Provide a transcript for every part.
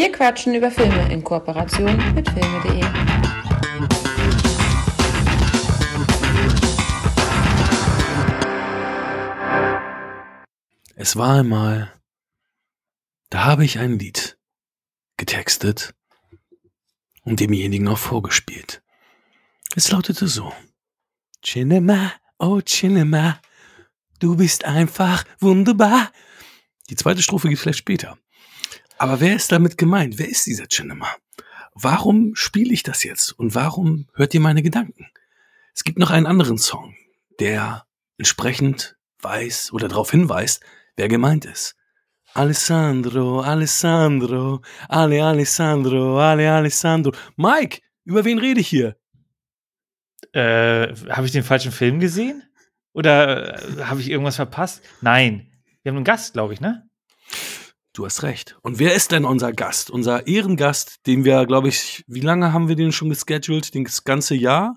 Wir quatschen über Filme in Kooperation mit filme.de. Es war einmal, da habe ich ein Lied getextet und demjenigen auch vorgespielt. Es lautete so. Cinema, oh Cinema, du bist einfach wunderbar. Die zweite Strophe geht vielleicht später. Aber wer ist damit gemeint? Wer ist dieser Cinema? Warum spiele ich das jetzt? Und warum hört ihr meine Gedanken? Es gibt noch einen anderen Song, der entsprechend weiß oder darauf hinweist, wer gemeint ist. Alessandro, Alessandro, Ale Alessandro, Ale Alessandro. Mike, über wen rede ich hier? Äh, habe ich den falschen Film gesehen? Oder äh, habe ich irgendwas verpasst? Nein. Wir haben einen Gast, glaube ich, ne? Du hast recht. Und wer ist denn unser Gast? Unser Ehrengast, den wir, glaube ich, wie lange haben wir den schon gescheduled? Das ganze Jahr?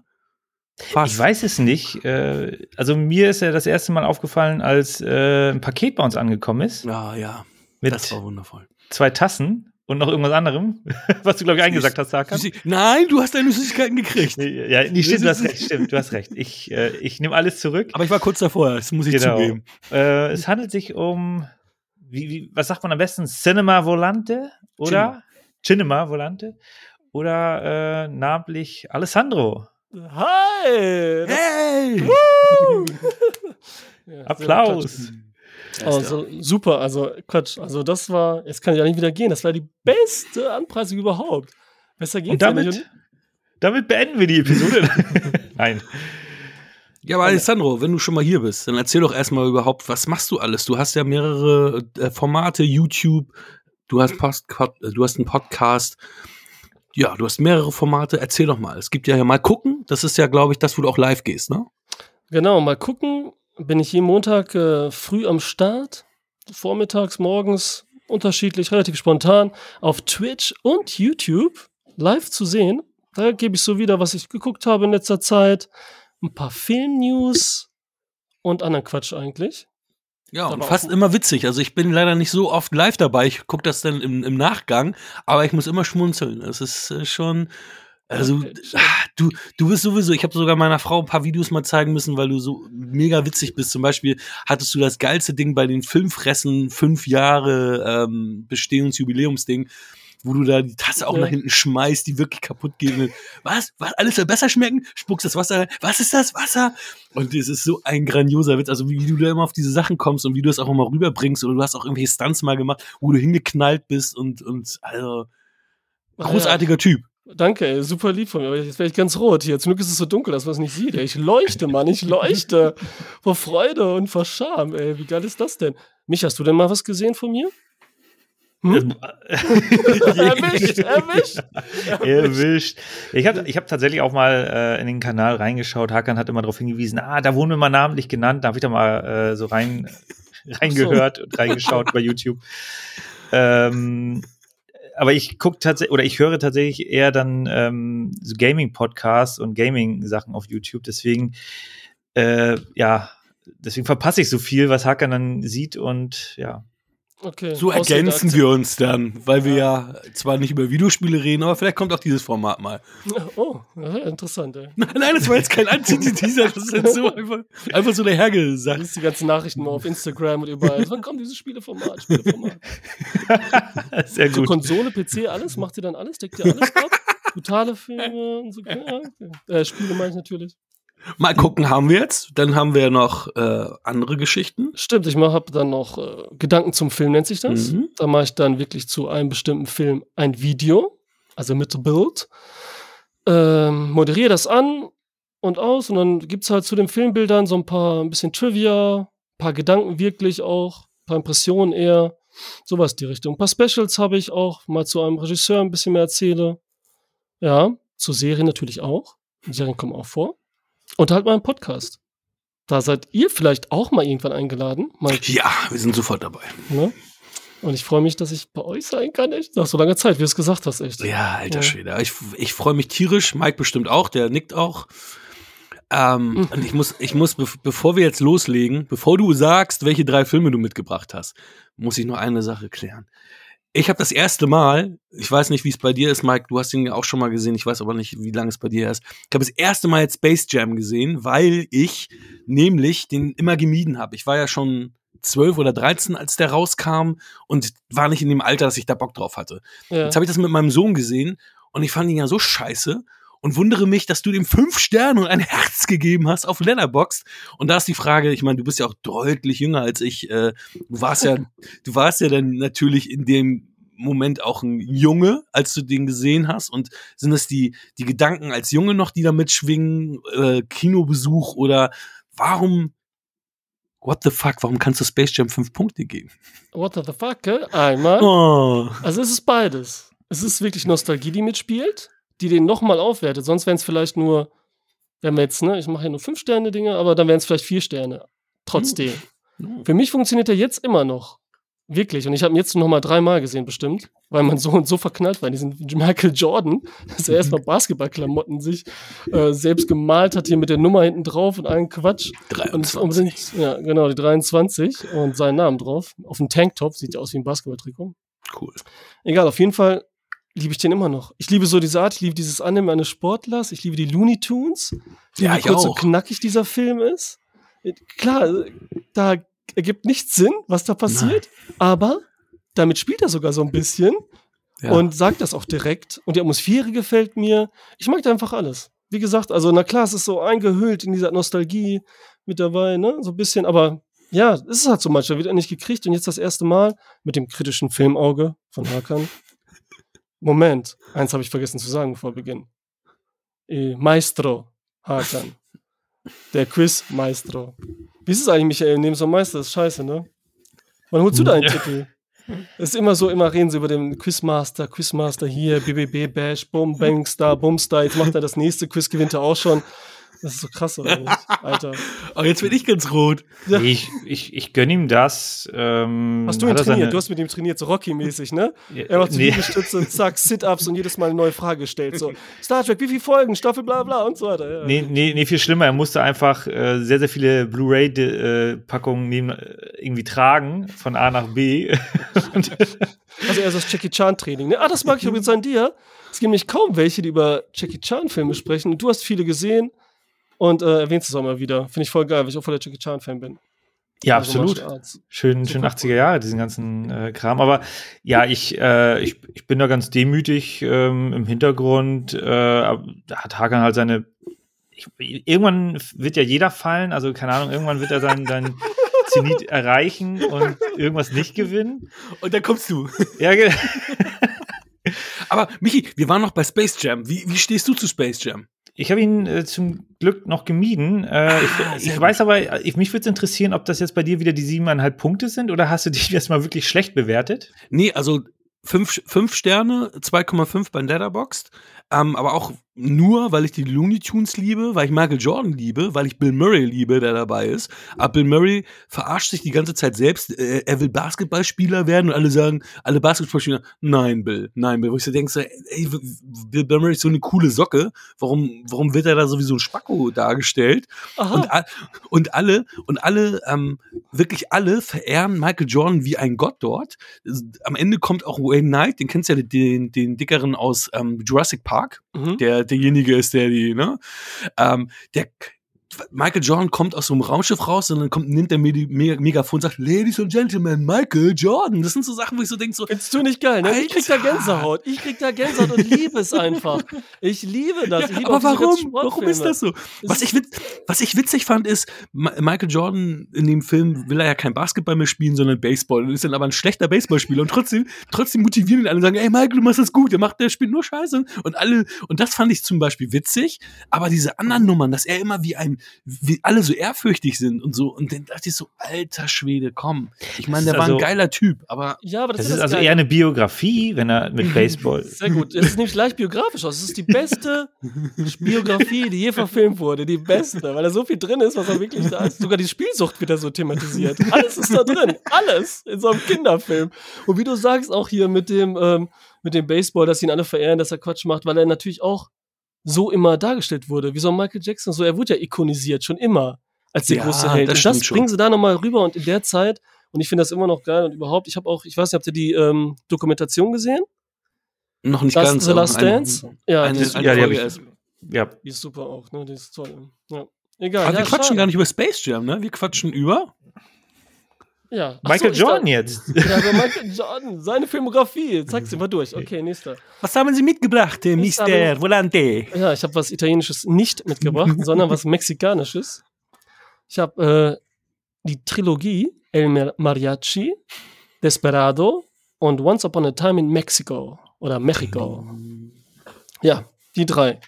Fast. Ich weiß es nicht. Äh, also mir ist er das erste Mal aufgefallen, als äh, ein Paket bei uns angekommen ist. Ja, ja. Mit das war wundervoll. Zwei Tassen und noch irgendwas anderem, was du, glaube ich, eingesagt hast, Hakan. Nein, du hast deine Süßigkeiten gekriegt. Ja, nee, stimmt, du hast recht, stimmt, du hast recht. Ich, äh, ich nehme alles zurück. Aber ich war kurz davor, das muss ich genau. zugeben. Es handelt sich um, wie, wie, was sagt man am besten? Cinema Volante oder? Cinema Volante oder äh, namentlich Alessandro. Hi! Hey! ja, Applaus! Also super, also Quatsch, also das war, jetzt kann ich ja nicht wieder gehen, das war die beste Anpreisung überhaupt. Besser geht's Und damit, ja nicht. damit beenden wir die Episode. Nein. Ja, aber Alessandro, wenn du schon mal hier bist, dann erzähl doch erstmal überhaupt, was machst du alles? Du hast ja mehrere äh, Formate, YouTube, du hast, Post, du hast einen Podcast, ja, du hast mehrere Formate. Erzähl doch mal. Es gibt ja, ja mal gucken. Das ist ja, glaube ich, das, wo du auch live gehst, ne? Genau, mal gucken. Bin ich jeden Montag äh, früh am Start. Vormittags, morgens, unterschiedlich, relativ spontan. Auf Twitch und YouTube live zu sehen. Da gebe ich so wieder, was ich geguckt habe in letzter Zeit. Ein paar Filmnews und anderen Quatsch eigentlich. Ja, und fast immer witzig. Also ich bin leider nicht so oft live dabei. Ich gucke das dann im, im, Nachgang, aber ich muss immer schmunzeln. Das ist äh, schon. Also, ach, du, du bist sowieso, ich habe sogar meiner Frau ein paar Videos mal zeigen müssen, weil du so mega witzig bist. Zum Beispiel hattest du das geilste Ding bei den Filmfressen, fünf Jahre ähm, Bestehungsjubiläumsding wo du da die Tasse auch ja. nach hinten schmeißt, die wirklich kaputt geht. Was? Was? Alles soll besser schmecken? Spuckst das Wasser rein? Was ist das Wasser? Und es ist so ein grandioser Witz. Also wie du da immer auf diese Sachen kommst und wie du es auch immer rüberbringst. Oder du hast auch irgendwelche Stunts mal gemacht, wo du hingeknallt bist und, und also großartiger ja. Typ. Danke, ey, super lieb von mir. Jetzt werde ich ganz rot hier. Zum Glück ist es so dunkel, dass man es nicht sieht. Ey. Ich leuchte, Mann, ich leuchte. vor Freude und vor Scham, ey. Wie geil ist das denn? Mich, hast du denn mal was gesehen von mir? Hm? erwischt, erwischt, erwischt. Ich habe ich hab tatsächlich auch mal äh, in den Kanal reingeschaut. Hakan hat immer darauf hingewiesen, ah, da wurden wir mal namentlich genannt. Da habe ich da mal äh, so rein reingehört so. und reingeschaut bei YouTube. Ähm, aber ich gucke tatsächlich oder ich höre tatsächlich eher dann ähm, so Gaming-Podcasts und Gaming-Sachen auf YouTube. Deswegen, äh, ja, deswegen verpasse ich so viel, was Hakan dann sieht und ja. Okay. So ergänzen wir uns dann, weil wir ja zwar nicht über Videospiele reden, aber vielleicht kommt auch dieses Format mal. Oh, interessant, ey. Nein, nein, das war jetzt kein Anti-Teaser, das ist jetzt so einfach, einfach so dahergesagt. Du die ganzen Nachrichten mal auf Instagram und überall. Wann kommt dieses Spieleformat? Spieleformat. Sehr gut. So Konsole, PC, alles? Macht ihr dann alles? Deckt ihr alles ab? Brutale Filme und so. Ja, okay. äh, Spiele meine ich natürlich. Mal gucken, haben wir jetzt. Dann haben wir noch äh, andere Geschichten. Stimmt, ich habe dann noch äh, Gedanken zum Film, nennt sich das. Mhm. Da mache ich dann wirklich zu einem bestimmten Film ein Video, also mit Bild. Ähm, moderiere das an und aus und dann gibt es halt zu den Filmbildern so ein paar, ein bisschen Trivia, ein paar Gedanken wirklich auch, ein paar Impressionen eher, sowas die Richtung. Ein paar Specials habe ich auch, mal zu einem Regisseur ein bisschen mehr erzähle. Ja, zur Serie natürlich auch. Serien kommen auch vor. Und halt mal einen Podcast. Da seid ihr vielleicht auch mal irgendwann eingeladen. Mal ja, wir sind sofort dabei. Ne? Und ich freue mich, dass ich bei euch sein kann, echt. Nach so langer Zeit, wie du es gesagt hast, echt. Ja, alter ja. Schwede. Ich, ich freue mich tierisch. Mike bestimmt auch, der nickt auch. Ähm, mhm. Und ich muss, ich muss, bevor wir jetzt loslegen, bevor du sagst, welche drei Filme du mitgebracht hast, muss ich noch eine Sache klären. Ich habe das erste Mal, ich weiß nicht, wie es bei dir ist, Mike, du hast ihn ja auch schon mal gesehen, ich weiß aber nicht, wie lange es bei dir ist. Ich habe das erste Mal jetzt Space Jam gesehen, weil ich nämlich den immer gemieden habe. Ich war ja schon zwölf oder dreizehn, als der rauskam und war nicht in dem Alter, dass ich da Bock drauf hatte. Ja. Jetzt habe ich das mit meinem Sohn gesehen und ich fand ihn ja so scheiße und wundere mich, dass du dem fünf Sterne und ein Herz gegeben hast auf Letterboxd. Und da ist die Frage, ich meine, du bist ja auch deutlich jünger als ich. Äh, du warst ja, du warst ja dann natürlich in dem Moment auch ein Junge, als du den gesehen hast? Und sind es die, die Gedanken als Junge noch, die da mitschwingen, äh, Kinobesuch oder warum, what the fuck, warum kannst du Space Jam fünf Punkte geben? What the fuck, äh? einmal. Oh. Also es ist beides. Es ist wirklich Nostalgie, die mitspielt die den nochmal aufwertet. Sonst wären es vielleicht nur, wenn wir jetzt, ne, ich mache ja nur fünf Sterne Dinge, aber dann wären es vielleicht vier Sterne. Trotzdem. Mhm. Für mich funktioniert er jetzt immer noch. Wirklich. Und ich habe ihn jetzt noch mal dreimal gesehen, bestimmt, weil man so und so verknallt war in diesen Michael Jordan, dass er erstmal Basketballklamotten sich äh, selbst gemalt hat, hier mit der Nummer hinten drauf und allen Quatsch. 23. Und ja, genau, die 23 und seinen Namen drauf. Auf dem Tanktop, sieht ja aus wie ein Basketballtrikot. Cool. Egal, auf jeden Fall liebe ich den immer noch. Ich liebe so diese Art, ich liebe dieses Anime eines Sportlers, ich liebe die Looney Tunes. Ja, ich kurz auch. so knackig dieser Film ist. Klar, da ergibt nichts Sinn, was da passiert, Nein. aber damit spielt er sogar so ein bisschen ja. und sagt das auch direkt. Und die Atmosphäre gefällt mir. Ich mag da einfach alles. Wie gesagt, also na klar, es ist so eingehüllt in dieser Nostalgie mit dabei, ne, so ein bisschen, aber ja, es ist halt so manchmal, wird er nicht gekriegt und jetzt das erste Mal mit dem kritischen Filmauge von Hakan Moment, eins habe ich vergessen zu sagen vor Beginn. Äh, Maestro, Hakan. Der Quiz-Maestro. Wie ist es eigentlich, Michael? Neben so Meister, das ist scheiße, ne? Wann holst du deinen ja. Titel? Es ist immer so, immer reden sie über den Quizmaster, Quizmaster hier, BBB Bash, Bum, Bangstar, Bumstar. Jetzt macht er das nächste Quiz, gewinnt er auch schon. Das ist so krass, oder nicht? Alter. Aber jetzt bin ich ganz rot. Ja. Ich, ich, ich gönne ihm das. Ähm, Hast du ihn trainiert? Seine... Du hast mit ihm trainiert, so Rocky-mäßig, ne? Er macht so nee. Liegestütze, zack, Sit-Ups und jedes Mal eine neue Frage stellt. So, Star Trek, wie viele Folgen, Staffel, bla bla und so weiter. Ja. Nee, nee, nee, viel schlimmer. Er musste einfach äh, sehr, sehr viele Blu-ray-Packungen äh, irgendwie tragen, von A nach B. also er ist das Jackie Chan-Training. Ne? Ah, das mag ich übrigens an dir. Es gibt nämlich kaum welche, die über Jackie Chan-Filme sprechen. Und du hast viele gesehen und äh, erwähnst es auch mal wieder. Finde ich voll geil, weil ich auch voll der Jackie Chan-Fan bin. Ja, also absolut. Schön, schön 80er Jahre, diesen ganzen äh, Kram. Aber ja, ich, äh, ich, ich bin da ganz demütig ähm, im Hintergrund. Äh, da hat Hakan halt seine. Ich, irgendwann wird ja jeder fallen, also keine Ahnung, irgendwann wird er seinen, seinen Zenit erreichen und irgendwas nicht gewinnen. Und dann kommst du. Ja, genau. Aber Michi, wir waren noch bei Space Jam. Wie, wie stehst du zu Space Jam? Ich habe ihn äh, zum Glück noch gemieden. Äh, ah, ich, ich weiß aber, ich, mich würde es interessieren, ob das jetzt bei dir wieder die siebeneinhalb Punkte sind oder hast du dich erstmal wirklich schlecht bewertet? Nee, also fünf, fünf Sterne, 2,5 bei Letterboxd. Ähm, aber auch nur, weil ich die Looney Tunes liebe, weil ich Michael Jordan liebe, weil ich Bill Murray liebe, der dabei ist. Aber Bill Murray verarscht sich die ganze Zeit selbst. Äh, er will Basketballspieler werden und alle sagen, alle Basketballspieler, nein, Bill, nein, Bill. Wo ich so denke, ey, Bill Murray ist so eine coole Socke. Warum, warum wird er da sowieso ein Spacko dargestellt? Und, und alle, und alle, ähm, wirklich alle verehren Michael Jordan wie ein Gott dort. Am Ende kommt auch Wayne Knight, den kennst du ja, den, den Dickeren aus ähm, Jurassic Park, mhm. der derjenige ist, der die, ne? Ähm, der Michael Jordan kommt aus so einem Raumschiff raus und dann kommt, nimmt der Medi Megafon und sagt, Ladies and Gentlemen, Michael Jordan. Das sind so Sachen, wo ich so denke, so. Findest du nicht geil, ne? Ich krieg da Gänsehaut. Ich krieg da Gänsehaut und liebe es einfach. Ich liebe das. Ja, liebe aber warum? Warum ist das so? Was ich, was ich witzig fand, ist, Michael Jordan in dem Film will er ja kein Basketball mehr spielen, sondern Baseball. Und ist dann aber ein schlechter Baseballspieler. Und trotzdem, trotzdem motivieren ihn alle und sagen, ey, Michael, du machst das gut. Der macht, der spielt nur Scheiße. Und alle, und das fand ich zum Beispiel witzig. Aber diese anderen Nummern, dass er immer wie ein, wie alle so ehrfürchtig sind und so. Und dann dachte ich so, alter Schwede, komm. Ich meine, der war also, ein geiler Typ, aber. Ja, aber das, das ist, ist also eher eine Biografie, wenn er mit Baseball. Sehr gut. Es ist nämlich leicht biografisch aus. Es ist die beste Biografie, die je verfilmt wurde. Die beste, weil da so viel drin ist, was er wirklich da ist. Sogar die Spielsucht wird da so thematisiert. Alles ist da drin. Alles in so einem Kinderfilm. Und wie du sagst, auch hier mit dem, ähm, mit dem Baseball, dass ihn alle verehren, dass er Quatsch macht, weil er natürlich auch so immer dargestellt wurde. Wie so Michael Jackson, so er wurde ja ikonisiert, schon immer als der ja, große Held. Das und das bringen sie da nochmal rüber und in der Zeit, Und ich finde das immer noch geil und überhaupt, ich habe auch, ich weiß nicht, habt ihr die ähm, Dokumentation gesehen? Noch nicht Last, ganz. The Last eine- Dance? Ja, eine- die, ist, eine ja, die ich- erst. Ja, die ist super auch, ne? Die ist toll. Ja. Egal. Aber ja, wir quatschen schade. gar nicht über Space Jam, ne? Wir quatschen über. Ja. Michael so, Jordan dachte- jetzt. Ja, aber Michael Jordan, seine Filmografie. Zeig sie mal durch. Okay, nächster. Was haben Sie mitgebracht, Ich habe- Volante? Ja, ich habe was Italienisches nicht mitgebracht, sondern was Mexikanisches. Ich habe äh, die Trilogie El Mar- Mariachi, Desperado und Once Upon a Time in Mexico oder Mexico. Ja, die drei.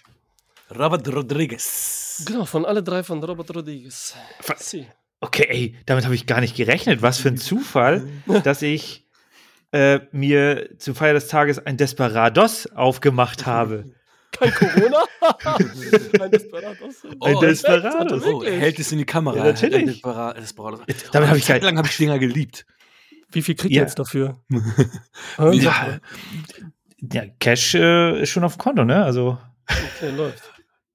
Robert Rodriguez. Genau, von alle drei von Robert Rodriguez. Ver- Sie. Okay, ey, damit habe ich gar nicht gerechnet. Was für ein Zufall, dass ich äh, mir zur Feier des Tages ein Desperados aufgemacht habe. Kein Corona? Ein Desperados. Ein Perfekt, Desperados. Oh, er hält es in die Kamera. Ja, natürlich. Er Desperados. Damit habe ich Zeit gar lang habe ich Dinger geliebt. Wie viel kriegt Ja. ihr jetzt dafür? Ja, Ja, Cash äh, ist schon auf dem Konto, ne? Also. Okay, läuft.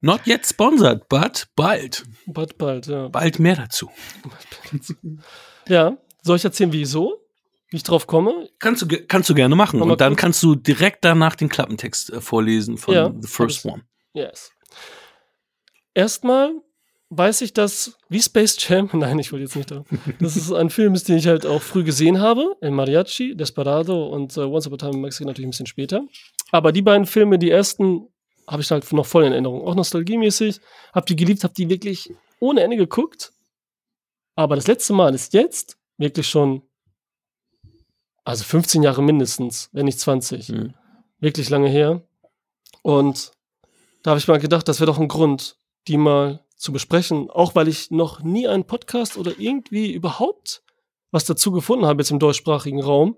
Not yet sponsored, but bald. Bald, bald, ja. Bald mehr dazu. Ja, soll ich erzählen, wieso? Wie ich drauf komme? Kannst du, kannst du gerne machen. Und dann kannst du direkt danach den Klappentext äh, vorlesen von Ja, The First One. Yes. Erstmal weiß ich, dass, wie Space Jam, nein, ich wollte jetzt nicht da, dass es ein Film ist, den ich halt auch früh gesehen habe. El Mariachi, Desperado und äh, Once Upon a Time in Mexico natürlich ein bisschen später. Aber die beiden Filme, die ersten, habe ich halt noch voll in Erinnerung. Auch nostalgiemäßig. Hab die geliebt, hab die wirklich ohne Ende geguckt. Aber das letzte Mal ist jetzt wirklich schon, also 15 Jahre mindestens, wenn nicht 20 Mhm. wirklich lange her. Und da habe ich mal gedacht, das wäre doch ein Grund, die mal zu besprechen, auch weil ich noch nie einen Podcast oder irgendwie überhaupt was dazu gefunden habe jetzt im deutschsprachigen Raum.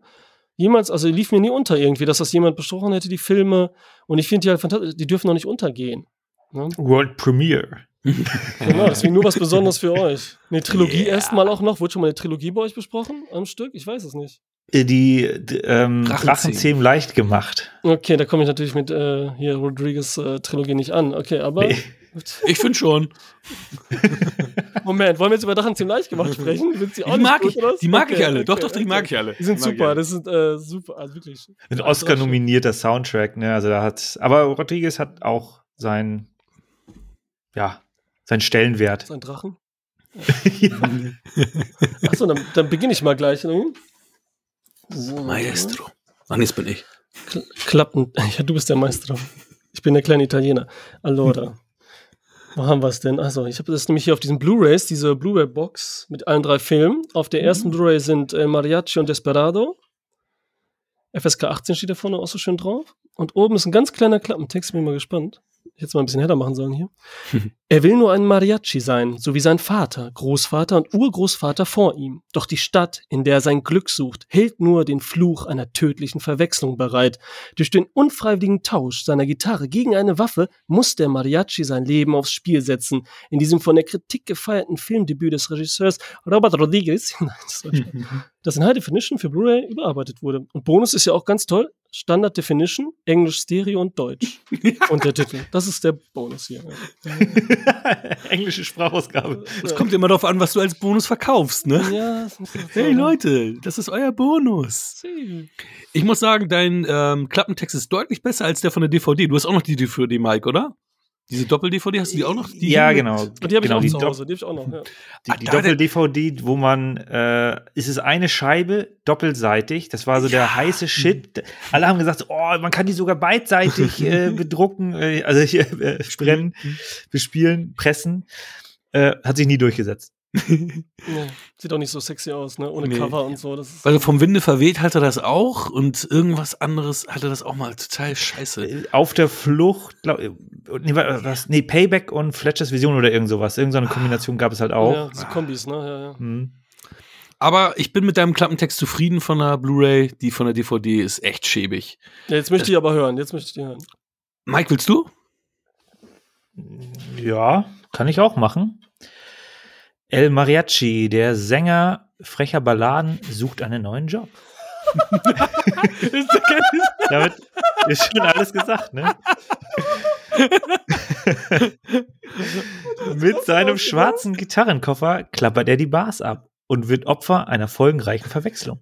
Jemals, also lief mir nie unter irgendwie, dass das jemand besprochen hätte, die Filme. Und ich finde die halt fantastisch, die dürfen noch nicht untergehen. Ne? World Premiere. Genau, deswegen nur was Besonderes für euch. Eine Trilogie Yeah. erstmal auch noch. Wurde schon mal eine Trilogie bei euch besprochen am Stück? Ich weiß es nicht. Äh, Die d- ähm. Drachenzähmen leicht gemacht. Okay, da komme ich natürlich mit äh, hier Rodriguez äh, Trilogie nicht an. Okay, aber Nee. Ich finde schon. Moment, wollen wir jetzt über Drachen leicht gemacht sprechen? Sind sie auch Die nicht mag gut, ich, oder was? die mag ich Okay, alle. okay, Doch, doch, die okay. mag ich alle. Die sind ich super, das sind äh, super, also wirklich. Ein Also, Oscar-nominierter Soundtrack, ne? Also da hat. Aber Rodriguez hat auch sein. Ja, seinen Stellenwert. Ist ein Drachen? ja. Achso, dann, dann beginne ich mal gleich. Ne? So, Maestro. Ach, nee, das bin ich. Kl Klappen. Ja, du bist der Maestro. Ich bin der kleine Italiener. Allora. Wo haben wir es denn? Also, ich habe das nämlich hier auf diesen Blu-Rays, diese Blu-ray-Box mit allen drei Filmen. Auf der ersten Blu-ray sind äh, Mariachi und Desperado. FSK 18 steht da vorne auch so schön drauf. Und oben ist ein ganz kleiner Klappentext, bin mal gespannt. Ich hätte es mal ein bisschen heller machen sollen hier. er will nur ein Mariachi sein, so wie sein Vater, Großvater und Urgroßvater vor ihm. Doch die Stadt, in der er sein Glück sucht, hält nur den Fluch einer tödlichen Verwechslung bereit. Durch den unfreiwilligen Tausch seiner Gitarre gegen eine Waffe muss der Mariachi sein Leben aufs Spiel setzen. In diesem von der Kritik gefeierten Filmdebüt des Regisseurs Robert Rodriguez, das, in High Definition für Blu-ray überarbeitet wurde. Und Bonus ist ja auch ganz toll. Standard Definition, Englisch, Stereo und Deutsch. Und der Titel. Das ist der Bonus hier. Englische Sprachausgabe. Es kommt immer darauf an, was du als Bonus verkaufst, ne? Ja, Hey Leute, das ist euer Bonus. Ich muss sagen, dein ähm, Klappentext ist deutlich besser als der von der DVD. Du hast auch noch die DVD, Mike, oder? Diese Doppel-DVD, hast du die auch noch? Die ja, genau. Und die habe ich genau, auch die zu Hause. Die habe ich auch noch. Ja. Die, Ah, die Doppel-DVD, wo man, äh, ist es eine Scheibe doppelseitig. Das war so der heiße Shit. Alle haben gesagt, oh, man kann die sogar beidseitig äh, bedrucken, äh, also hier äh, brennen, bespielen, pressen. Äh, hat sich nie durchgesetzt. Ja. Sieht auch nicht so sexy aus, ne? Ohne Nee. Cover und so. Das ist Also vom Winde verweht hat er das auch und irgendwas anderes hat er das auch mal total scheiße. Äh, Auf der Flucht, glaub, äh, nee, wa- was, nee, Payback und Fletchers Vision oder irgend sowas. Irgend so eine Kombination gab es halt auch. Ja, so Kombis, ne? Ja, ja. Hm. Aber ich bin mit deinem Klappentext zufrieden von der Blu-ray. Die von der DVD ist echt schäbig. ja, jetzt möchte ich aber hören. Jetzt möchte ich die hören. Mike, willst du? Ja, kann ich auch machen. El Mariachi, der Sänger frecher Balladen, sucht einen neuen Job. Damit ist schon alles gesagt, ne? Mit seinem schwarzen Gitarrenkoffer klappert er die Bars ab und wird Opfer einer folgenreichen Verwechslung.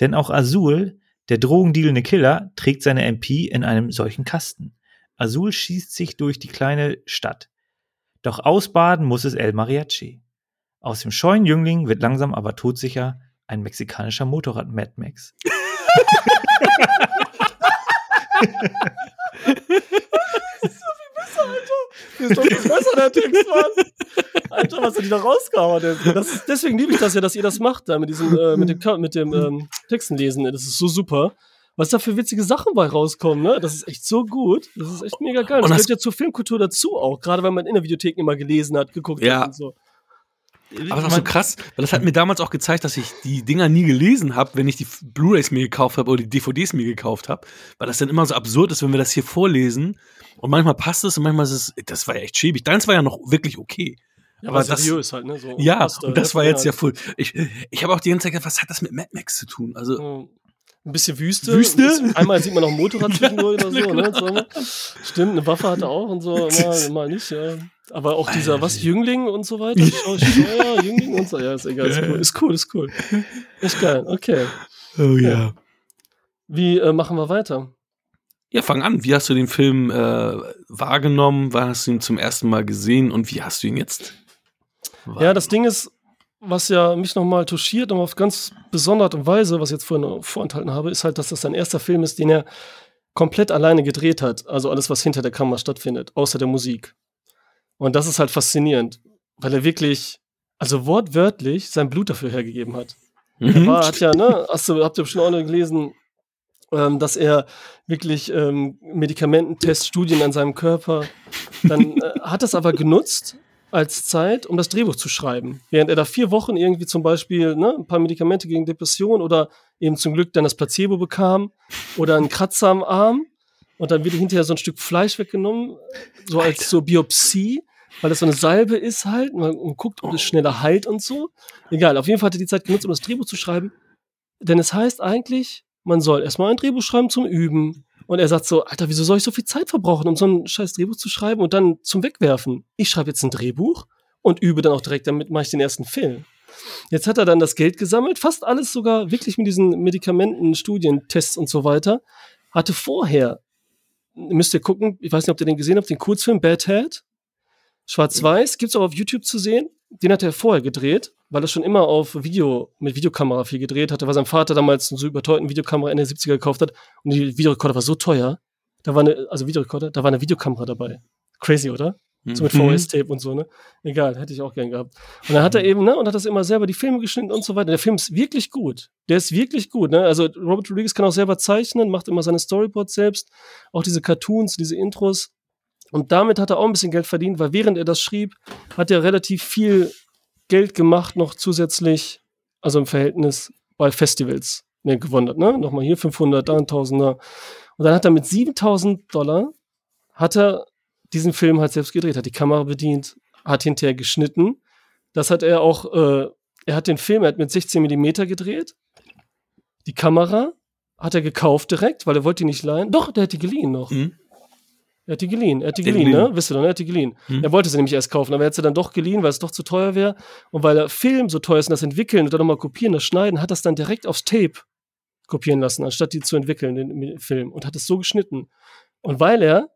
Denn auch Azul, der drogendealende Killer, trägt seine MP in einem solchen Kasten. Azul schießt sich durch die kleine Stadt. Doch ausbaden muss es El Mariachi. Aus dem scheuen Jüngling wird langsam aber todsicher ein mexikanischer Motorrad Mad Max. Das ist doch viel besser, der Text, Mann. Alter, was hat die da rausgehauen? Das ist, deswegen liebe ich das ja, dass ihr das macht, da mit diesem, äh, mit dem, mit dem ähm, Textenlesen. Das ist so super. Was da für witzige Sachen bei rauskommen, ne? Das ist echt so gut. Das ist echt mega geil. Und das, das gehört ja zur Filmkultur dazu auch, gerade wenn man in der Videothek immer gelesen hat, geguckt ja. hat und so. Aber das ist so krass, weil das hat mir damals auch gezeigt, dass ich die Dinger nie gelesen habe, wenn ich die Blu-rays mir gekauft habe oder die DVDs mir gekauft habe, weil das dann immer so absurd ist, wenn wir das hier vorlesen und manchmal passt es und manchmal ist es, das war ja echt schäbig. Deins war ja noch wirklich okay. Ja, aber seriös halt, ne? So ja, passt, und das war jetzt ja voll. Ich, ich habe auch die ganze Zeit gedacht, was hat das mit Mad Max zu tun? Also. Ein bisschen Wüste. Wüste? Bisschen, einmal sieht man noch ein Motorrad zwischendurch oder so, ne? So. Stimmt, eine Waffe hat er auch und so, mal, mal nicht, ja. Aber auch dieser, was, Jüngling und so weiter? Steuer, Jüngling und so. Ja, ist egal, ist cool. Ist cool, ist cool. Ist geil, okay. Oh ja. Wie äh, machen wir weiter? Ja, fang an. Wie hast du den Film äh, wahrgenommen? Wann hast du ihn zum ersten Mal gesehen und wie hast du ihn jetzt? Ja, das Ding ist, was ja mich nochmal touchiert, und auf ganz besondere Weise, was ich jetzt vorhin vorenthalten habe, ist halt, dass das sein erster Film ist, den er komplett alleine gedreht hat. Also alles, was hinter der Kamera stattfindet, außer der Musik. Und das ist halt faszinierend, weil er wirklich, also wortwörtlich, sein Blut dafür hergegeben hat. Mhm. Er war, hat ja, ne, hast du, habt ihr bestimmt auch noch gelesen, ähm, dass er wirklich ähm, Medikamententests, an seinem Körper, dann äh, hat das aber genutzt als Zeit, um das Drehbuch zu schreiben. Während er da vier Wochen irgendwie zum Beispiel ne, ein paar Medikamente gegen Depression oder eben zum Glück dann das Placebo bekam oder einen Kratzer am Arm und dann wird hinterher so ein Stück Fleisch weggenommen, so als so Biopsie, weil das so eine Salbe ist halt man guckt, ob es schneller heilt und so. Egal, auf jeden Fall hat er die Zeit genutzt, um das Drehbuch zu schreiben. Denn es heißt eigentlich, man soll erstmal ein Drehbuch schreiben zum Üben. Und er sagt so, Alter, wieso soll ich so viel Zeit verbrauchen, um so ein scheiß Drehbuch zu schreiben und dann zum Wegwerfen? Ich schreibe jetzt ein Drehbuch und übe dann auch direkt, damit mache ich den ersten Film. Jetzt hat er dann das Geld gesammelt, fast alles sogar wirklich mit diesen Medikamenten, Studien, Tests und so weiter. Hatte vorher, müsst ihr gucken, ich weiß nicht, ob ihr den gesehen habt, den Kurzfilm Bad Head. Schwarz-Weiß, gibt's auch auf YouTube zu sehen. Den hat er vorher gedreht weil er schon immer auf Video, mit Videokamera viel gedreht hatte, weil sein Vater damals einen so überteuerten Videokamera in den 70er gekauft hat. Und die Videorekorder war so teuer. Da war eine, also Videorekorder, da war eine Videokamera dabei. Crazy, oder? Mhm. So mit VS-Tape und so, ne? Egal, hätte ich auch gern gehabt. Und dann hat er eben, ne, und hat das immer selber die Filme geschnitten und so weiter. Der Film ist wirklich gut. Der ist wirklich gut, ne? Also Robert Rodriguez kann auch selber zeichnen, macht immer seine Storyboards selbst, auch diese Cartoons, diese Intros. Und damit hat er auch ein bisschen Geld verdient, weil während er das schrieb, hat er relativ viel Geld gemacht noch zusätzlich, also im Verhältnis bei Festivals ne, gewonnen ne? Nochmal hier 500, da ein Tausender. Und dann hat er mit 7000 Dollar, hat er diesen Film halt selbst gedreht, hat die Kamera bedient, hat hinterher geschnitten. Das hat er auch, äh, er hat den Film, er hat mit 16 Millimeter gedreht. Die Kamera hat er gekauft direkt, weil er wollte die nicht leihen. Doch, der hat die geliehen noch. Mhm. Er hat die geliehen, er hat die geliehen, geliehen, ne? Wisst ihr doch, ne? er hat die geliehen. Hm. Er wollte sie nämlich erst kaufen, aber er hat sie dann doch geliehen, weil es doch zu teuer wäre. Und weil der Film so teuer ist und das Entwickeln und dann nochmal kopieren, das Schneiden, hat das dann direkt aufs Tape kopieren lassen, anstatt die zu entwickeln, den Film. Und hat es so geschnitten. Und weil er,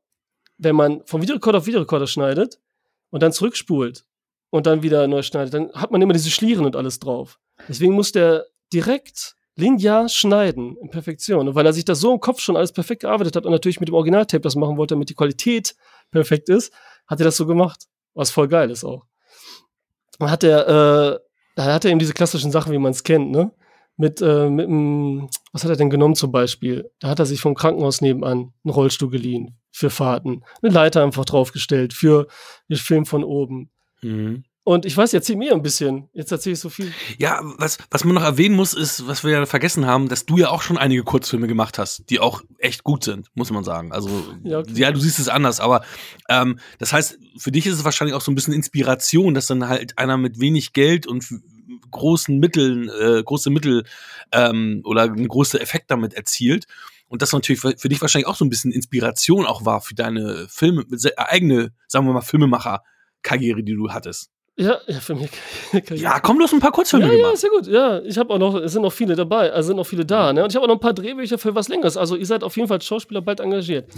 wenn man vom Videorekorder auf Videorekorder schneidet und dann zurückspult und dann wieder neu schneidet, dann hat man immer diese Schlieren und alles drauf. Deswegen muss der direkt linear schneiden in Perfektion. Und weil er sich das so im Kopf schon alles perfekt gearbeitet hat und natürlich mit dem Originaltape das machen wollte, damit die Qualität perfekt ist, hat er das so gemacht. Was voll geil ist auch. Dann hat er, äh, da hat er eben diese klassischen Sachen, wie man es kennt, ne? Mit, äh, mit einem, was hat er denn genommen zum Beispiel? Da hat er sich vom Krankenhaus nebenan einen Rollstuhl geliehen für Fahrten, eine Leiter einfach draufgestellt für den Film von oben. Mhm. Und ich weiß, erzähl mir ein bisschen. Jetzt erzähle ich so viel. Ja, was, was man noch erwähnen muss, ist, was wir ja vergessen haben, dass du ja auch schon einige Kurzfilme gemacht hast, die auch echt gut sind, muss man sagen. Also, ja, okay. ja du siehst es anders, aber ähm, das heißt, für dich ist es wahrscheinlich auch so ein bisschen Inspiration, dass dann halt einer mit wenig Geld und großen Mitteln, äh, große Mittel ähm, oder einen großen Effekt damit erzielt. Und das natürlich für, für dich wahrscheinlich auch so ein bisschen Inspiration auch war für deine Filme, eigene, sagen wir mal, Filmemacher-Karriere, die du hattest. Ja, ja, für mich. ja, komm, du hast ein paar Kurzfilme ja, gemacht. Ja, sehr gut. Ja, ich habe auch noch, es sind noch viele dabei, also sind noch viele da, ne? Und ich habe auch noch ein paar Drehbücher für was Längeres. Also ihr seid auf jeden Fall Schauspieler bald engagiert.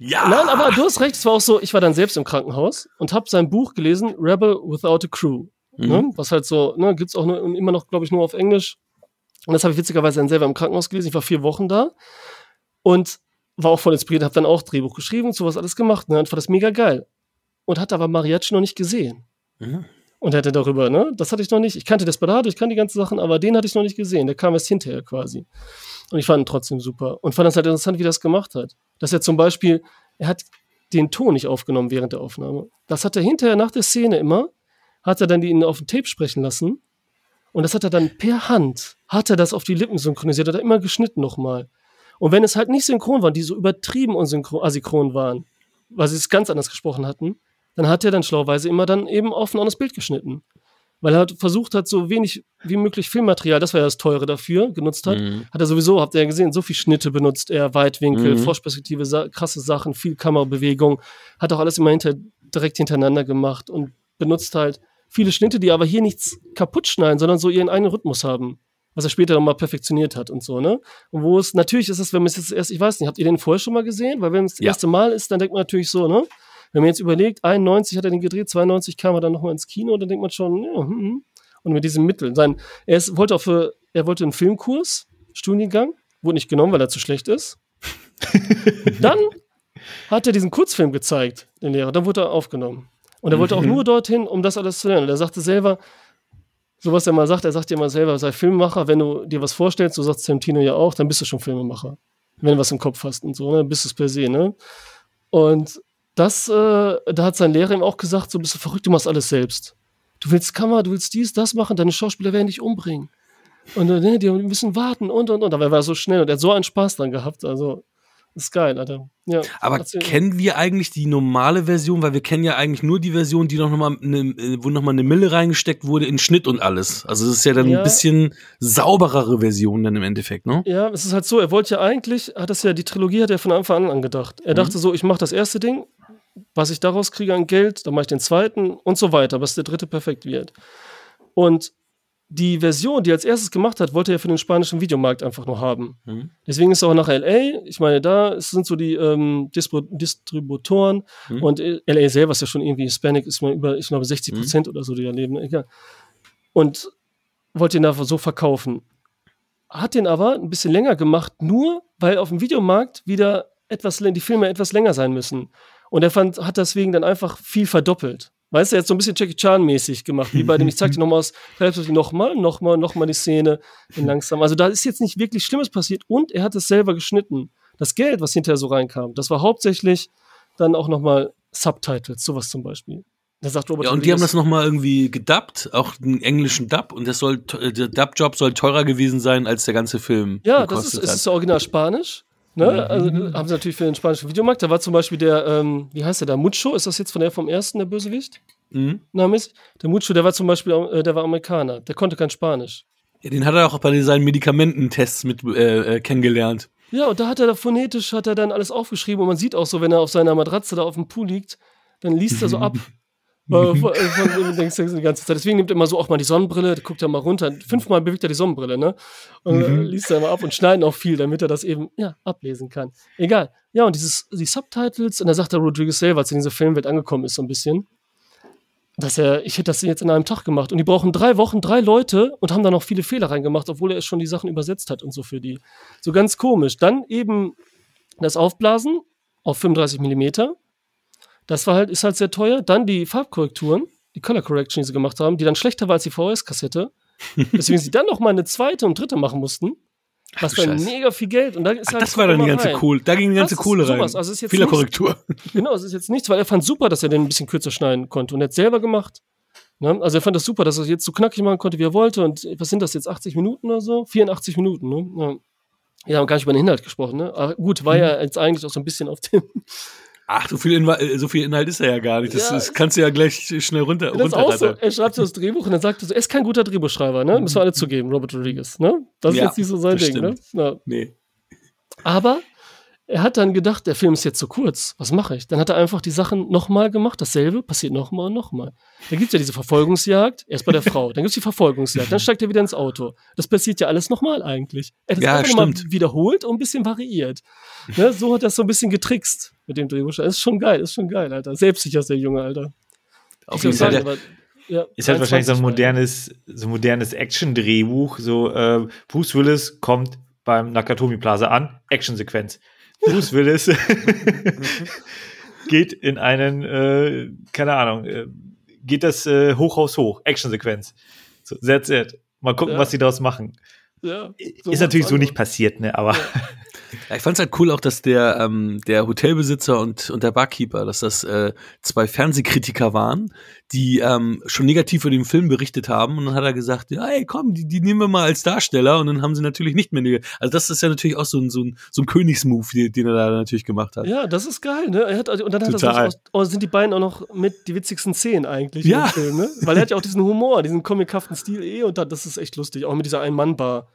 Ja. Nein, aber du hast recht, es war auch so, ich war dann selbst im Krankenhaus und habe sein Buch gelesen, Rebel Without a Crew. Ne? Mhm. Ne? Was halt so, ne, gibt's auch nur, immer noch, glaube ich, nur auf Englisch. Und das habe ich witzigerweise dann selber im Krankenhaus gelesen. Ich war vier Wochen da und war auch voll inspiriert, habe dann auch Drehbuch geschrieben, sowas alles gemacht, ne? Und fand das mega geil. Und hatte aber Mariachi noch nicht gesehen. Mhm und hätte darüber, ne? Das hatte ich noch nicht. Ich kannte Desperado, ich kannte die ganzen Sachen, aber den hatte ich noch nicht gesehen. Der kam erst hinterher quasi. Und ich fand ihn trotzdem super. Und fand es halt interessant, wie das gemacht hat. Dass er zum Beispiel, er hat den Ton nicht aufgenommen während der Aufnahme. Das hat er hinterher nach der Szene immer, hat er dann ihn auf dem Tape sprechen lassen. Und das hat er dann per Hand, hat er das auf die Lippen synchronisiert, hat er immer geschnitten nochmal. Und wenn es halt nicht synchron waren, die so übertrieben unsynchron, asynchron waren, weil sie es ganz anders gesprochen hatten, dann hat er dann schlauweise immer dann eben offen an das Bild geschnitten. Weil er versucht hat, so wenig wie möglich Filmmaterial, das war ja das Teure dafür, genutzt hat. Mhm. Hat er sowieso, habt ihr ja gesehen, so viel Schnitte benutzt er, Weitwinkel, mhm. Froschperspektive, sa krasse Sachen, viel Kamerabewegung. Hat auch alles immer hinter, direkt hintereinander gemacht und benutzt halt viele Schnitte, die aber hier nichts kaputt schneiden, sondern so ihren eigenen Rhythmus haben. Was er später nochmal perfektioniert hat und so, ne? Und wo es, natürlich ist es, wenn man es jetzt erst, ich weiß nicht, habt ihr den vorher schon mal gesehen? Weil wenn es das ja. erste Mal ist, dann denkt man natürlich so, ne? Wenn man jetzt überlegt, 91 hat er den gedreht, 92 kam er dann nochmal ins Kino, dann denkt man schon, ja, hm, hm. und mit diesen Mitteln. Sein, er ist, wollte auch für, er wollte einen Filmkurs, Studiengang, wurde nicht genommen, weil er zu schlecht ist. dann hat er diesen Kurzfilm gezeigt, den Lehrer, dann wurde er aufgenommen. Und er wollte auch mhm. nur dorthin, um das alles zu lernen. Und er sagte selber, so was er mal sagt, er sagt ja immer selber, sei Filmemacher, wenn du dir was vorstellst, so sagt Tarantino ja auch, dann bist du schon Filmemacher. Wenn du was im Kopf hast und so, ne, bist du es per se, ne? Und das, äh, da hat sein Lehrer ihm auch gesagt, so bist du verrückt, du machst alles selbst. Du willst Kamera, du willst dies, das machen, deine Schauspieler werden dich umbringen. Und äh, nee, die müssen warten und und und. Aber er war so schnell und er hat so einen Spaß dran gehabt. Also das ist geil, Alter. Ja, Aber kennen wir eigentlich die normale Version? Weil wir kennen ja eigentlich nur die Version, die noch mal ne, wo nochmal eine Mille reingesteckt wurde in Schnitt und alles. Also das ist ja dann ja. ein bisschen sauberere Version dann im Endeffekt, ne? Ja, es ist halt so, er wollte ja eigentlich, hat das ja, die Trilogie hat er von Anfang an angedacht. Er mhm. dachte so, ich mache das erste Ding, was ich daraus kriege an Geld, dann mache ich den zweiten und so weiter, bis der dritte perfekt wird. Und die Version, die er als erstes gemacht hat, wollte er für den spanischen Videomarkt einfach nur haben. Mhm. Deswegen ist er auch nach LA. Ich meine, da sind so die ähm, Distributoren mhm. und LA selber ist ja schon irgendwie Hispanic, ist mal über, ich glaube, 60 Prozent mhm. oder so, die da leben. Egal. Und wollte ihn einfach so verkaufen. Hat den aber ein bisschen länger gemacht, nur weil auf dem Videomarkt wieder etwas, die Filme etwas länger sein müssen. Und er fand, hat deswegen dann einfach viel verdoppelt. Weißt du, jetzt so ein bisschen Jackie Chan-mäßig gemacht, wie bei dem, ich zeig dir nochmal aus, nochmal, nochmal, nochmal die Szene in langsam. Also da ist jetzt nicht wirklich Schlimmes passiert und er hat es selber geschnitten. Das Geld, was hinterher so reinkam, das war hauptsächlich dann auch nochmal Subtitles, sowas zum Beispiel. Der sagt Robert ja, und die haben das nochmal irgendwie gedubbt, auch einen englischen Dub, und das soll, der Dub-Job soll teurer gewesen sein, als der ganze Film. Ja, das ist, ist original Spanisch. Ne? Mhm. Also haben sie natürlich für den spanischen Videomarkt. Da war zum Beispiel der, ähm, wie heißt der da? Mucho, ist das jetzt von der vom ersten, der Bösewicht? Mhm. Name ist? Der Mucho, der war zum Beispiel, äh, der war Amerikaner. Der konnte kein Spanisch. Ja, den hat er auch bei seinen Medikamententests mit äh, äh, kennengelernt. Ja, und da hat er da phonetisch, hat er dann alles aufgeschrieben und man sieht auch so, wenn er auf seiner Matratze da auf dem Pool liegt, dann liest er so ab. Äh, von, von, denkst du die ganze Zeit. Deswegen nimmt er immer so auch mal die Sonnenbrille, guckt er mal runter. Fünfmal bewegt er die Sonnenbrille, ne? Und mhm. liest er immer ab und schneiden auch viel, damit er das eben, ja, ablesen kann. Egal. Ja, und dieses, die Subtitles, und da sagt der Rodriguez selber, als er in dieser Filmwelt angekommen ist, so ein bisschen, dass er, ich hätte das jetzt in einem Tag gemacht. Und die brauchen drei Wochen, drei Leute und haben da noch viele Fehler reingemacht, obwohl er schon die Sachen übersetzt hat und so für die. So ganz komisch. Dann eben das Aufblasen auf 35 Millimeter das war halt, ist halt sehr teuer. Dann die Farbkorrekturen, die Color Correction, die sie gemacht haben, die dann schlechter war als die VHS-Kassette. Deswegen sie dann noch mal eine zweite und dritte machen mussten. Was war mega viel Geld. Und da ist Ach, halt das war dann die ganze Kohle. Da ging die ganze Kohle rein. Sowas. Also Korrektur. Genau, es ist jetzt nichts, weil er fand super, dass er den ein bisschen kürzer schneiden konnte. Und er hat selber gemacht. Ne? Also er fand das super, dass er jetzt so knackig machen konnte, wie er wollte. Und was sind das jetzt, 80 Minuten oder so? 84 Minuten, ne? Ja. Wir haben gar nicht über den Inhalt gesprochen, ne? Aber gut, war mhm. ja jetzt eigentlich auch so ein bisschen auf dem Ach, so viel, Inhalt, so viel Inhalt ist er ja gar nicht. Das, ja, das kannst du ja gleich schnell runter. Das runter so. Er schreibt so das Drehbuch und dann sagt er so, er ist kein guter Drehbuchschreiber, ne? Müssen wir alle zugeben, Robert Rodriguez, ne? Das ist ja, jetzt nicht so sein Ding, ne? Ja. Nee. Aber er hat dann gedacht, der Film ist jetzt zu kurz. Was mache ich? Dann hat er einfach die Sachen nochmal gemacht. Dasselbe passiert nochmal und nochmal. Da gibt es ja diese Verfolgungsjagd. Erst bei der Frau. Dann gibt es die Verfolgungsjagd. Dann steigt er wieder ins Auto. Das passiert ja alles nochmal eigentlich. Er hat es Ja, einfach stimmt. wiederholt und ein bisschen variiert. Ne? So hat er es so ein bisschen getrickst mit dem Drehbuch. Das ist schon geil. Ist schon geil, Alter. Selbstsicher ist der Junge, Alter. Auf jeden Fall. sagen, ja, Ist halt wahrscheinlich so ein 23 modernes, so ein modernes Action-Drehbuch. So, äh, Bruce Willis kommt beim Nakatomi Plaza an, Actionsequenz. Bruce Willis geht in einen, äh, keine Ahnung, äh, geht das äh, Hochhaus hoch, Actionsequenz. So, that's it. Mal gucken, Ja. was sie daraus machen. Ja, ist natürlich so nicht passiert, ne? Aber Ja, ich fand's halt cool auch, dass der, ähm, der Hotelbesitzer und, und der Barkeeper, dass das äh, zwei Fernsehkritiker waren, die ähm, schon negativ über den Film berichtet haben. Und dann hat er gesagt, ja, ey, komm, die, die nehmen wir mal als Darsteller. Und dann haben sie natürlich nicht mehr. Also das ist ja natürlich auch so ein, so ein, so ein Königsmove, den, den er da natürlich gemacht hat. Ja, das ist geil, ne? Er hat, und dann hat Total. er so, oh, sind die beiden auch noch mit die witzigsten Szenen eigentlich Ja. im Film, ne? Weil er hat ja auch diesen Humor, diesen comichaften Stil eh und da, das ist echt lustig. Auch mit dieser Ein-Mann-Bar.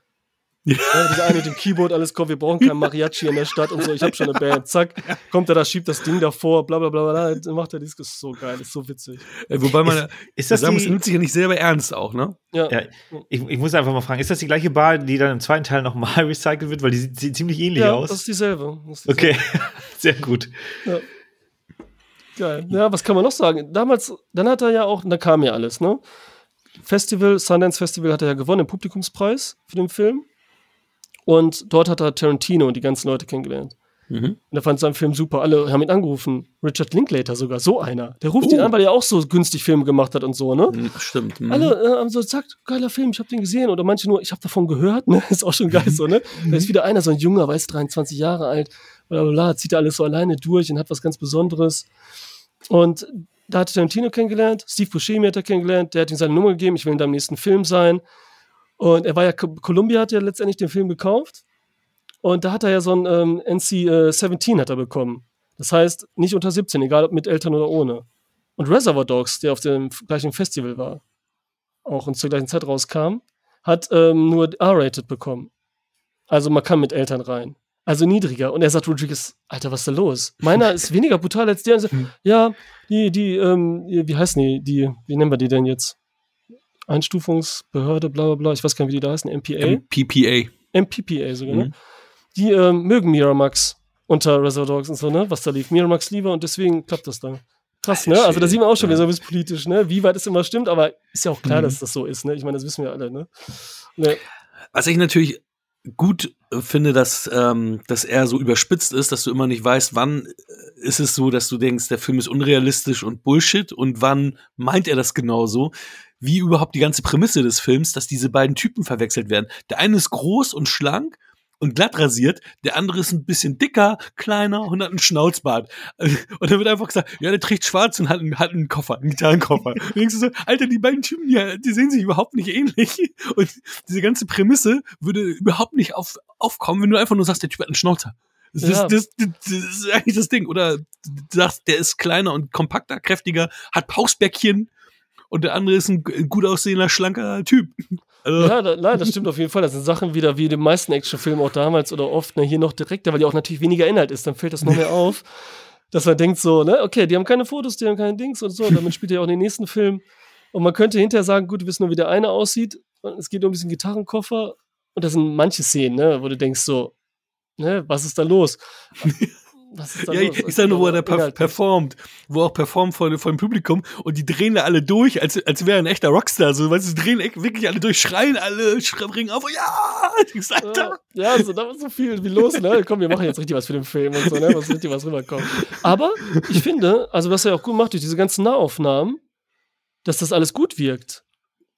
Ja. Ja, dieser eine mit dem Keyboard, alles kommt, wir brauchen kein Mariachi in der Stadt und so, ich habe schon eine Band, zack, kommt er da, schiebt das Ding davor, bla bla bla bla, dann macht er dieses, ist so geil, ist so witzig. Äh, Wobei man ist das sagen muss, die, nimmt sich ja nicht selber ernst auch, ne? Ja, Ja, ich, ich muss einfach mal fragen, ist das die gleiche Bar, die dann im zweiten Teil nochmal recycelt wird? Weil die sieht, sieht ziemlich ähnlich ja aus. das ist dieselbe. Das ist dieselbe. okay, sehr gut. Ja. Geil. Ja, was kann man noch sagen? Damals, dann hat er ja auch, da kam ja alles, ne? Festival, Sundance Festival hat er ja gewonnen, den Publikumspreis für den Film. Und dort hat er Tarantino und die ganzen Leute kennengelernt. Mhm. Und er fand seinen Film super. Alle haben ihn angerufen. Richard Linklater sogar, so einer. Der ruft ihn Oh. an, weil er auch so günstig Filme gemacht hat und so, ne? Mhm, Stimmt. Mhm. Alle äh, haben so gesagt, geiler Film, ich habe den gesehen. Oder manche nur, ich habe davon gehört, ne? Ist auch schon geil so, ne? Da ist wieder einer, so ein Junger, weiß 23 Jahre alt, bla bla bla, zieht alles so alleine durch und hat was ganz Besonderes. Und da hat er Tarantino kennengelernt, Steve Buscemi hat er kennengelernt, der hat ihm seine Nummer gegeben, ich will in deinem nächsten Film sein. Und er war ja, Columbia hat ja letztendlich den Film gekauft. Und da hat er ja so ein ähm, NC-17 hat er bekommen. Das heißt, nicht unter 17, egal ob mit Eltern oder ohne. Und Reservoir Dogs, der auf dem gleichen Festival war, auch und zur gleichen Zeit rauskam, hat ähm, nur R-rated bekommen. Also man kann mit Eltern rein. Also niedriger. Und er sagt Rodriguez, Alter, was ist da los? Meiner ist weniger brutal als der. Ja, die, die, ähm, wie heißen die, die, wie nennen wir die denn jetzt? Einstufungsbehörde, bla bla bla, ich weiß gar nicht, wie die da heißen, MPA? PPA. MPPA sogar, ne? Mhm. Die ähm, mögen Miramax unter Reservoir Dogs und so, ne? Was da lief. Miramax lieber und deswegen klappt das da. Krass, ne? Also da sieht man auch schon, wie so ein bisschen politisch, ne? Wie weit es immer stimmt, aber ist ja auch klar, Mhm. dass das so ist, ne? Ich meine, das wissen wir alle, ne? ne? Was ich natürlich gut äh, finde, dass, ähm, dass er so überspitzt ist, dass du immer nicht weißt, wann äh, ist es so, dass du denkst, der Film ist unrealistisch und Bullshit und wann meint er das genauso. Wie überhaupt die ganze Prämisse des Films, dass diese beiden Typen verwechselt werden. Der eine ist groß und schlank und glatt rasiert, der andere ist ein bisschen dicker, kleiner und hat einen Schnauzbart. Und dann wird einfach gesagt, ja, der trägt schwarz und hat einen, hat einen Koffer, einen Gitarrenkoffer. Und denkst du so, Alter, die beiden Typen, die, die sehen sich überhaupt nicht ähnlich. Und diese ganze Prämisse würde überhaupt nicht auf, aufkommen, wenn du einfach nur sagst, der Typ hat einen Schnauzer. Das, Ja. ist, das, das, das ist eigentlich das Ding. Oder du sagst, der ist kleiner und kompakter, kräftiger, hat Pausbäckchen und der andere ist ein gut aussehender, schlanker Typ. Also, Ja, da, nein, das stimmt auf jeden Fall. Das sind Sachen wieder wie in den meisten Actionfilmen auch damals oder oft, ne, hier noch direkter, weil ja auch natürlich weniger Inhalt ist, dann fällt das noch mehr auf. Dass man denkt so, ne, okay, die haben keine Fotos, die haben keine Dings und so, damit spielt er auch in den nächsten Film. Und man könnte hinterher sagen, gut, wir wissen nur, wie der eine aussieht. Und es geht um diesen Gitarrenkoffer. Und das sind manche Szenen, ne, wo du denkst so, ne, was ist da los? Was ist da Ja, los? ich sag nur, wo er da performt, wo er auch performt vor, vor dem Publikum und die drehen da alle durch, als, als wäre er ein echter Rockstar. So, weißt du, sie drehen wirklich alle durch, schreien alle, bringen auf, ja! Ich denkst, Alter. Ja, so, da war so viel wie los, ne? Komm, wir machen jetzt richtig was für den Film und so, ne? Was richtig was rüberkommt. Aber ich finde, also was er auch gut macht durch diese ganzen Nahaufnahmen, dass das alles gut wirkt.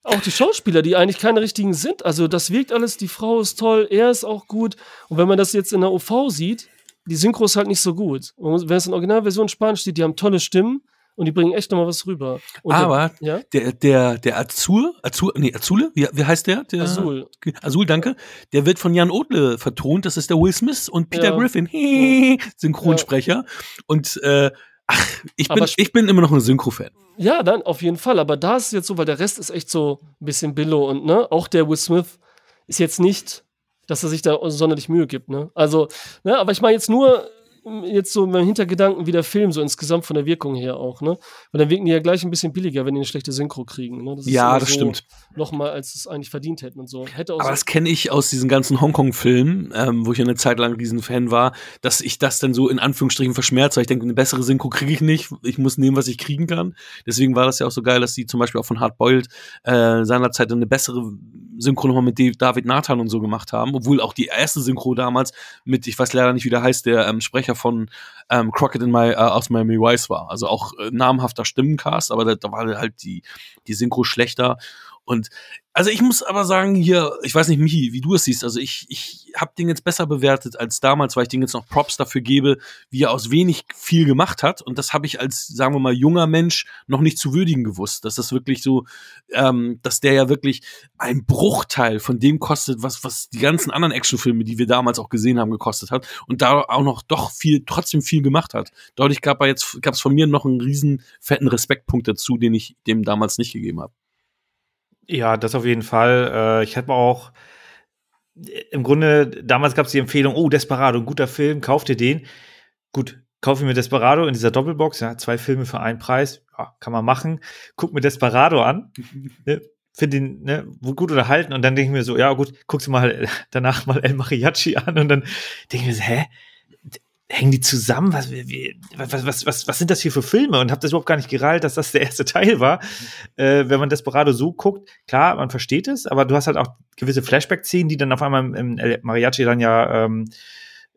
Auch die Schauspieler, die eigentlich keine richtigen sind, also das wirkt alles, die Frau ist toll, er ist auch gut. Und wenn man das jetzt in der OV sieht, die Synchro ist halt nicht so gut. Und wenn es in Originalversion Spanisch steht, die haben tolle Stimmen und die bringen echt nochmal was rüber. Und Aber der, ja? der, der, der Azur, Azur, nee, Azule, wie, wie heißt der? der? Azul. Azul, danke. Der wird von Jan Odle vertont. Das ist der Will Smith und Peter Ja. Griffin, Synchronsprecher. Und äh, ach, ich bin, ich bin immer noch ein Synchro-Fan. Ja, dann auf jeden Fall. Aber da ist es jetzt so, weil der Rest ist echt so ein bisschen Billo und ne, auch der Will Smith ist jetzt nicht dass er sich da sonderlich Mühe gibt. Ne? Also, ne, aber ich meine jetzt nur jetzt so mein Hintergedanken wie der Film, so insgesamt von der Wirkung her auch, ne? Weil dann wirken die ja gleich ein bisschen billiger, wenn die eine schlechte Synchro kriegen. Ne? Das ja, das so stimmt. Nochmal, als es eigentlich verdient hätten und so. Hätte Aber so das kenne ich aus diesen ganzen Hongkong-Filmen, ähm, wo ich eine Zeit lang diesen Fan war, dass ich das dann so in Anführungsstrichen verschmerze, weil ich denke, eine bessere Synchro kriege ich nicht. Ich muss nehmen, was ich kriegen kann. Deswegen war das ja auch so geil, dass die zum Beispiel auch von Hard Boiled äh, seinerzeit eine bessere Synchro nochmal mit David Nathan und so gemacht haben, obwohl auch die erste Synchro damals mit, ich weiß leider nicht, wie der heißt, der ähm, Sprecher von ähm, Crockett in My, äh, aus Miami Vice war. Also auch äh, namhafter Stimmencast, aber da, da war halt die, die Synchro schlechter. Und also ich muss aber sagen, hier, ich weiß nicht, Michi, wie du es siehst, also ich, ich habe den jetzt besser bewertet als damals, weil ich den jetzt noch Props dafür gebe, wie er aus wenig viel gemacht hat. Und das habe ich als, sagen wir mal, junger Mensch noch nicht zu würdigen gewusst. Dass das wirklich so, ähm, dass der ja wirklich ein Bruchteil von dem kostet, was, was die ganzen anderen Actionfilme, die wir damals auch gesehen haben, gekostet hat. Und da auch noch doch viel, trotzdem viel gemacht hat. Dadurch gab es von mir noch einen riesen fetten Respektpunkt dazu, den ich dem damals nicht gegeben habe. Ja, das auf jeden Fall. Äh, ich habe auch im Grunde, damals gab es die Empfehlung, oh, Desperado, ein guter Film, kauf dir den. Gut, kauf mir Desperado in dieser Doppelbox, ja, zwei Filme für einen Preis, ja, kann man machen. Guck mir Desperado an, ne, finde ihn ne, gut unterhalten und dann denke ich mir so, ja gut, guckst du mal danach mal El Mariachi an und dann denke ich mir so, hä? Hängen die zusammen? Was, wie, was, was, was, was sind das hier für Filme? Und habe das überhaupt gar nicht gereilt, dass das der erste Teil war. Äh, wenn man Desperado so guckt, klar, man versteht es, aber du hast halt auch gewisse Flashback-Szenen, die dann auf einmal im, im Mariachi dann ja ähm,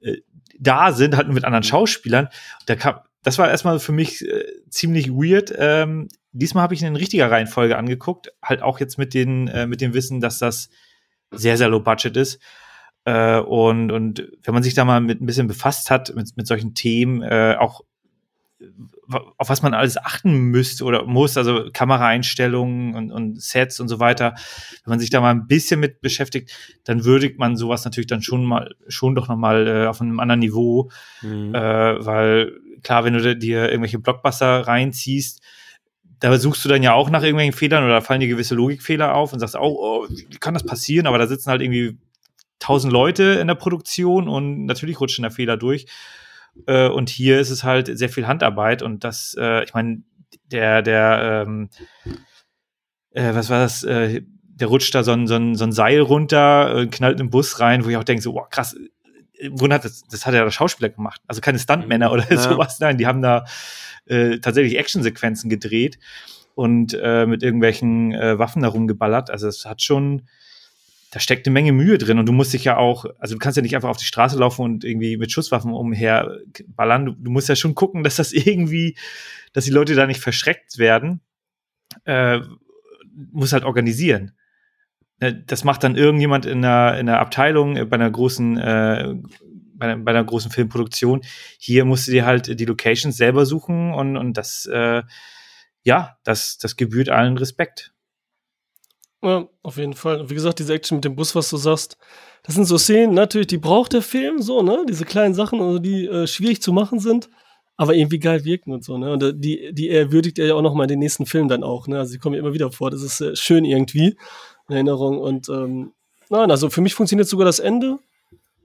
äh, da sind, halt nur mit anderen Schauspielern. Da kam, das war erstmal für mich äh, ziemlich weird. Ähm, diesmal habe ich ihn in richtiger Reihenfolge angeguckt, halt auch jetzt mit, den, äh, mit dem Wissen, dass das sehr, sehr low budget ist. Äh, und, und wenn man sich da mal mit ein bisschen befasst hat, mit, mit solchen Themen, äh, auch auf was man alles achten müsste oder muss, also Kameraeinstellungen und, und Sets und so weiter, wenn man sich da mal ein bisschen mit beschäftigt, dann würdigt man sowas natürlich dann schon mal, schon doch nochmal äh, auf einem anderen Niveau, mhm. äh, weil klar, wenn du dir irgendwelche Blockbuster reinziehst, da suchst du dann ja auch nach irgendwelchen Fehlern oder fallen dir gewisse Logikfehler auf und sagst, oh, oh wie kann das passieren? Aber da sitzen halt irgendwie tausend Leute in der Produktion und natürlich rutschen da Fehler durch. Äh, und hier ist es halt sehr viel Handarbeit und das, äh, ich meine, der, der, ähm, äh, was war das? Äh, der rutscht da so ein, so ein, so ein Seil runter, äh, knallt in den Bus rein, wo ich auch denke, so, boah, krass, im Grunde hat das, das hat ja der Schauspieler gemacht. Also keine Stuntmänner mhm. oder ja. sowas. Nein, die haben da äh, tatsächlich Actionsequenzen gedreht und äh, mit irgendwelchen äh, Waffen da rumgeballert. Also es hat schon, da steckt eine Menge Mühe drin und du musst dich ja auch, also du kannst ja nicht einfach auf die Straße laufen und irgendwie mit Schusswaffen umher ballern. Du, du musst ja schon gucken, dass das irgendwie, dass die Leute da nicht verschreckt werden. Äh, muss halt organisieren. Ne, das macht dann irgendjemand in einer, in einer Abteilung äh, bei einer großen, äh, bei, einer, bei einer großen Filmproduktion. Hier musst du dir halt die Locations selber suchen und, und das, äh, ja, das, das gebührt allen Respekt. Ja, auf jeden Fall. Wie gesagt, diese Action mit dem Bus, was du sagst, das sind so Szenen, natürlich, die braucht der Film, so, ne? Diese kleinen Sachen, also die äh, schwierig zu machen sind, aber irgendwie geil wirken und so, ne? Und äh, die, die er würdigt er ja auch nochmal in den nächsten Filmen dann auch, ne? Also sie kommen ja immer wieder vor. Das ist äh, schön irgendwie, in Erinnerung. Und ähm, nein, also für mich funktioniert sogar das Ende.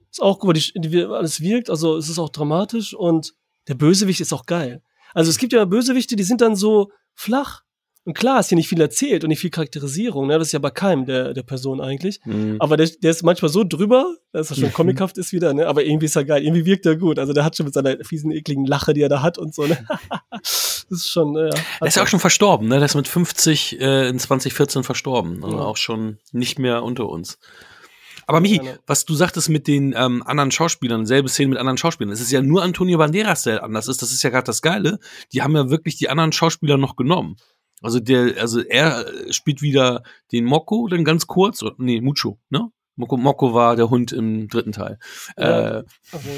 Ist auch gut, die, die, alles wirkt, also es ist auch dramatisch und der Bösewicht ist auch geil. Also es gibt ja Bösewichte, die sind dann so flach, und klar ist hier nicht viel erzählt und nicht viel Charakterisierung, ne? Das ist ja bei keinem der, der Person eigentlich. Mhm. Aber der, der ist manchmal so drüber, dass er schon mhm. comichaft ist wieder, ne? Aber irgendwie ist er geil, irgendwie wirkt er gut. Also der hat schon mit seiner fiesen, ekligen Lache, die er da hat und so, ne? das ist schon, ja. Der ist ja auch schon verstorben, ne? Der ist mit 50 äh, in 2014 verstorben. Also ja. auch schon nicht mehr unter uns. Aber Michi, was du sagtest mit den ähm, anderen Schauspielern, selbe Szene mit anderen Schauspielern, es ist ja nur Antonio Banderas, der anders ist. Das ist ja gerade das Geile. Die haben ja wirklich die anderen Schauspieler noch genommen. Also der, also er spielt wieder den Mokko, dann ganz kurz, nee, Mucho, ne? Mokko, Mokko war der Hund im dritten Teil. Ja, äh, also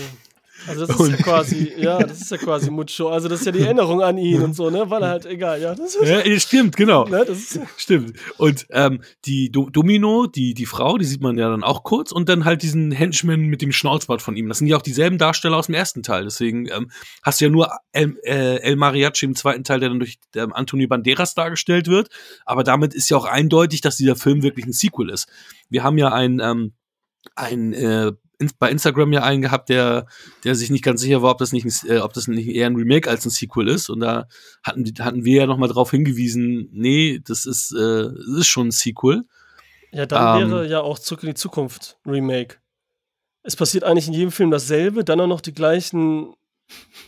also das ist ja quasi, ja, das ist ja quasi Mucho. Also das ist ja die Erinnerung an ihn und so, ne? Weil er halt egal, ja. Das ist, ja, stimmt, genau. Ne, das stimmt. Und ähm, die Do Domino, die, die Frau, die sieht man ja dann auch kurz und dann halt diesen Henchman mit dem Schnauzbart von ihm. Das sind ja auch dieselben Darsteller aus dem ersten Teil. Deswegen ähm, hast du ja nur El, äh, El Mariachi im zweiten Teil, der dann durch ähm, Antonio Banderas dargestellt wird. Aber damit ist ja auch eindeutig, dass dieser Film wirklich ein Sequel ist. Wir haben ja ein ähm, ein äh, in, bei Instagram ja einen gehabt, der, der sich nicht ganz sicher war, ob das nicht, äh, ob das nicht eher ein Remake als ein Sequel ist. Und da hatten, hatten wir ja nochmal drauf hingewiesen, nee, das ist, äh, das ist schon ein Sequel. Ja, dann ähm, wäre ja auch Zurück in die Zukunft Remake. Es passiert eigentlich in jedem Film dasselbe, dann auch noch die gleichen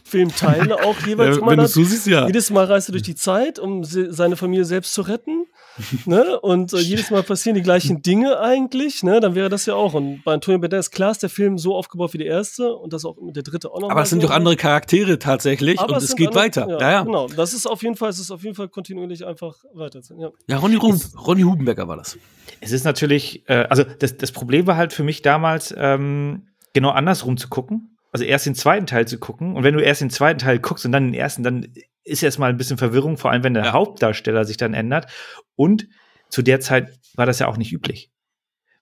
Filmteile auch jeweils ja, immer. Wenn du so siehst, ja. Jedes Mal reist er durch die Zeit, um seine Familie selbst zu retten ne? Und äh, jedes Mal passieren die gleichen Dinge eigentlich, ne? Dann wäre das ja auch. Und bei Antonio Banderas, klar ist der Film so aufgebaut wie der erste und das auch mit der dritte auch noch. Aber es sind doch andere Charaktere tatsächlich Aber und es, es geht andere, weiter. Ja, ja, ja, Genau, das ist auf jeden Fall, es ist auf jeden Fall kontinuierlich einfach weiter. Ja, ja Ronny, Rum, Ronny Hubenbecker war das. Es ist natürlich, äh, also das, das Problem war halt für mich damals, ähm, genau andersrum zu gucken also erst den zweiten Teil zu gucken. Und wenn du erst den zweiten Teil guckst und dann den ersten, dann ist erstmal ein bisschen Verwirrung, vor allem wenn der ja. Hauptdarsteller sich dann ändert. Und zu der Zeit war das ja auch nicht üblich.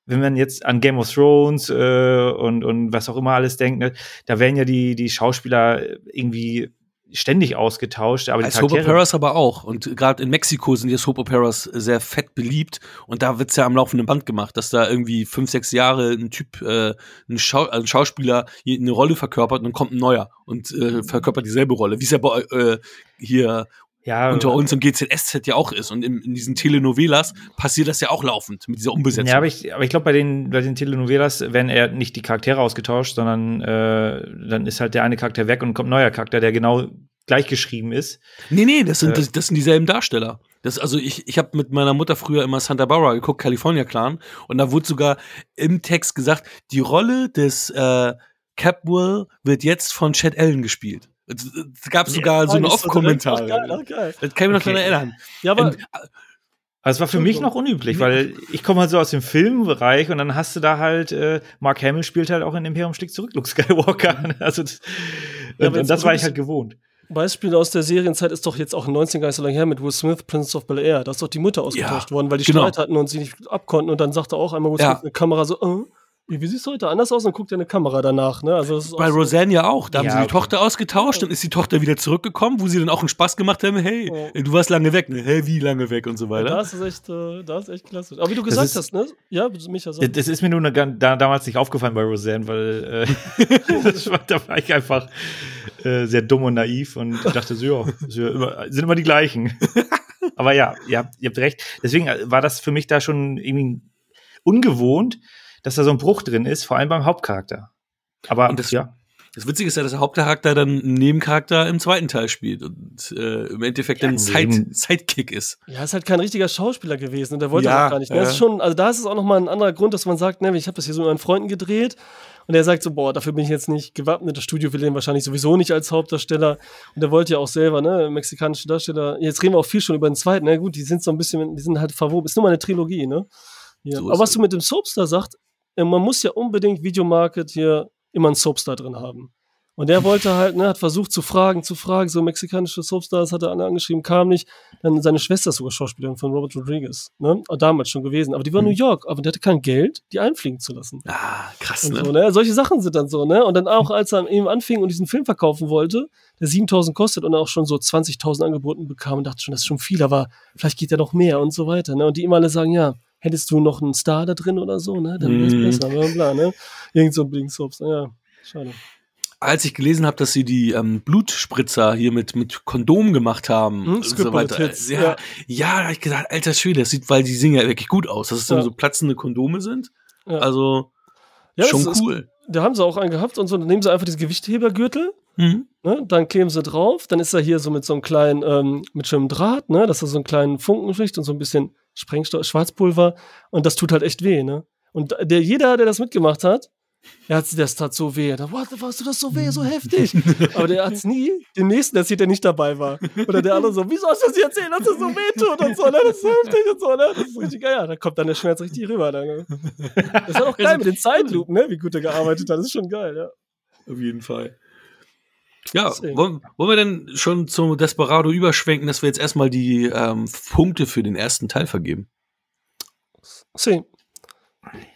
Wenn man jetzt an Game of Thrones äh, und, und was auch immer alles denkt, ne, da werden ja die, die Schauspieler irgendwie ständig ausgetauscht. Aber Als Soap Operas aber auch. Und gerade in Mexiko sind die Soap Operas sehr fett beliebt. Und da wird's ja am laufenden Band gemacht, dass da irgendwie fünf, sechs Jahre ein Typ, äh, ein, Schau ein Schauspieler eine Rolle verkörpert und dann kommt ein neuer und äh, verkörpert dieselbe Rolle. Wie es ja bei, äh, hier ja, unter uns im GZSZ ja auch ist. Und in, in, diesen Telenovelas passiert das ja auch laufend mit dieser Umbesetzung. Ja, aber ich, aber ich glaube, bei den, bei den Telenovelas werden eher nicht die Charaktere ausgetauscht, sondern äh, dann ist halt der eine Charakter weg und kommt ein neuer Charakter, der genau gleich geschrieben ist. Nee, nee, das sind, äh, das, das sind dieselben Darsteller. Das, also ich, ich habe mit meiner Mutter früher immer Santa Barbara geguckt, California Clan, und da wurde sogar im Text gesagt, die Rolle des äh, Capwell wird jetzt von Chad Allen gespielt. Es gab sogar ja, so einen Off-Kommentar. Das kann ich mir noch okay. daran erinnern. Ja, aber. Und, also es war für mich noch unüblich, weil ich komme halt so aus dem Filmbereich und dann hast du da halt, äh, Mark Hamill spielt halt auch in Imperium schlägt zurück, Luke Skywalker. Also das, ja, und, das war ich halt gewohnt. Beispiel aus der Serienzeit ist doch jetzt auch in 19 gar nicht so lange her mit Will Smith, Prince of Bel Air. Da ist doch die Mutter ausgetauscht ja, worden, weil die genau. Streit hatten und sie nicht abkonnten. Und dann sagte auch einmal Will Smith ja. eine Kamera so, äh, wie siehst du heute anders aus? Dann guckt ja eine Kamera danach. Ne? Also Bei Roseanne ja auch. Da haben sie die Tochter ausgetauscht, dann ist die Tochter wieder zurückgekommen, wo sie dann auch einen Spaß gemacht haben. Hey, oh. du warst lange weg, ne? Hey, wie lange weg und so weiter. Ja, das ist echt, äh, das ist echt klasse. Aber wie du gesagt ist, hast, ne? Ja, Micha, sag. Das ist mir nur da, damals nicht aufgefallen bei Roseanne, weil äh, war, da war ich einfach äh, sehr dumm und naiv und dachte so, ja, sind immer, sind immer die gleichen. Aber ja, ihr habt, ihr habt recht. Deswegen war das für mich da schon irgendwie ungewohnt dass da so ein Bruch drin ist, vor allem beim Hauptcharakter. Aber und das, ja. Das Witzige ist ja, dass der Hauptcharakter dann einen Nebencharakter im zweiten Teil spielt und äh, im Endeffekt ja, ein Side Sidekick ist. Ja, ist halt kein richtiger Schauspieler gewesen und der wollte ja, auch gar nicht. Ne? Ist schon, also da ist es auch nochmal ein anderer Grund, dass man sagt, ne, ich habe das hier so mit meinen Freunden gedreht und er sagt so, boah, dafür bin ich jetzt nicht gewappnet. Das Studio will den wahrscheinlich sowieso nicht als Hauptdarsteller. Und er wollte ja auch selber, ne, mexikanische Darsteller. Jetzt reden wir auch viel schon über den zweiten. Na ne? gut, die sind so ein bisschen, die sind halt verwoben. Ist nur mal eine Trilogie, ne? Ja. So Aber was du mit dem Soapstar sagst, äh, man muss ja unbedingt Videomarket hier immer einen Soapstar drin haben. Und der wollte halt, ne, hat versucht zu fragen, zu fragen, so mexikanische Soapstars hat er angeschrieben, kam nicht. Dann seine Schwester ist sogar Schauspielerin von Robert Rodriguez, ne, damals schon gewesen. Aber die war in mhm. New York, aber der hatte kein Geld, die einfliegen zu lassen. Ah, krass, und ne? So, ne? Solche Sachen sind dann so, ne. Und dann auch, als er eben anfing und diesen Film verkaufen wollte, der 7000 kostet und auch schon so 20.000 angeboten bekam und dachte schon, das ist schon viel, aber vielleicht geht ja noch mehr und so weiter, ne. Und die immer alle sagen, ja, hättest du noch einen Star da drin oder so, ne? Dann wäre es mm. besser, bla, bla, ne? Irgend so ein Soaps, ja, schade. Als ich gelesen habe, dass sie die ähm, Blutspritzer hier mit, mit Kondom gemacht haben hm, und so weiter. Hits, ja, ja, ja da habe ich gesagt, alter Schwede, das sieht, weil die singen ja wirklich gut aus, dass es dann so platzende Kondome sind. Ja. Also schon cool. Ist, da haben sie auch einen gehabt und so, dann nehmen sie einfach diese Gewichthebergürtel, mhm. ne, dann kleben sie drauf, dann ist er hier so mit so einem kleinen, ähm, mit so einem Draht, ne, dass er so einen kleinen Funken kriegt und so ein bisschen Sprengstoff, Schwarzpulver und das tut halt echt weh, ne? Und der, jeder, der das mitgemacht hat, er hat, das tat so weh. Da, what, was tut das so weh, so heftig? Aber der hat es nie dem nächsten erzählt, der nicht dabei war. Oder der andere so, wieso hast du das erzählt, dass es so weh tut und so, ne? Das ist so heftig und so, ne? Das ist richtig geil. Ja, da kommt dann der Schmerz richtig rüber. Ne? Das ist auch geil mit den Zeitlupen, ne? Wie gut er gearbeitet hat. Das ist schon geil, ja. Auf jeden Fall. Ja, wollen, wollen wir denn schon zum Desperado überschwenken, dass wir jetzt erstmal die ähm, Punkte für den ersten Teil vergeben? Sí.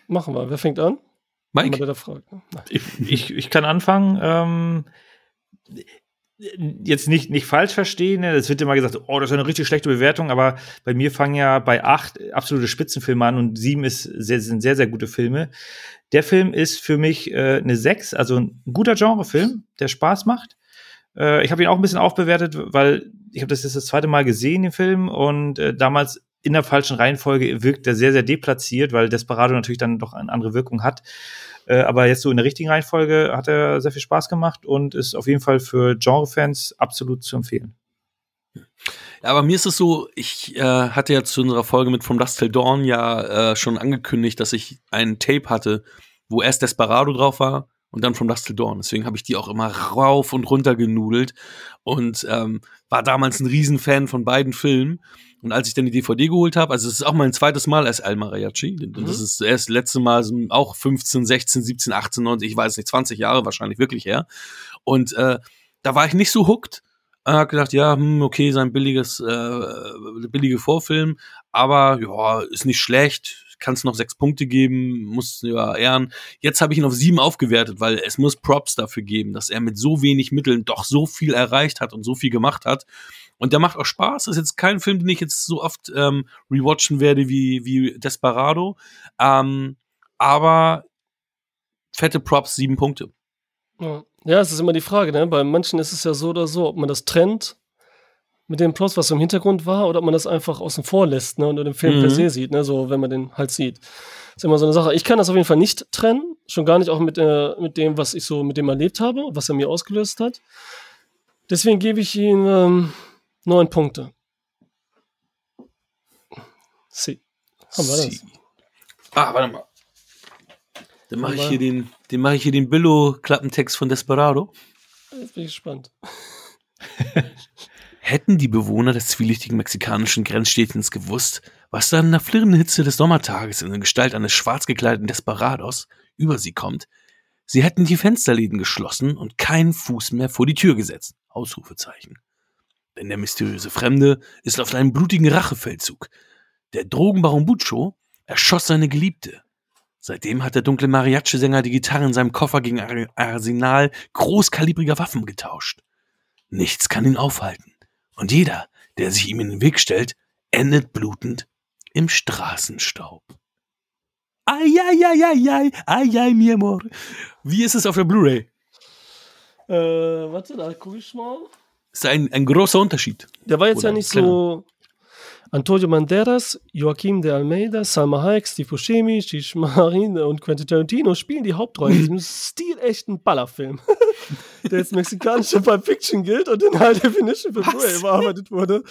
Machen wir. Wer fängt an? Mike. Ich, ich, ich, kann anfangen. Ähm, jetzt nicht, nicht falsch verstehen, ne? es wird immer gesagt, oh, das ist eine richtig schlechte Bewertung, aber bei mir fangen ja bei acht absolute Spitzenfilme an und sieben ist sehr, sind sehr, sehr gute Filme. Der Film ist für mich äh, eine sechs, also ein guter Genrefilm, der Spaß macht. Äh, ich habe ihn auch ein bisschen aufbewertet, weil ich habe das jetzt das zweite Mal gesehen, den Film, und äh, damals in der falschen Reihenfolge wirkt er sehr, sehr deplatziert, weil Desperado natürlich dann doch eine andere Wirkung hat. Äh, aber jetzt so in der richtigen Reihenfolge hat er sehr viel Spaß gemacht und ist auf jeden Fall für Genrefans absolut zu empfehlen. Ja, aber mir ist es so, ich äh, hatte ja zu unserer Folge mit From Dust Till Dawn ja äh, schon angekündigt, dass ich ein Tape hatte, wo erst Desperado drauf war und dann From Dust Till Dawn. Deswegen habe ich die auch immer rauf und runter genudelt und ähm, war damals ein Riesenfan von beiden Filmen. Und als ich dann die DVD geholt habe, also es ist auch mein zweites Mal als El Mariachi, mhm. das ist erst letzte Mal auch 15, 16, 17, 18, 19, ich weiß nicht, 20 Jahre wahrscheinlich wirklich her. Und äh, da war ich nicht so hooked, und hab gedacht, ja, hm, okay, sein billiges, äh, billige Vorfilm, aber ja, ist nicht schlecht, kann es noch sechs Punkte geben, muss ja ehren. Jetzt habe ich ihn auf sieben aufgewertet, weil es muss Props dafür geben, dass er mit so wenig Mitteln doch so viel erreicht hat und so viel gemacht hat. Und der macht auch Spaß. Das ist jetzt kein Film, den ich jetzt so oft ähm, rewatchen werde wie, wie Desperado. Ähm, aber fette Props, sieben Punkte. Ja. es ist immer die Frage, ne? Bei manchen ist es ja so oder so, ob man das trennt mit dem Plot, was im Hintergrund war, oder ob man das einfach außen vor lässt, ne? Und den Film mhm. per se sieht, ne? So, wenn man den halt sieht. Das ist immer so eine Sache. Ich kann das auf jeden Fall nicht trennen. Schon gar nicht auch mit, äh, mit dem, was ich so mit dem erlebt habe, was er mir ausgelöst hat. Deswegen gebe ich ihm ähm, neun Punkte. Sie. Haben wir das? Ah, warte mal. Dann mache ich hier den, den mache ich hier den Billo-Klappentext von Desperado. Jetzt bin ich gespannt. Hätten die Bewohner des zwielichtigen mexikanischen Grenzstädtchens gewusst, was dann in der flirrenden Hitze des Sommertages in der Gestalt eines schwarz gekleideten Desperados über sie kommt, sie hätten die Fensterläden geschlossen und keinen Fuß mehr vor die Tür gesetzt. Ausrufezeichen. Denn der mysteriöse Fremde ist auf einem blutigen Rachefeldzug. Der Drogenbaron Buccio erschoss seine Geliebte. Seitdem hat der dunkle Mariachi-Sänger die Gitarre in seinem Koffer gegen ein Arsenal großkalibriger Waffen getauscht. Nichts kann ihn aufhalten. Und jeder, der sich ihm in den Weg stellt, endet blutend im Straßenstaub. Eieieiei, ai, mi amor. Wie ist es auf der Blu-ray? Äh, warte, da guck ich mal. Ist ein, ein großer Unterschied. Der war jetzt Oder ja nicht so Antonio Banderas, Joaquim de Almeida, Salma Hayek, Steve Buscemi, Shish Marin und Quentin Tarantino spielen die Hauptrollen in diesem stilechten Ballerfilm, der jetzt mexikanische Pulp Fiction gilt und in High Definition für Blu-ray überarbeitet wurde.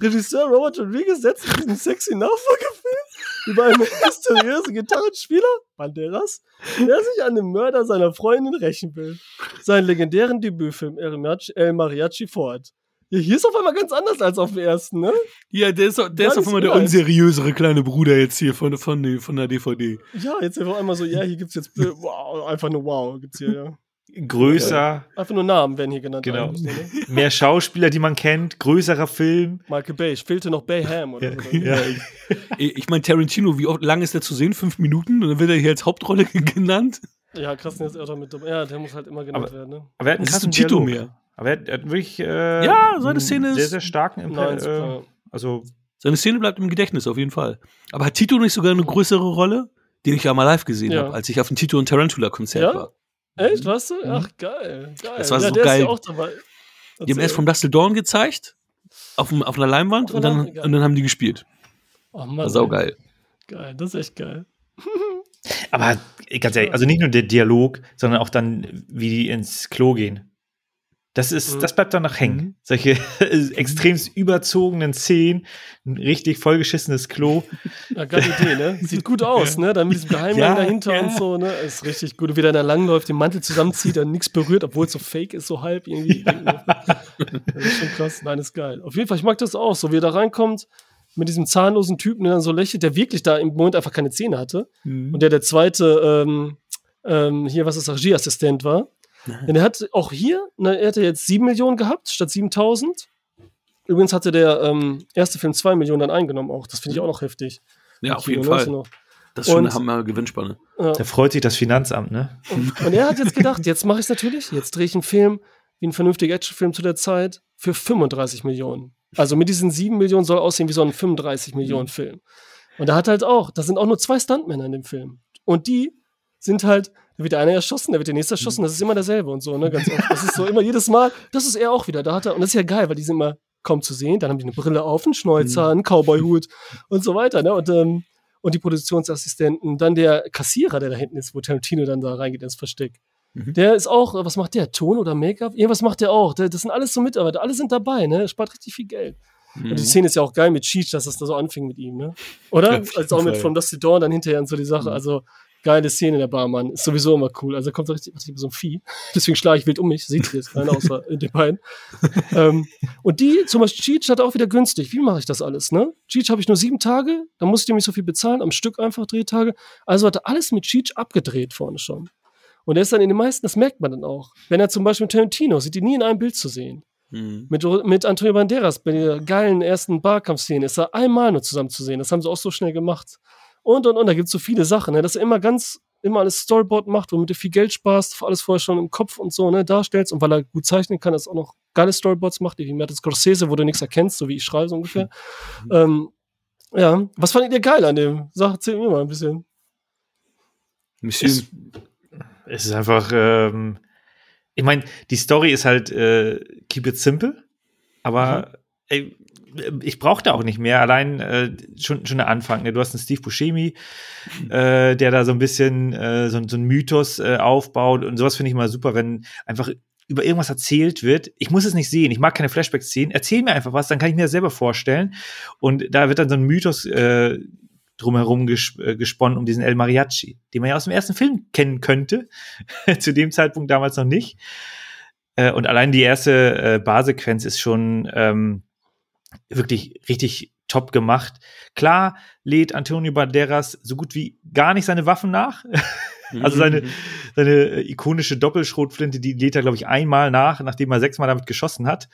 Regisseur Robert Rodriguez setzt in diesen sexy Nachfolgefilm über einen mysteriösen Gitarrenspieler, Banderas, der sich an dem Mörder seiner Freundin rächen will. Seinen legendären Debütfilm El Mariachi fort. Ja, hier ist auf einmal ganz anders als auf dem ersten, ne? Ja, der ist, der ist auf einmal der unseriösere kleine Bruder jetzt hier von, von, von der DVD. Ja, jetzt auf einmal so, ja, hier gibt's jetzt, wow, einfach nur wow, gibt's hier, ja. Größer. Ja, einfach nur Namen werden hier genannt. Genau. Ne? Mehr Schauspieler, die man kennt, größerer Film. Michael Bay, fehlte noch Bayham oder so. ja. ich ich meine, Tarantino, wie lang ist der zu sehen? Fünf Minuten? Und dann wird er hier als Hauptrolle genannt? Ja, krass, der ist auch mit dabei. Ja, der muss halt immer genannt aber, werden, ne? Aber er hat einen krassen Tito mehr. Aber er hat, er hat wirklich äh, ja, seine Szene ist sehr, sehr starken Impact. Äh, also seine Szene bleibt im Gedächtnis auf jeden Fall. Aber hat Tito nicht sogar eine größere Rolle, den ich ja mal live gesehen ja. habe, als ich auf dem Tito und Tarantula Konzert ja? war? Echt, warst du? Ach geil, geil. Das war ja, so geil. Ist ja auch dabei. Die haben erst vom Dustle Dawn gezeigt auf, auf einer Leinwand auf und, dann, und dann haben die gespielt. Oh Mann. War saugeil. Geil, das ist echt geil. Aber ganz ehrlich, also nicht nur der Dialog, sondern auch dann, wie die ins Klo gehen. Das ist, mhm. das bleibt dann noch hängen. Mhm. Solche extremst überzogenen Szenen, ein richtig vollgeschissenes Klo. Ja, geile Idee, ne? Sieht gut aus, ne? Dann mit diesem Geheimgang ja, dahinter ja. und so, ne? Ist richtig gut. Wie der da langläuft, den Mantel zusammenzieht, dann nichts berührt, obwohl es so fake ist, so halb irgendwie. Ja. Das ist schon krass. Nein, ist geil. Auf jeden Fall, ich mag das auch, so wie er da reinkommt mit diesem zahnlosen Typen, der dann so lächelt, der wirklich da im Moment einfach keine Zähne hatte. Mhm. Und der der zweite, ähm, ähm, hier, was ist Regieassistent war. Denn er hat auch hier, ne, er hatte jetzt 7 Millionen gehabt statt 7000. Übrigens hatte der ähm, erste Film 2 Millionen dann eingenommen auch. Das finde ich auch noch heftig. Ja, auf jeden Fall. Das ist schon eine Hammer Gewinnspanne. Ja. Da freut sich das Finanzamt, ne? Und, und er hat jetzt gedacht, jetzt mache ich es natürlich. Jetzt drehe ich einen Film wie ein vernünftiger Actionfilm zu der Zeit für 35 Millionen. Also mit diesen 7 Millionen soll aussehen wie so ein 35 Millionen Film. Und da hat halt auch, da sind auch nur zwei Stuntmänner in dem Film. Und die sind halt, da wird der eine erschossen, da wird der nächste erschossen, das ist immer derselbe und so, ne? Ganz oft. Das ist so immer jedes Mal, das ist er auch wieder. Da hat er, und das ist ja geil, weil die sind immer kaum zu sehen, dann haben die eine Brille auf, einen Schnäuzer, einen Cowboyhut und so weiter, ne? Und, ähm, und die Produktionsassistenten, dann der Kassierer, der da hinten ist, wo Tarantino dann da reingeht ins Versteck. Mhm. Der ist auch, was macht der? Ton oder Make-up? Irgendwas macht der auch. das sind alles so Mitarbeiter, alle sind dabei, ne? Er spart richtig viel Geld. Mhm. Und die mhm. Szene ist ja auch geil mit Cheech, dass das da so anfing mit ihm, ne? Oder? Ja, Als auch mit From Dusty Dawn dann hinterher und so die Sache. Mhm. Also geile Szene der Barmann. Ist sowieso immer cool. Also kommt so richtig, richtig so ein Vieh. Deswegen schlage ich wild um mich. Sieht jetzt keiner außer in den Beinen. ähm, und die, zum Beispiel Cheech hat auch wieder günstig. Wie mache ich das alles, ne? Cheech habe ich nur sieben Tage. Da musste ich nicht so viel bezahlen. Am Stück einfach Drehtage. Also hat er alles mit Cheech abgedreht vorne schon. Und er ist dann in den meisten, das merkt man dann auch. Wenn er zum Beispiel mit Tarantino, sieht die nie in einem Bild zu sehen. Mhm. Mit, mit Antonio Banderas bei der geilen ersten Barkampfszene ist er einmal nur zusammen zu sehen. Das haben sie auch so schnell gemacht. Und, und, und, da gibt es so viele Sachen, ne? dass er immer ganz, immer alles Storyboard macht, womit er viel Geld sparst, alles vorher schon im Kopf und so, ne, darstellst. Und weil er gut zeichnen kann, dass er auch noch geile Storyboards macht, wie Martin Scorsese, wo du nichts erkennst, so wie ich schreibe so ungefähr. Mhm. Ähm, ja, was fandet ihr geil an dem? Sag, erzähl mir mal ein bisschen. Bisschen es ist einfach, ähm, ich meine, die Story ist halt äh, keep it simple, aber mhm. ey, ich brauchte auch nicht mehr. Allein äh, schon, schon der Anfang. Ne? Du hast einen Steve Buscemi, äh, der da so ein bisschen äh, so, so einen Mythos äh, aufbaut und sowas finde ich mal super, wenn einfach über irgendwas erzählt wird. Ich muss es nicht sehen. Ich mag keine Flashbacks sehen. Erzähl mir einfach was, dann kann ich mir das selber vorstellen. Und da wird dann so ein Mythos äh, drumherum ges äh, gesponnen um diesen El Mariachi, den man ja aus dem ersten Film kennen könnte, zu dem Zeitpunkt damals noch nicht. Äh, und allein die erste äh, Barsequenz ist schon ähm, wirklich richtig top gemacht. Klar lädt Antonio Banderas so gut wie gar nicht seine Waffen nach. also seine, mhm. seine ikonische Doppelschrotflinte, die lädt er, glaube ich, einmal nach, nachdem er sechsmal damit geschossen hat.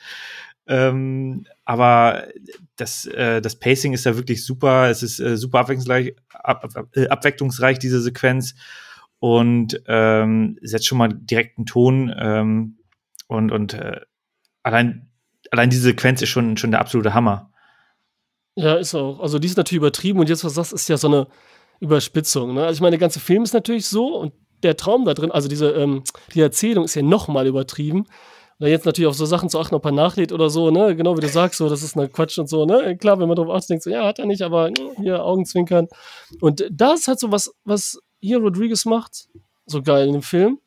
Ähm, aber das, äh, das Pacing ist da wirklich super. Es ist äh, super abwechslungsreich, ab, ab, äh, abwechslungsreich, diese Sequenz. Und ähm, setzt schon mal direkt einen Ton. Ähm, und und äh, allein, allein diese Sequenz ist schon, schon der absolute Hammer. Ja, ist auch. Also die ist natürlich übertrieben und jetzt, was du sagst, ist ja so eine Überspitzung. Ne? Also ich meine, der ganze Film ist natürlich so und der Traum da drin, also diese ähm, die Erzählung ist ja noch mal übertrieben da jetzt natürlich auf so Sachen zu achten, ob er nachlädt oder so, ne? Genau wie du sagst, so, das ist eine Quatsch und so, ne? Klar, wenn man drauf achtet, denkt so, ja, hat er nicht, aber hm, hier Augenzwinkern. Und das hat so was, was hier Rodriguez macht, so geil in dem Film,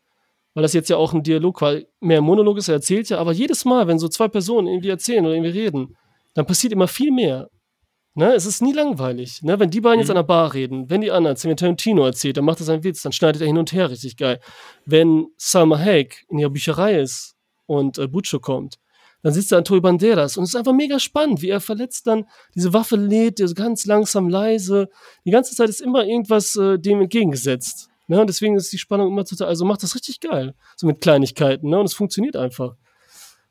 weil das jetzt ja auch ein Dialog war, mehr Monolog ist, er erzählt ja, aber jedes Mal, wenn so zwei Personen irgendwie erzählen oder irgendwie reden, dann passiert immer viel mehr. Ne, es ist nie langweilig. Ne, wenn die beiden mhm. jetzt an der Bar reden, wenn die anderen, wenn Tarantino erzählt, dann macht er seinen Witz, dann schneidet er hin und her richtig geil. Wenn Salma Hayek in ihrer Bücherei ist und äh, Bucho kommt. Dann sitzt da Antonio Banderas und es ist einfach mega spannend, wie er verletzt dann diese Waffe lädt, ganz langsam leise. Die ganze Zeit ist immer irgendwas äh, dem entgegengesetzt. Ne? Und deswegen ist die Spannung immer total, also macht das richtig geil. So mit Kleinigkeiten, ne? Und es funktioniert einfach.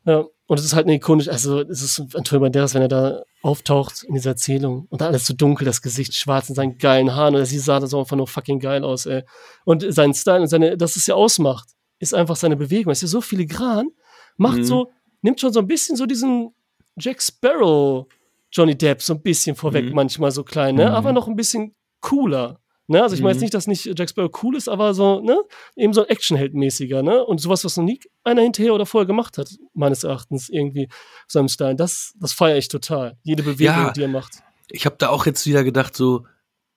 Ja, und es ist halt eine ikonische, also es ist Antonio Banderas, wenn er da auftaucht in dieser Erzählung und da alles so dunkel, das Gesicht schwarz in seinen geilen Haaren und sie sah das auch einfach nur fucking geil aus, ey. Und sein Style und seine, das es ja ausmacht, ist einfach seine Bewegung. Es ist ja so filigran, macht mhm. so, nimmt schon so ein bisschen so diesen Jack Sparrow Johnny Depp so ein bisschen vorweg, mhm. manchmal so klein, ne? Mhm. aber noch ein bisschen cooler. Ne? Also ich meine jetzt mhm. nicht, dass nicht Jack Sparrow cool ist, aber so, ne, eben so ein Actionheldmäßiger, ne? Und sowas, was noch nie einer hinterher oder vorher gemacht hat, meines Erachtens, irgendwie seinem Style. Das, das feiere ich total. Jede Bewegung, ja, die er macht. Ich habe da auch jetzt wieder gedacht, so,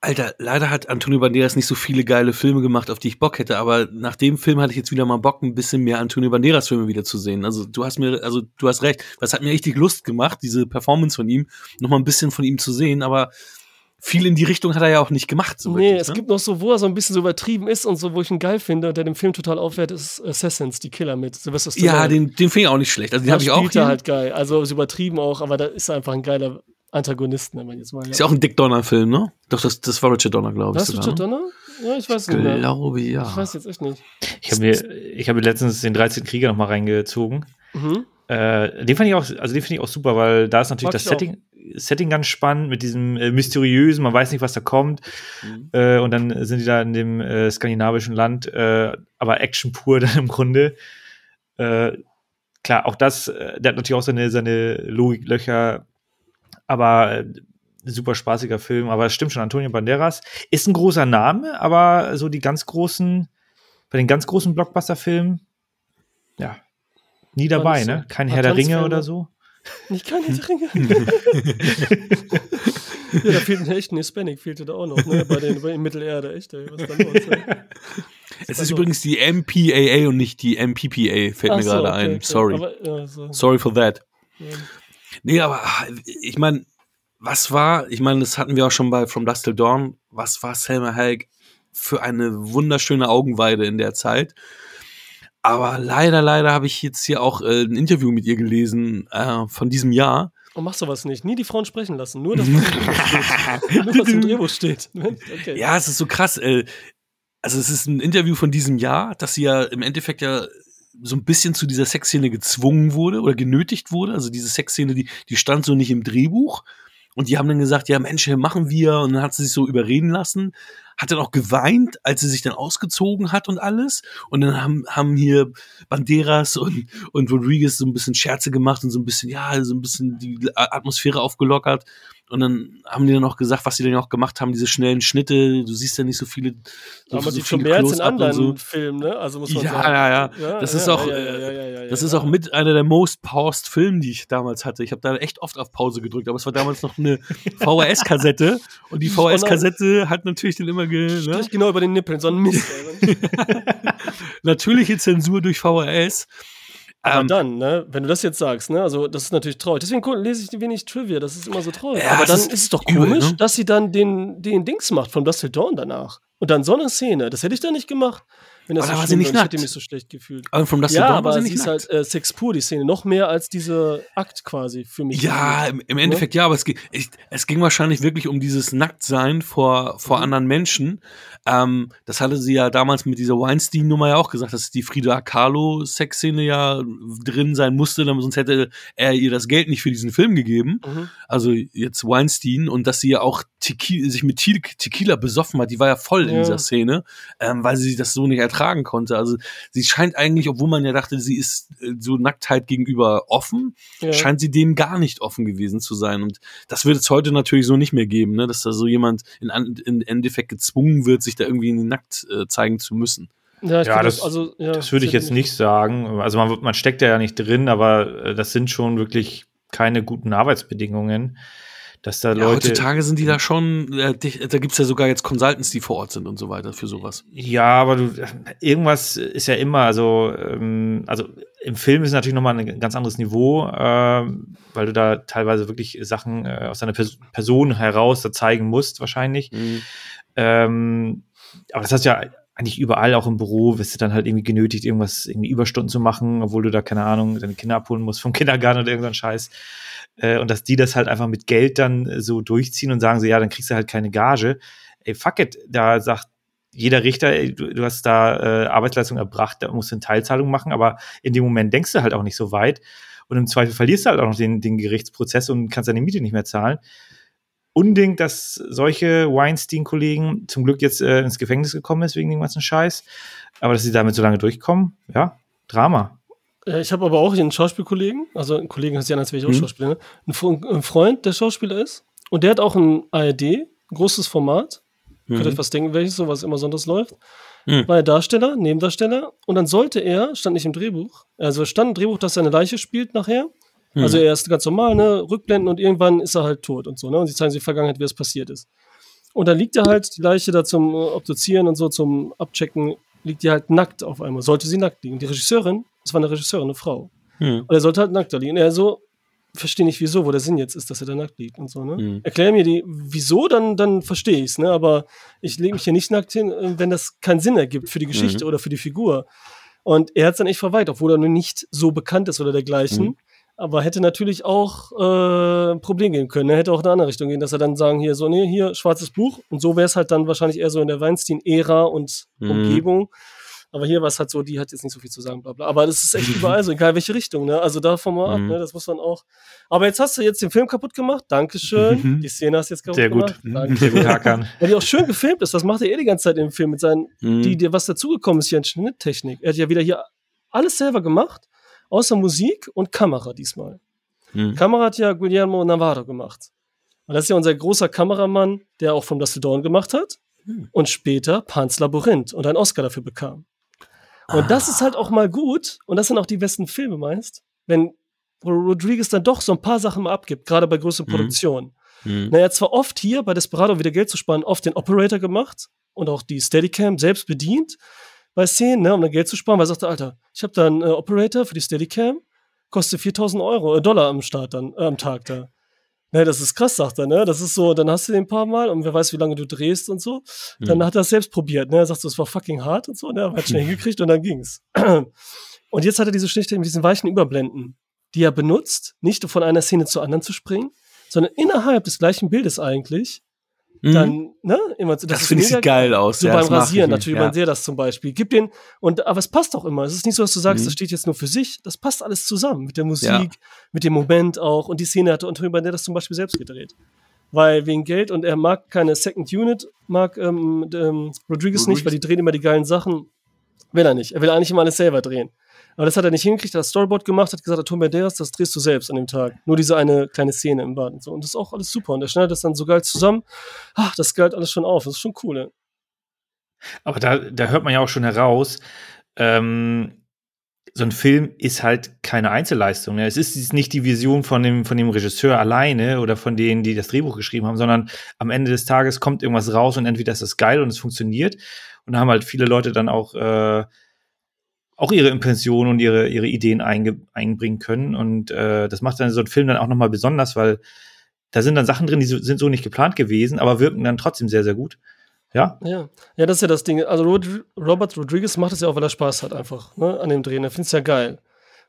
Alter, leider hat Antonio Banderas nicht so viele geile Filme gemacht, auf die ich Bock hätte, aber nach dem Film hatte ich jetzt wieder mal Bock, ein bisschen mehr Antonio Banderas Filme wieder zu sehen. Also du hast mir, also du hast recht, das hat mir richtig Lust gemacht, diese Performance von ihm, noch mal ein bisschen von ihm zu sehen, aber viel in die Richtung hat er ja auch nicht gemacht. So nee, wirklich, es ne? gibt noch so, wo er so ein bisschen so übertrieben ist und so, wo ich ihn geil finde, der den Film total aufwertet, ist Assassins, die Killer mit Sylvester Stallone. Ja, den, den finde ich auch nicht schlecht. Also den habe ich auch. Hier. halt geil. Also ist übertrieben auch, aber da ist er einfach ein geiler Antagonisten, wenn man jetzt mal. Ist ja auch ein Dick Donner-Film, ne? Doch, das, das war Richard Donner, glaube ich. Das Richard ne? Donner? Ja, ich weiß ich nicht. Ich glaube, ja. Ich weiß jetzt echt nicht. Ich habe mir, ich habe letztens den 13. Krieger noch mal reingezogen. Mhm. Äh, den fand ich auch, also den finde ich auch super, weil da ist natürlich Mag das Setting, Setting ganz spannend mit diesem äh, mysteriösen, man weiß nicht, was da kommt. Mhm. Äh, und dann sind die da in dem äh, skandinavischen Land, äh, aber Action pur dann im Grunde. Äh, klar, auch das, äh, der hat natürlich auch seine, seine Logiklöcher, aber super spaßiger Film. Aber es stimmt schon, Antonio Banderas ist ein großer Name, aber so die ganz großen, bei den ganz großen Blockbuster-Filmen, ja, nie dabei, ne? Kein Herr der Ringe oder so. Nicht kein Herr der Ringe. ja, da fehlt ein echt ein Hispanic, fehlte da auch noch, ne? Bei den bei Mittelerde, echt, ey. Was da los, ey? Es ist übrigens die MPAA und nicht die MPPA, fällt Ach mir so, gerade okay, ein. Okay. Sorry. Aber, ja, so. Sorry for that. Ja. Nee, aber ich meine, was war, ich meine, das hatten wir auch schon bei From Dust Till Dawn, was war Selma Hayek für eine wunderschöne Augenweide in der Zeit? Aber leider, leider habe ich jetzt hier auch äh, ein Interview mit ihr gelesen äh, von diesem Jahr. Und machst du was nicht? Nie die Frauen sprechen lassen, nur das, was, steht. nur was im Drehbuch steht. Okay. Ja, es ist so krass. Äh, also es ist ein Interview von diesem Jahr, dass sie ja im Endeffekt ja so ein bisschen zu dieser Sexszene gezwungen wurde oder genötigt wurde. Also diese Sexszene, die, die stand so nicht im Drehbuch. Und die haben dann gesagt, ja Mensch, machen wir. Und dann hat sie sich so überreden lassen hat dann auch geweint, als sie sich dann ausgezogen hat und alles. Und dann haben, haben hier Banderas und, und Rodriguez so ein bisschen Scherze gemacht und so ein bisschen, ja, so ein bisschen die Atmosphäre aufgelockert. Und dann haben die dann auch gesagt, was sie dann auch gemacht haben, diese schnellen Schnitte. Du siehst ja nicht so viele. So, Aber so schon mehr als in anderen so. Filmen, ne? Also muss man ja, sagen. Ja, ja, ja. Das ja, ist auch, ja, das ist auch mit einer der most paused Filme, die ich damals hatte. Ich habe da echt oft auf Pause gedrückt, aber es war damals noch eine VHS-Kassette. und die VHS-Kassette hat natürlich dann immer ge, ne? genau über den Nippeln, so ein Mist. Natürliche Zensur durch VHS. Aber ähm, dann, ne, wenn du das jetzt sagst, ne, also das ist natürlich traurig. Deswegen lese ich wenig Trivia, das ist immer so traurig. Ja, Aber dann ist, es doch komisch, übel, ne? dass sie dann den, den Dings macht von Dusty Dawn danach. Und dann so eine Szene, das hätte ich da nicht gemacht. Wenn das aber so war sie nicht nackt. Ich hätte mich so schlecht gefühlt. Aber from ja, aber sie, sie ist halt äh, Sex pur, die Szene. Noch mehr als diese Akt quasi für mich. Ja, im, im Endeffekt ja, aber es, ich, es ging wahrscheinlich wirklich um dieses Nacktsein vor, vor mhm. anderen Menschen. Ähm, das hatte sie ja damals mit dieser Weinstein-Nummer ja auch gesagt, dass die Frida Kahlo-Sexszene ja drin sein musste, sonst hätte er ihr das Geld nicht für diesen Film gegeben. Mhm. Also jetzt Weinstein und dass sie ja auch Tequila, sich mit Tequila besoffen hat, die war ja voll ja. in dieser Szene, ähm, weil sie das so nicht ertragen konnte. Also sie scheint eigentlich, obwohl man ja dachte, sie ist äh, so Nacktheit gegenüber offen, ja. scheint sie dem gar nicht offen gewesen zu sein. Und das wird es heute natürlich so nicht mehr geben, ne? dass da so jemand in, in Endeffekt gezwungen wird, sich da irgendwie nackt äh, zeigen zu müssen. Ja, ja das, also, ja, das würde ich jetzt nicht sagen. Also man, man steckt ja nicht drin, aber äh, das sind schon wirklich keine guten Arbeitsbedingungen. Dass da ja, Leute. Heutzutage sind die da schon, äh, da gibt es ja sogar jetzt Consultants, die vor Ort sind und so weiter für sowas. Ja, aber du, irgendwas ist ja immer, also, ähm, also im Film ist natürlich nochmal ein ganz anderes Niveau, äh, weil du da teilweise wirklich Sachen äh, aus deiner Pers Person heraus da zeigen musst, wahrscheinlich. Mhm. Ähm, aber das hast du ja eigentlich überall, auch im Büro, wirst du dann halt irgendwie genötigt, irgendwas, irgendwie Überstunden zu machen, obwohl du da, keine Ahnung, deine Kinder abholen musst vom Kindergarten oder irgendein Scheiß. Äh, und dass die das halt einfach mit Geld dann so durchziehen und sagen so, ja, dann kriegst du halt keine Gage. Ey, fuck it, da sagt jeder Richter, ey, du, du, hast da äh, Arbeitsleistung erbracht, da musst du eine Teilzahlung machen, aber in dem Moment denkst du halt auch nicht so weit. Und im Zweifel verlierst du halt auch noch den, den Gerichtsprozess und kannst deine Miete nicht mehr zahlen unbedingt, dass solche Weinstein-Kollegen zum Glück jetzt äh, ins Gefängnis gekommen ist wegen dem ganzen Scheiß. Aber dass sie damit so lange durchkommen, ja, Drama. Ich habe aber auch einen Schauspielkollegen, also einen Kollegen heißt ja, als wäre ich auch mhm. Schauspieler, ne? ein, Freund, der Schauspieler ist. Und der hat auch ein ARD, ein großes Format. Mhm. Könnt ihr euch was denken, welches so, was immer sonntags läuft. Mhm. War er Darsteller, Nebendarsteller. Und dann sollte er, stand nicht im Drehbuch, also stand im Drehbuch, dass er eine Leiche spielt nachher. Mhm. Also er ist ganz normal, ne, Rückblenden und irgendwann ist er halt tot und so, ne? Und sie zeigen sich die Vergangenheit, wie es passiert ist. Und dann liegt er halt, die Leiche da zum äh, Obduzieren und so, zum Abchecken, liegt die halt nackt auf einmal. Sollte sie nackt liegen. Die Regisseurin, das war eine Regisseurin, eine Frau. Mhm. Und er sollte halt nackt da liegen. Und er so, verstehe nicht wieso, wo der Sinn jetzt ist, dass er da nackt liegt und so, ne? Mhm. Erklär mir die, wieso, dann, dann verstehe ich es, ne? Aber ich lege mich hier nicht nackt hin, äh, wenn das keinen Sinn ergibt für die Geschichte mhm. oder für die Figur. Und er hat es dann echt verweigert, obwohl er nur nicht so bekannt ist oder dergleichen. Mhm aber hätte natürlich auch äh, ein Problem geben können. Er hätte auch in eine andere Richtung gehen, dass er dann sagen, hier so, nee, hier, schwarzes Buch. Und so wäre es halt dann wahrscheinlich eher so in der Weinstein-Ära und mhm. Umgebung. Aber hier war es halt so, die hat jetzt nicht so viel zu sagen, bla bla. Aber das ist echt überall so, egal welche Richtung, ne? Also davon mal ab, mhm. ne? Das muss man auch. Aber jetzt hast du jetzt den Film kaputt gemacht. Dankeschön. Mhm. Die Szene hast du jetzt kaputt Sehr gut. gemacht. Sehr gut, Hakan. Weil die auch schön gefilmt ist. Das macht er eh die ganze Zeit im Film mit seinen, mhm. die, die, was dazugekommen ist hier an Schnitttechnik. Er hat ja wieder hier alles selber gemacht außer Musik und Kamera diesmal. Mhm. Kamera hat ja Guillermo Navarro gemacht. Und das ist ja unser großer Kameramann, der auch From Dust to Dawn gemacht hat mhm. und später Pan's Labyrinth und einen Oscar dafür bekam. Und ah. das ist halt auch mal gut, und das sind auch die besten Filme meist, wenn Rodriguez dann doch so ein paar Sachen mal abgibt, gerade bei größeren mhm. Produktionen. Mhm. Naja, zwar oft hier bei Desperado wieder Geld zu sparen, oft den Operator gemacht und auch die Steadicam selbst bedient bei Szenen, ne, um dann Geld zu sparen, weil er sagte, Alter, ich habe da einen äh, Operator für die Steadicam, kostet 4000 Euro, äh, Dollar am Start dann, äh, am Tag da. Ne, das ist krass, sagt er, ne? Das ist so, dann hast du den ein paar Mal und wer weiß, wie lange du drehst und so. Dann mhm. hat er es selbst probiert, ne? Er sagt so, es war fucking hart und so, ne? Hat schnell hingekriegt und dann ging's. Und jetzt hat er diese Schnitte mit diesen weichen Überblenden, die er benutzt, nicht von einer Szene zur anderen zu springen, sondern innerhalb des gleichen Bildes eigentlich Mhm. Dann, ne, immer, das, das finde ich geil aus. So ja, beim Rasieren natürlich, ja. man sieht das zum Beispiel. Gib den, und, aber es passt auch immer. Es ist nicht so, dass du sagst, mhm. das steht jetzt nur für sich. Das passt alles zusammen. Mit der Musik, ja. mit dem Moment auch. Und die Szene hatte Antonio Banderas zum Beispiel selbst gedreht. Weil wegen Geld und er mag keine Second Unit, mag ähm, ähm, Rodriguez, Rodriguez nicht, weil die drehen immer die geilen Sachen. Will er nicht. Er will eigentlich immer alles selber drehen. Aber das hat er nicht hingekriegt, hat das Storyboard gemacht, hat gesagt, Tom Banderas, das drehst du selbst an dem Tag. Nur diese eine kleine Szene im Bad und so. Und das ist auch alles super. Und er schneidet das dann so geil zusammen. Ach, das galt alles schon auf. Das ist schon cool, ja. Aber da, da hört man ja auch schon heraus, ähm, so ein Film ist halt keine Einzelleistung. Ne? Es ist nicht die Vision von dem, von dem Regisseur alleine oder von denen, die das Drehbuch geschrieben haben, sondern am Ende des Tages kommt irgendwas raus und entweder ist das geil und es funktioniert. Und da haben halt viele Leute dann auch äh, auch ihre Impressionen und ihre, ihre Ideen einbringen können. Und äh, das macht dann so einen Film dann auch nochmal besonders, weil da sind dann Sachen drin, die so, sind so nicht geplant gewesen, aber wirken dann trotzdem sehr, sehr gut. Ja. Ja, ja das ist ja das Ding. Also Robert Rodriguez macht es ja auch, weil er Spaß hat einfach ne, an dem Drehen. Er findet es ja geil.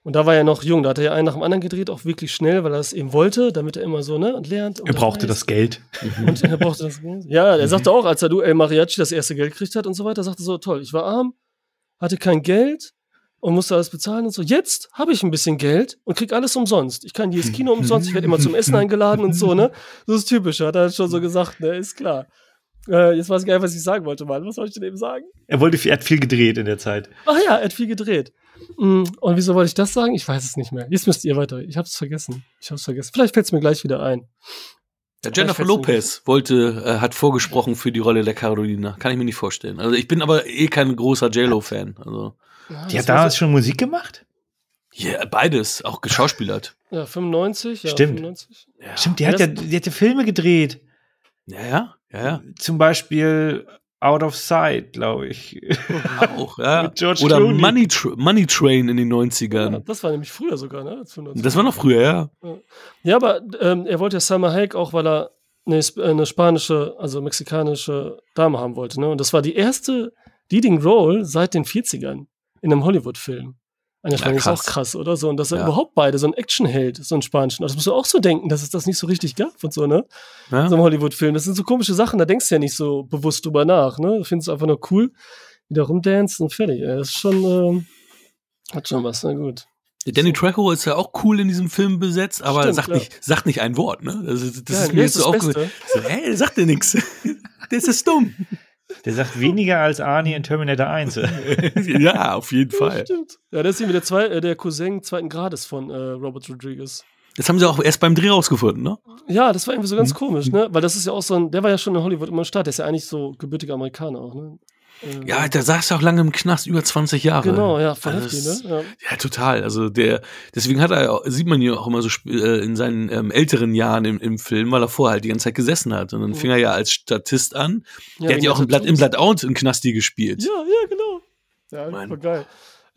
Und da war er noch jung, da hat er ja einen nach dem anderen gedreht, auch wirklich schnell, weil er es eben wollte, damit er immer so, ne, und lernt. Und er brauchte das Geld. Und er brauchte das Geld. Ja, er sagte auch, als er du El Mariachi das erste Geld gekriegt hat und so weiter, sagte so, toll, ich war arm, hatte kein Geld, und musste alles bezahlen und so. Jetzt habe ich ein bisschen Geld und krieg alles umsonst. Ich kann jedes Kino umsonst, ich werde immer zum Essen eingeladen und so, ne? Das ist typisch, hat er schon so gesagt, ne? Ist klar. Äh, jetzt weiß ich gar nicht, was ich sagen wollte, Mann. Was soll ich denn eben sagen? Er wollte, er hat viel gedreht in der Zeit. Ach ja, er hat viel gedreht. Mm, und wieso wollte ich das sagen? Ich weiß es nicht mehr. Jetzt müsst ihr weiter. Ich habe es vergessen. Ich habe es vergessen. Vielleicht fällt es mir gleich wieder ein. Ja, Jennifer Lopez wollte, äh, hat vorgesprochen für die Rolle der Carolina. Kann ich mir nicht vorstellen. Also ich bin aber eh kein großer JLo-Fan. Also. Ja, die hat damals so schon Musik gemacht? Ja, beides, auch geschauspielert. Ja, 95, ja, Stimmt. 95. Ja. Stimmt, die hat, ja, die hat ja Filme gedreht. Ja, ja, ja, ja. Zum Beispiel Out of Sight, glaube ich. Auch, ja. Oder Money, Tra Money Train in den 90ern. Ja, das war nämlich früher sogar, ne? Das war noch früher, ja. Ja, aber ähm, er wollte ja Salma Hayek auch, weil er eine, eine, spanische, also mexikanische Dame haben wollte, ne? Und das war die erste Leading Role seit den 40ern in einem Hollywood-Film. Eigentlich ja, ist auch krass, oder so. Und dass er ja. überhaupt beide so ein Actionheld, so ein spanischen. Das musst du auch so denken, dass es das nicht so richtig gab und so, ne? Ja. So ein Hollywood-Film. Das sind so komische Sachen, da denkst du ja nicht so bewusst drüber nach, ne? Du findest es einfach nur cool, wieder rumdancen und fertig. Das ist schon, äh, hat schon was, na gut. Danny Trejo ist ja auch cool in diesem Film besetzt, aber Stimmt, sagt, nicht, sagt nicht ein Wort, ne? Das, das ja, ist mir jetzt so auch so, hä, sagt dir nichts. Das ist dumm. Der sagt weniger als Arnie in Terminator 1. ja, auf jeden Fall. Ja, stimmt. Ja, das ist irgendwie der, zwei, äh, der Cousin zweiten Grades von äh, Robert Rodriguez. Das haben sie auch erst beim Dreh rausgefunden, ne? Ja, das war irgendwie so ganz mhm. komisch, ne? Weil das ist ja auch so ein, der war ja schon in Hollywood immer Start, der ist ja eigentlich so gebürtiger Amerikaner auch, ne? Ja, der saß ja auch lange im Knast, über 20 Jahre. Genau, ja, voll heftig, ne? Ja. ja. total. Also der, deswegen hat er, sieht man ja auch immer so äh, in seinen ähm, älteren Jahren im, im Film, weil er vorher halt die ganze Zeit gesessen hat. Und dann fing er ja als Statist an. Ja, der hat ja auch im Blatt, im Blatt Out in Knasti gespielt. Ja, ja, genau. Ja, voll geil.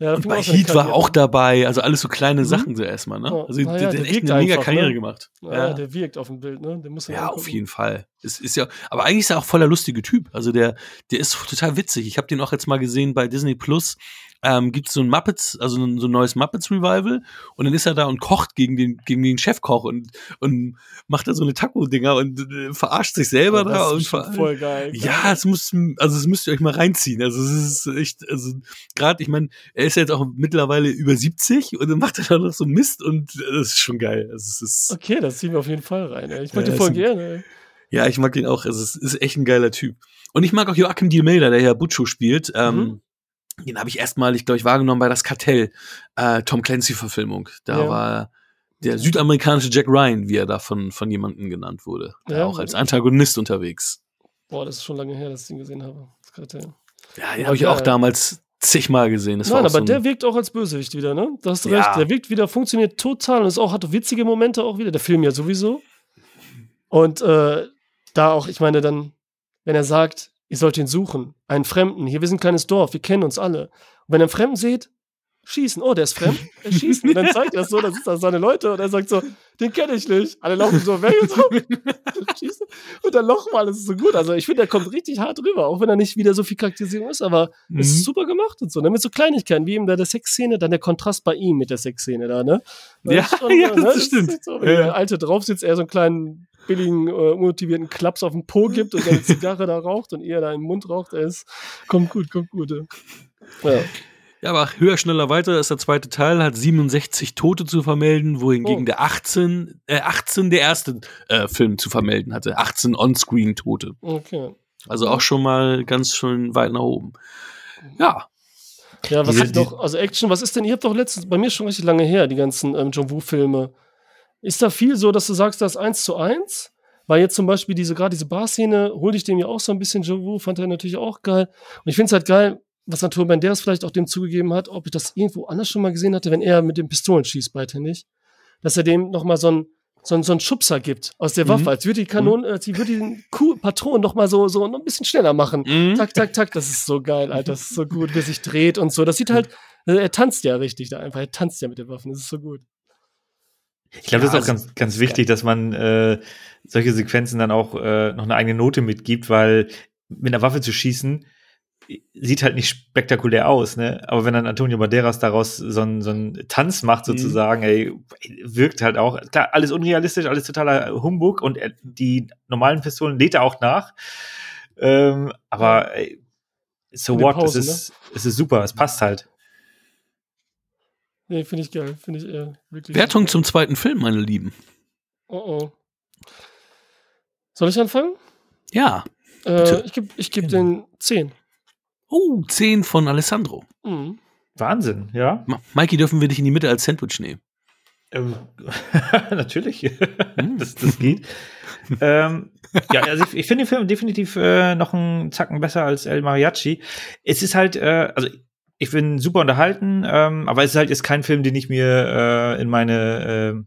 Ja, und bei Heat war auch dabei, also alles so kleine mhm. Sachen so erstmal, ne? Ja. Also ja, der, der hat echt eine mega einfach, Karriere ne? gemacht. Ja, der wirkt auf dem Bild, ne? Der muss ja, auf jeden Fall. Es ist ja, aber eigentlich ist er auch voller lustige Typ. Also der, der ist total witzig. Ich habe den auch jetzt mal gesehen bei Disney Plus ähm, gibt es so ein Muppets, also so ein neues Muppets Revival und dann ist er da und kocht gegen den, gegen den Chefkoch und, und macht da so eine Taco-Dinger und äh, verarscht sich selber ja, da. und voll geil. Ja, es muss, also es müsst ihr euch mal reinziehen. Also es ist echt, also gerade, ich meine, er ist jetzt auch mittlerweile über 70 und dann macht er da noch so Mist und das ist schon geil. Also es ist, okay, das ziehen wir auf jeden Fall rein. Ey. Ich mag ja, den voll gerne. Ja, ich mag den auch. Es ist, ist echt ein geiler Typ. Und ich mag auch Joachim Di Melda, der ja Butcho spielt. Ähm, mhm Den habe ich erstmal, ich glaube, ich wahrgenommen bei das Kartell, äh, Tom Clancy-Verfilmung. Da ja. war der südamerikanische Jack Ryan, wie er da von, von jemandem genannt wurde. Ja, auch als Antagonist unterwegs. Boah, das ist schon lange her, dass ich den gesehen habe. Das Kartell. Ja, den habe ich auch damals zigmal gesehen. Das Nein, aber so der wirkt auch als Bösewicht wieder, ne? Da hast du recht. Der wirkt wieder, funktioniert total und ist auch, hat witzige Momente auch wieder. Der Film ja sowieso. Und äh, da auch, ich meine, dann, wenn er sagt, ihr sollt ihn suchen, einen Fremden, hier, wir sind ein kleines Dorf, wir kennen uns alle. Und wenn ihr einen Fremden seht, schießen. Oh, der ist fremd, er schießt. Und dann zeigt er so, da sind da seine Leute und er sagt so, den kenne ich nicht. Alle laufen so weg und so. schießen. Und dann nochmal, das ist so gut. Also ich finde, der kommt richtig hart rüber, auch wenn er nicht wieder so viel Charakterisierung ist, aber mhm. es ist super gemacht und so. Ne? Mit so Kleinigkeiten, wie eben da der Sexszene, dann der Kontrast bei ihm mit der Sexszene da, ne? Das ja, schon, ja, ne? das stimmt. So, wenn ja. der Alte drauf sitzt, er so einen kleinen billigen, äh, unmotivierten Klaps auf den Po gibt und seine Zigarre da raucht und er da im Mund raucht, er ist, kommt gut, kommt gut. Ja. Ja, aber höher, schneller, weiter ist der zweite Teil, hat 67 Tote zu vermelden, wohingegen oh. der 18, äh, 18 der erste äh, Film zu vermelden hatte. 18 On-Screen-Tote. Okay. Also auch schon mal ganz schön weit nach oben. Ja. Ja, was ist noch, also Action, was ist denn, ihr habt doch letztens, bei mir schon richtig lange her, die ganzen ähm, John Woo-Filme. Ist da viel so, dass du sagst, das ist eins zu eins? Weil jetzt zum Beispiel diese, gerade diese Bar-Szene, hol ich dem ja auch so ein bisschen John Woo, fand er natürlich auch geil. Und ich finde es halt geil, was Natur Banderas vielleicht auch dem zugegeben hat, ob ich das irgendwo anders schon mal gesehen hatte, wenn er mit dem Pistolen schießt beidhändig, dass er dem nochmal so ein so so ein Schubser gibt aus der Waffe, mhm. als würde die Kanone, mhm. als würde den Kuh Patron noch mal so, so noch ein bisschen schneller machen. Mhm. Tak, tak, tak, das ist so geil, Alter, das ist so gut, wie er sich dreht und so. Das sieht halt, äh, er tanzt ja richtig da einfach, er tanzt ja mit den Waffen, das ist so gut. Ich glaube, ja, das ist auch ganz, ganz wichtig, dass man äh, solche Sequenzen dann auch äh, noch eine eigene Note mitgibt, weil mit einer Waffe zu schießen, sieht halt nicht spektakulär aus, ne? Aber wenn dann Antonio Banderas daraus so einen, so einen Tanz macht, mhm. sozusagen, mhm. ey, wirkt halt auch, klar, alles unrealistisch, alles totaler Humbug und er, die normalen Pistolen lädt er auch nach. Ähm, aber ey, so what, Pause, es, ist, ne? es ist super, es passt halt. Nee, finde ich geil, finde ich eher wirklich. Wertung zum zweiten Film, meine Lieben. Oh oh. Soll ich anfangen? Ja. Äh, ich gebe ich geb den 10. Oh, 10 von Alessandro. Mhm. Wahnsinn, ja. Ma Mikey, dürfen wir dich in die Mitte als Sandwich nehmen? Ähm, natürlich. Hm. das, das geht. ähm, ja, also ich, ich finde den Film definitiv äh, noch einen Zacken besser als El Mariachi. Es ist halt, äh, also ich bin super unterhalten, ähm, aber es ist halt jetzt kein Film, den ich mir äh, in meine äh,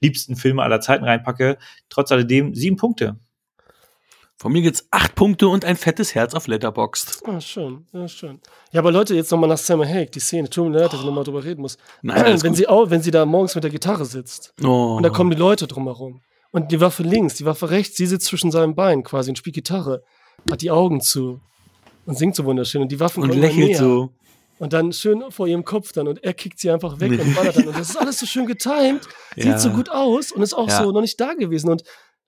liebsten Filme aller Zeiten reinpacke. Trotz alledem sieben Punkte. Von mir gibt's acht Punkte und ein fettes Herz auf Letterboxd. Ah, schön, ja, schön. Ja, aber Leute, jetzt nochmal nach Sam Hague, die Szene. Tut mir leid, dass ich nochmal drüber reden muss. Nein, wenn, sie auch, wenn sie da morgens mit der Gitarre sitzt oh. und da kommen die Leute drumherum und die Waffe links, die Waffe rechts, sie sitzt zwischen seinen Beinen quasi und spielt Gitarre, hat die Augen zu und singt so wunderschön und die Waffen und lächelt näher. so. Und dann schön vor ihrem Kopf dann und er kickt sie einfach weg und ballert dann. Und das ist alles so schön getimed, sieht ja. so gut aus und ist auch ja. so noch nicht da gewesen. Und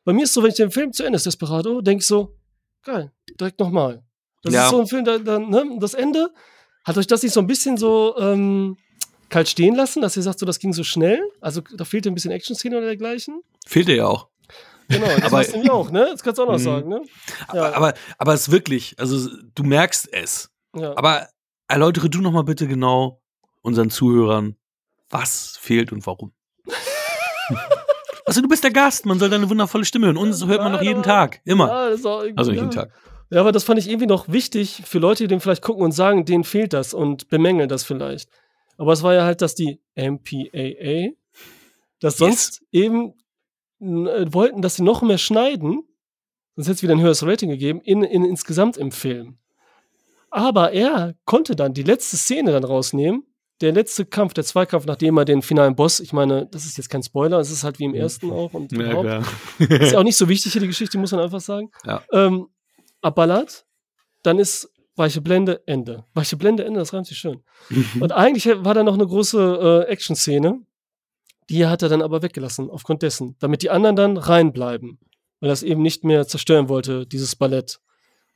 bei mir ist so, wenn ich den Film zu Ende ist, Desperado, denke ich so, geil, direkt nochmal. Das ja. ist so ein Film, da, da, ne, das Ende, hat euch das nicht so ein bisschen so ähm, kalt stehen lassen, dass ihr sagt, so, das ging so schnell? Also da fehlte ein bisschen Action-Szene oder dergleichen? Fehlte ja auch. Genau, das aber, hast du auch, ne? Das kannst du auch noch mhm. sagen, ne? Ja. Aber, aber, aber es ist wirklich, also du merkst es. Ja. Aber erläutere du noch mal bitte genau unseren Zuhörern, was fehlt und warum. Also du bist der Gast, man soll deine wundervolle Stimme hören. Uns hört man noch jeden Tag, immer. Ja, also nicht jeden Tag. Ja, aber das fand ich irgendwie noch wichtig für Leute, die den vielleicht gucken und sagen, denen fehlt das und bemängeln das vielleicht. Aber es war ja halt, dass die MPAA, das sonst yes. eben äh, wollten, dass sie noch mehr schneiden, sonst hätte es wieder ein höheres Rating gegeben, in, in, insgesamt im Film. Aber er konnte dann die letzte Szene dann rausnehmen der letzte Kampf, der Zweikampf, nachdem er den finalen Boss, ich meine, das ist jetzt kein Spoiler, es ist halt wie im ersten auch und ja, überhaupt. ist ja auch nicht so wichtig hier die Geschichte, muss man einfach sagen. Ja. Ähm, abballert, dann ist weiche Blende, Ende. Weiche Blende, Ende, das reimt sich schön. Mhm. und eigentlich war da noch eine große äh, Action-Szene, die hat er dann aber weggelassen, aufgrund dessen, damit die anderen dann reinbleiben, weil er es eben nicht mehr zerstören wollte, dieses Ballett.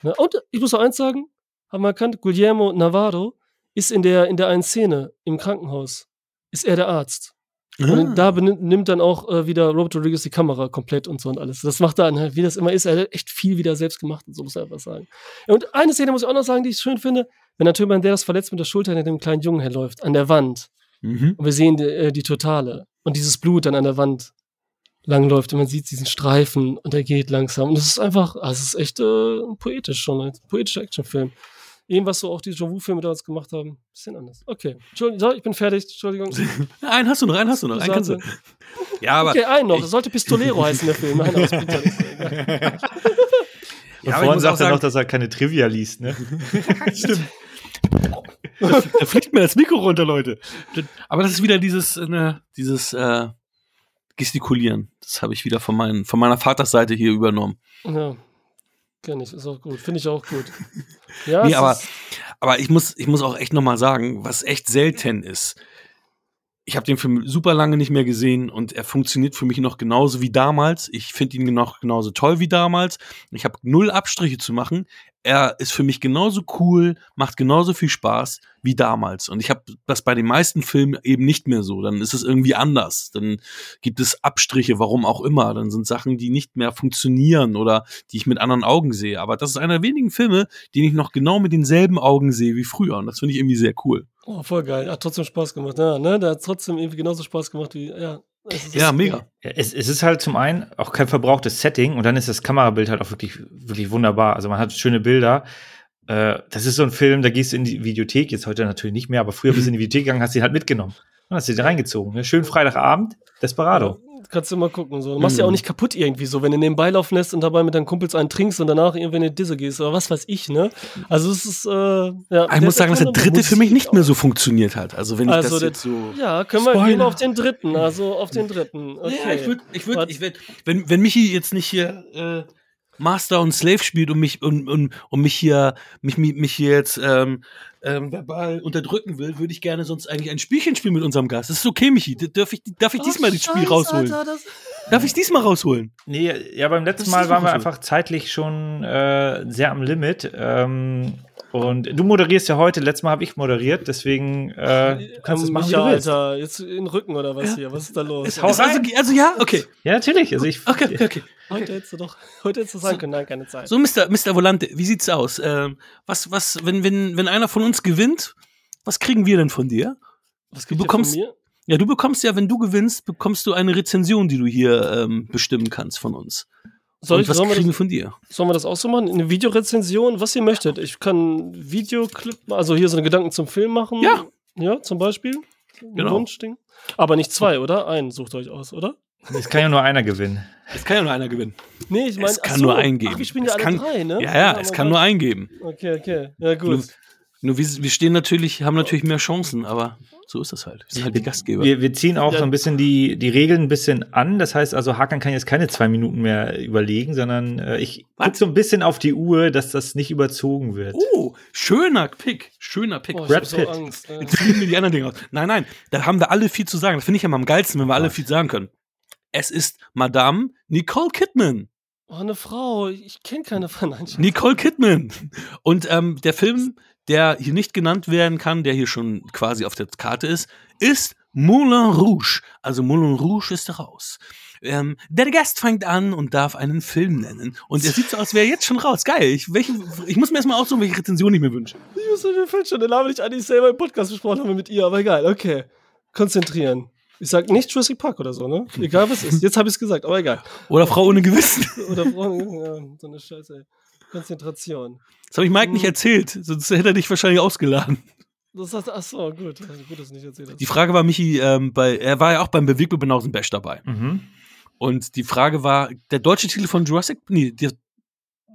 Ne? Und ich muss auch eins sagen, haben wir erkannt, Guillermo Navarro, ist in der, in der einen Szene im Krankenhaus, ist er der Arzt. Ah. Und da nimmt dann auch äh, wieder Robert Rodriguez die Kamera komplett und so und alles. Das macht er dann, halt, wie das immer ist. Er hat echt viel wieder selbst gemacht und so, muss er einfach sagen. Und eine Szene muss ich auch noch sagen, die ich schön finde. wenn Antonio Banderas verletzt mit der Schulter hinter dem kleinen Jungen herläuft, an der Wand. Mhm. Und wir sehen die, äh, die Totale. Und dieses Blut dann an der Wand langläuft und man sieht diesen Streifen und er geht langsam. Und das ist einfach, also es ist echt äh, poetisch schon, ein poetischer Actionfilm. Eben, was so auch die Jean-Filme damals gemacht haben, bisschen anders. Okay, Entschuldigung, so, ich bin fertig, Entschuldigung. Einen hast du noch, einen hast du noch, einen kannst du. Ja, aber. Okay, einen noch. Es sollte Pistolero heißen, der Film. Nein. Und Ja, vorhin muss sagt auch er noch, sagen- dass er keine Trivia liest, ne? Stimmt. Da, da fliegt mir das Mikro runter, Leute. Aber das ist wieder dieses, ne, dieses äh, Gestikulieren. Das habe ich wieder von, meinen, von meiner Vatersseite hier übernommen. Ja, kenne ich, ist auch gut. Finde ich auch gut. Ja, Nee, aber, aber ich muss, ich muss auch echt nochmal sagen, was echt selten ist. Ich habe den Film super lange nicht mehr gesehen und er funktioniert für mich noch genauso wie damals. Ich finde ihn noch genauso toll wie damals. Ich habe null Abstriche zu machen. Er ist für mich genauso cool, macht genauso viel Spaß wie damals. Und ich habe das bei den meisten Filmen eben nicht mehr so. Dann ist es irgendwie anders. Dann gibt es Abstriche, warum auch immer. Dann sind Sachen, die nicht mehr funktionieren oder die ich mit anderen Augen sehe. Aber das ist einer der wenigen Filme, den ich noch genau mit denselben Augen sehe wie früher. Und das finde ich irgendwie sehr cool. oh, voll geil. Hat trotzdem Spaß gemacht. Ja, ne? Der hat trotzdem irgendwie genauso Spaß gemacht wie, ja. Es ist- Ja, mega. Ja, Es, es ist halt zum einen auch kein verbrauchtes Setting und dann ist das Kamerabild halt auch wirklich, wirklich wunderbar. Also man hat schöne Bilder. Äh, das ist so ein Film, da gehst du in die Videothek, jetzt heute natürlich nicht mehr, aber früher bist du in die Videothek gegangen, hast ihn halt mitgenommen. Und hast ihn reingezogen. Ne? Schön Freitagabend, Desperado. Kannst du mal gucken. So. Du machst ja Mhm. auch nicht kaputt irgendwie so, wenn du nebenbei laufen lässt und dabei mit deinen Kumpels einen trinkst und danach irgendwie in eine Disse gehst oder was weiß ich, ne? Also es ist, äh, ja. Ich muss sagen, dass der dritte für mich nicht mehr so funktioniert hat. Also wenn ich Also das der- jetzt so. Ja, können wir Spoiler. gehen auf den dritten, also auf den dritten. Okay. Ja, ich würde, ich würde, ich würde, wenn, wenn Michi jetzt nicht hier äh, Master und Slave spielt und mich und, und, und mich hier mich, mich, mich hier jetzt ähm, ähm, verbal unterdrücken will, würde ich gerne sonst eigentlich ein Spielchen spielen mit unserem Gast. Das ist okay, Michi. Darf ich, darf ich Ach, diesmal das Spiel rausholen? Alter, das- Darf ich diesmal rausholen? Nee, ja, beim letzten Mal waren wir so. einfach zeitlich schon äh, sehr am Limit. Ähm, und du moderierst ja heute, letztes Mal habe ich moderiert, deswegen äh, du kannst es Ähm, machen, wie du willst. Alter, jetzt in den Rücken oder was hier? Was ist da los? Ist also, also ja, okay. Ja, natürlich. Also ich, Okay, okay, okay. Heute hättest du doch, heute hättest du sagen können, nein, keine Zeit. So, Mr. Mr. Volante, wie sieht's aus? Ähm, was, was, wenn, wenn, wenn einer von uns gewinnt, was kriegen wir denn von dir? was du bekommst- von mir? Ja, du bekommst ja, wenn du gewinnst, bekommst du eine Rezension, die du hier ähm, bestimmen kannst von uns. Soll ich, was sollen, wir kriegen wir das, von dir? sollen wir das auch so machen? Eine Videorezension, was ihr möchtet. Ich kann Videoclip, also hier so eine Gedanken zum Film machen. Ja. Ja, zum Beispiel. Ein Genau. Wunschding. Aber nicht zwei, oder? Einen sucht euch aus, oder? es kann ja nur einer gewinnen. Es kann ja nur einer gewinnen. Nee, ich meine, Es kann nur einen geben. Ach, wir spielen Es ja alle kann- drei, ne? Ja, ja, es kann nur einen geben. Okay, okay. Ja, Nur, gut. nur wir, wir stehen natürlich, haben natürlich mehr Chancen, aber so ist das halt. Wir sind halt die Gastgeber. Wir, wir ziehen auch Ja. so ein bisschen die, die Regeln ein bisschen an. Das heißt also, Hakan kann jetzt keine zwei Minuten mehr überlegen, sondern äh, ich gucke so ein bisschen auf die Uhr, dass das nicht überzogen wird. Oh, schöner Pick. Schöner Pick. Oh, ich Brad hab so Pitt. Angst. Jetzt fliegen mir die anderen Dinge aus. Nein, nein, da haben wir alle viel zu sagen. Das finde ich ja mal am geilsten, wenn wir alle viel sagen können. Es ist Madame Nicole Kidman. Oh, eine Frau. Ich kenne keine ich- Nicole Kidman. Und ähm, der Film, der hier nicht genannt werden kann, der hier schon quasi auf der Karte ist, ist Moulin Rouge. Also Moulin Rouge ist raus. Ähm, der Gast fängt an und darf einen Film nennen. Und er sieht so aus, als wäre er jetzt schon raus. Geil. Ich, welchen, ich muss mir erstmal aussuchen, welche Rezension ich mir wünsche. Ich muss mir fällt schon der Name nicht an, den ich selber im Podcast besprochen habe mit ihr, aber egal, okay. Konzentrieren. Ich sag nicht Jurassic Park oder so, ne? Egal was ist. Jetzt habe ich es gesagt, aber egal. Oder Frau ohne Gewissen. Oder Frauen, ja, so eine Scheiße. ey. Konzentration. Das habe ich Mike nicht Mhm. erzählt, sonst hätte er dich wahrscheinlich ausgeladen. Das heißt, ach so, gut. Gut, dass du nicht erzählt hast. Die Frage war, Michi, ähm, bei, er war ja auch beim Bewegtbild Banausen Bash dabei. Mhm. Und die Frage war, der deutsche Titel von Jurassic, nee, der,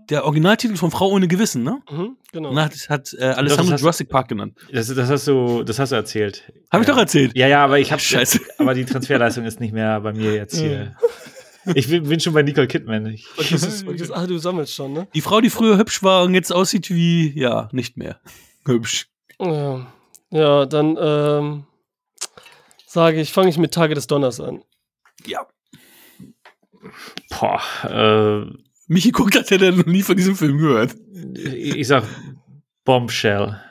der Originaltitel von Frau ohne Gewissen, ne? Mhm, genau. Und hat, hat äh, Alessandro hast- Jurassic Park genannt. Das, das hast du, das hast du erzählt. Habe ich ja. doch erzählt. Ja, ja, aber ich habe Scheiße. aber die Transferleistung ist nicht mehr bei mir jetzt hier. Ich bin, bin schon bei Nicole Kidman. Ich, Und das ist, und das, ach, du sammelst schon, ne? Die Frau, die früher hübsch war und jetzt aussieht wie, ja, nicht mehr hübsch. Ja, ja dann ähm, sage ich, fange ich mit Tage des Donners an. Ja. boah, äh, Michi guckt, als hätte er noch nie von diesem Film gehört. ich, ich sag Bombshell.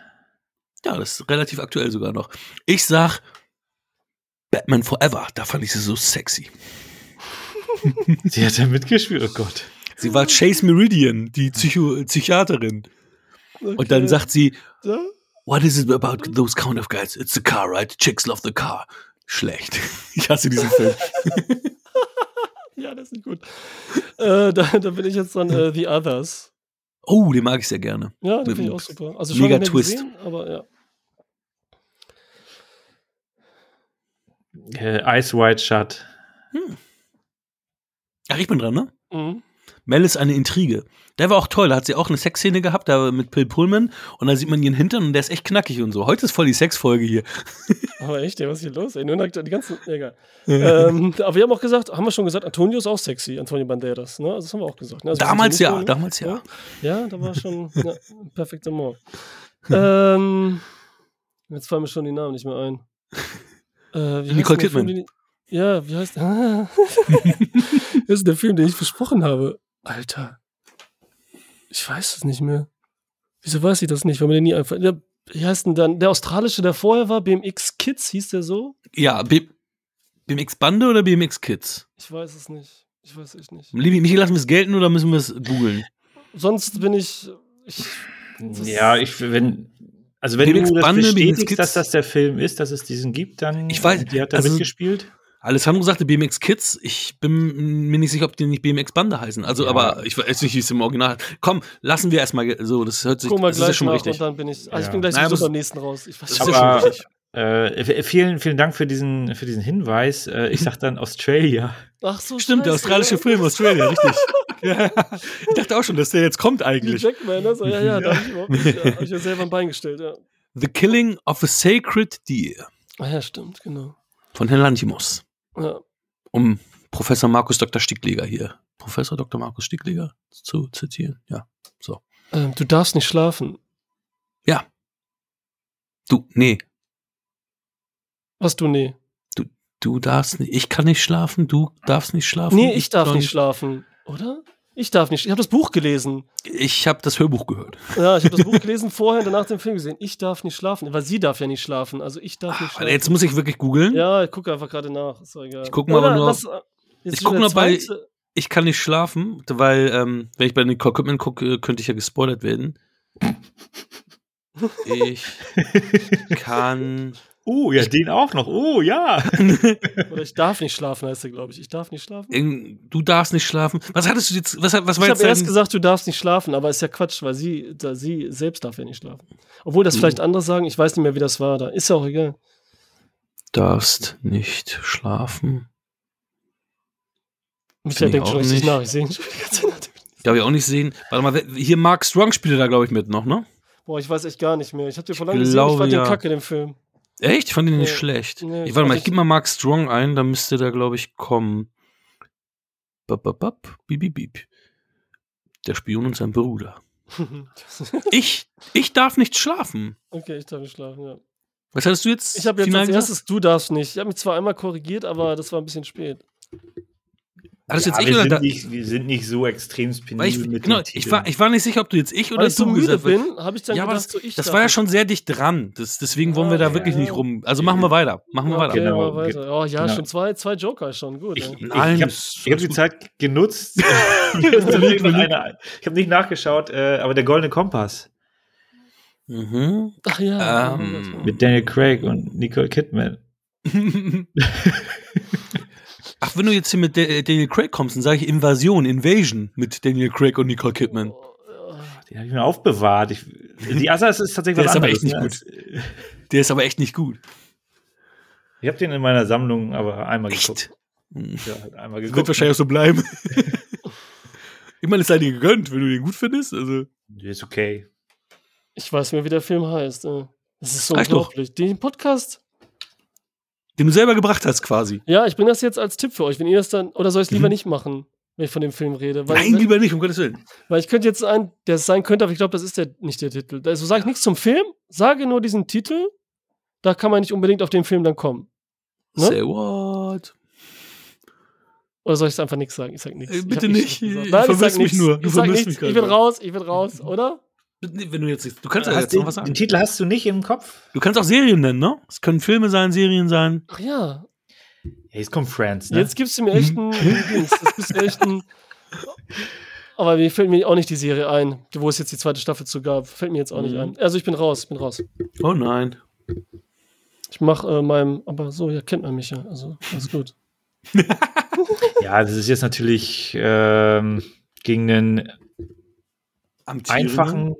Ja, das ist relativ aktuell sogar noch. Ich sag Batman Forever. Da fand ich sie so sexy. Sie hat ja mitgespielt, oh Gott. Sie war Chase Meridian, die Psycho Psychiaterin. Und dann Okay. sagt sie? What is it about those kind of guys? It's the car, right? Chicks love the car. Schlecht. Ich hasse diesen Film. ja, das ist gut. Äh, da, da, bin ich jetzt dran. Äh, The Others. Oh, den mag ich sehr gerne. Ja, den finde ich auch super. Also schon mega Twist. Gesehen, aber ja. Äh, Ice White Shut. Hm. Ach, ich bin dran, ne? Mhm. Mel ist eine Intrige. Der war auch toll, da hat sie auch eine Sexszene gehabt, da mit Bill Pullman und da sieht man ihren Hintern und der ist echt knackig und so. Heute ist voll die Sexfolge hier. Aber echt, was ist hier los? Ey, nur die ganzen, egal. ähm, aber wir haben auch gesagt, haben wir schon gesagt, Antonio ist auch sexy, Antonio Banderas, ne? Also das haben wir auch gesagt. Ne? Also damals ja, damals ja. Ja, da war schon ja, perfekter Mord. ähm, jetzt fallen mir schon die Namen nicht mehr ein. Äh, Nicole Kidman. Ja, wie heißt ah. Das ist der Film, den ich versprochen habe. Alter. Ich weiß es nicht mehr. Wieso weiß ich das nicht? Weil mir den nie einfach. Der, wie heißt denn dann? Der australische, der vorher war, BMX Kids, hieß der so? Ja, B BMX Bande oder BMX Kids? Ich weiß es nicht. Ich weiß es nicht. Liebe Michael, lassen wir es gelten oder müssen wir es googeln? Sonst bin ich. ich ja, ich, wenn, also wenn BMX du das Bande, bestätigst, dass das der Film ist, dass es diesen gibt, dann ich weiß, die hat da also, mitgespielt. Alessandro sagte BMX Kids. Ich bin mir nicht sicher, ob die nicht BMX Bande heißen. Also, ja. aber ich weiß nicht, wie es im Original Komm, lassen wir erstmal so. Das hört sich Guck mal das gleich ist schon richtig. Und dann bin ich, also ja. ich bin gleich naja, beim nächsten raus. Ich weiß aber, schon richtig. Äh, vielen, vielen Dank für diesen, für diesen Hinweis. Äh, ich sag dann Australia. Ach so, Stimmt, der australische Film Australia, richtig. ja. Ich dachte auch schon, dass der jetzt kommt eigentlich. Die Jackman, also, ja, ja, da habe ich, ja, hab ich ja selber ein Bein gestellt, ja. The Killing of a Sacred Deer. Ah ja, stimmt, genau. Von Herrn Lantimos. Um Professor Markus Dr. Stickleger hier, Professor Dr. Markus Stickleger zu zitieren. Ja, so. Ähm, du darfst nicht schlafen. Ja. Du, nee. Was du, nee? Du, du darfst nicht, ich kann nicht schlafen, du darfst nicht schlafen. Nee, ich, ich darf nicht schlafen, oder? Ich darf nicht. Ich habe das Buch gelesen. Ich habe das Hörbuch gehört. Ja, ich habe das Buch gelesen vorher und danach den Film gesehen. Ich darf nicht schlafen, weil sie darf ja nicht schlafen. Also ich darf nicht schlafen. Jetzt muss ich wirklich googeln. Ja, ich gucke einfach gerade nach. Ist doch egal. Ich gucke mal aber nur. Was, ich gucke nur bei. Ich kann nicht schlafen, weil ähm, wenn ich bei Nicole Kidman gucke, könnte ich ja gespoilert werden. Ich kann Oh, ja, ich, den auch noch. Oh, ja. Oder ich darf nicht schlafen, heißt er, glaube ich. Ich darf nicht schlafen. Du darfst nicht schlafen. Was hattest du jetzt? Was, was war ich habe erst gesagt, du darfst nicht schlafen, aber ist ja Quatsch, weil sie, da, sie selbst darf ja nicht schlafen. Obwohl das mhm. vielleicht andere sagen, ich weiß nicht mehr, wie das war. Da ist ja auch egal. Darfst nicht schlafen. Michael denkt schon richtig nach. Ich sehe ihn schon die ganze Zeit. Darf ich auch nicht sehen. Warte mal, hier Mark Strong spielt da, glaube ich, mit noch, ne? Boah, ich weiß echt gar nicht mehr. Ich habe dir vor langem gesehen, ich fand ja. den Kacke, den Film. Echt? Ich fand ihn nicht nee, schlecht. Nee, ich, warte mal, ich gebe mal Mark Strong ein, dann müsste der, glaube ich, kommen. Bap, bap, bap, bip, bip, bip. Der Spion und sein Bruder. ich, ich darf nicht schlafen. Okay, ich darf nicht schlafen, ja. Was hattest du jetzt? Ich habe jetzt als erstes, du darfst nicht. Ich habe mich zwar einmal korrigiert, aber das war ein bisschen spät. Hat ja, jetzt ich wir, sind nicht, wir sind nicht so extrem penibel ich, mit genau, ich war, ich war nicht sicher, ob du jetzt ich oder Weil ich so müde bin, habe ich dann ja, gedacht, das, so ich Das war ja schon sehr dicht dran. Das, deswegen wollen wir da ja, wirklich ja. nicht rum. Also machen wir weiter. Machen wir okay, weiter. Genau. weiter. Oh ja, genau. schon zwei, zwei Joker schon gut. Ich, ich, Nein, ich habe hab die Zeit genutzt. ich habe nicht nachgeschaut, äh, aber der Goldene Kompass. Mhm. Ach ja. Ähm, mit Daniel Craig und Nicole Kidman. Ach, wenn du jetzt hier mit Daniel Craig kommst, dann sage ich Invasion, Invasion mit Daniel Craig und Nicole Kidman. Den habe ich mir aufbewahrt. Ich, die Assas ist tatsächlich Der was ist aber echt nicht ne? gut. Der ist aber echt nicht gut. Ich habe den in meiner Sammlung aber einmal echt? geguckt. Ja, halt einmal geguckt. Wird wahrscheinlich auch so bleiben. ich meine, es sei dir gegönnt, wenn du den gut findest. Also. Der ist okay. Ich weiß mir, wie der Film heißt. Das ist so unglaublich. Den Podcast den du selber gebracht hast, quasi. Ja, ich bringe das jetzt als Tipp für euch. Wenn ihr das dann, oder soll ich es lieber mhm. nicht machen, wenn ich von dem Film rede? Weil, Nein, wenn, lieber nicht, um Gottes Willen. Weil ich könnte jetzt ein, der es sein könnte, aber ich glaube, das ist der, nicht der Titel. Also sage ich nichts zum Film, sage nur diesen Titel, da kann man nicht unbedingt auf den Film dann kommen. Ne? Say what? Oder soll ich einfach nichts sagen? Ich sag nichts. Äh, bitte nicht. nicht Nein, ich sag mich nur. Du ich sag nichts. Ich bin raus, ich bin raus, oder? Wenn du jetzt, du kannst ja jetzt den, noch was sagen. Den Titel hast du nicht im Kopf? Du kannst auch Serien nennen, ne? Es können Filme sein, Serien sein. Ach ja. Ja, jetzt kommt Friends, ne? Jetzt gibst du mir echt einen, Das bist echt ein. Aber mir fällt mir auch nicht die Serie ein, wo es jetzt die zweite Staffel zu gab. Fällt mir jetzt auch nicht Mhm. ein. Also ich bin raus, ich bin raus. Oh nein. Ich mache äh, meinem, aber so, ja, kennt man mich ja. Also, alles gut. Ja, das ist jetzt natürlich ähm, gegen einen einfachen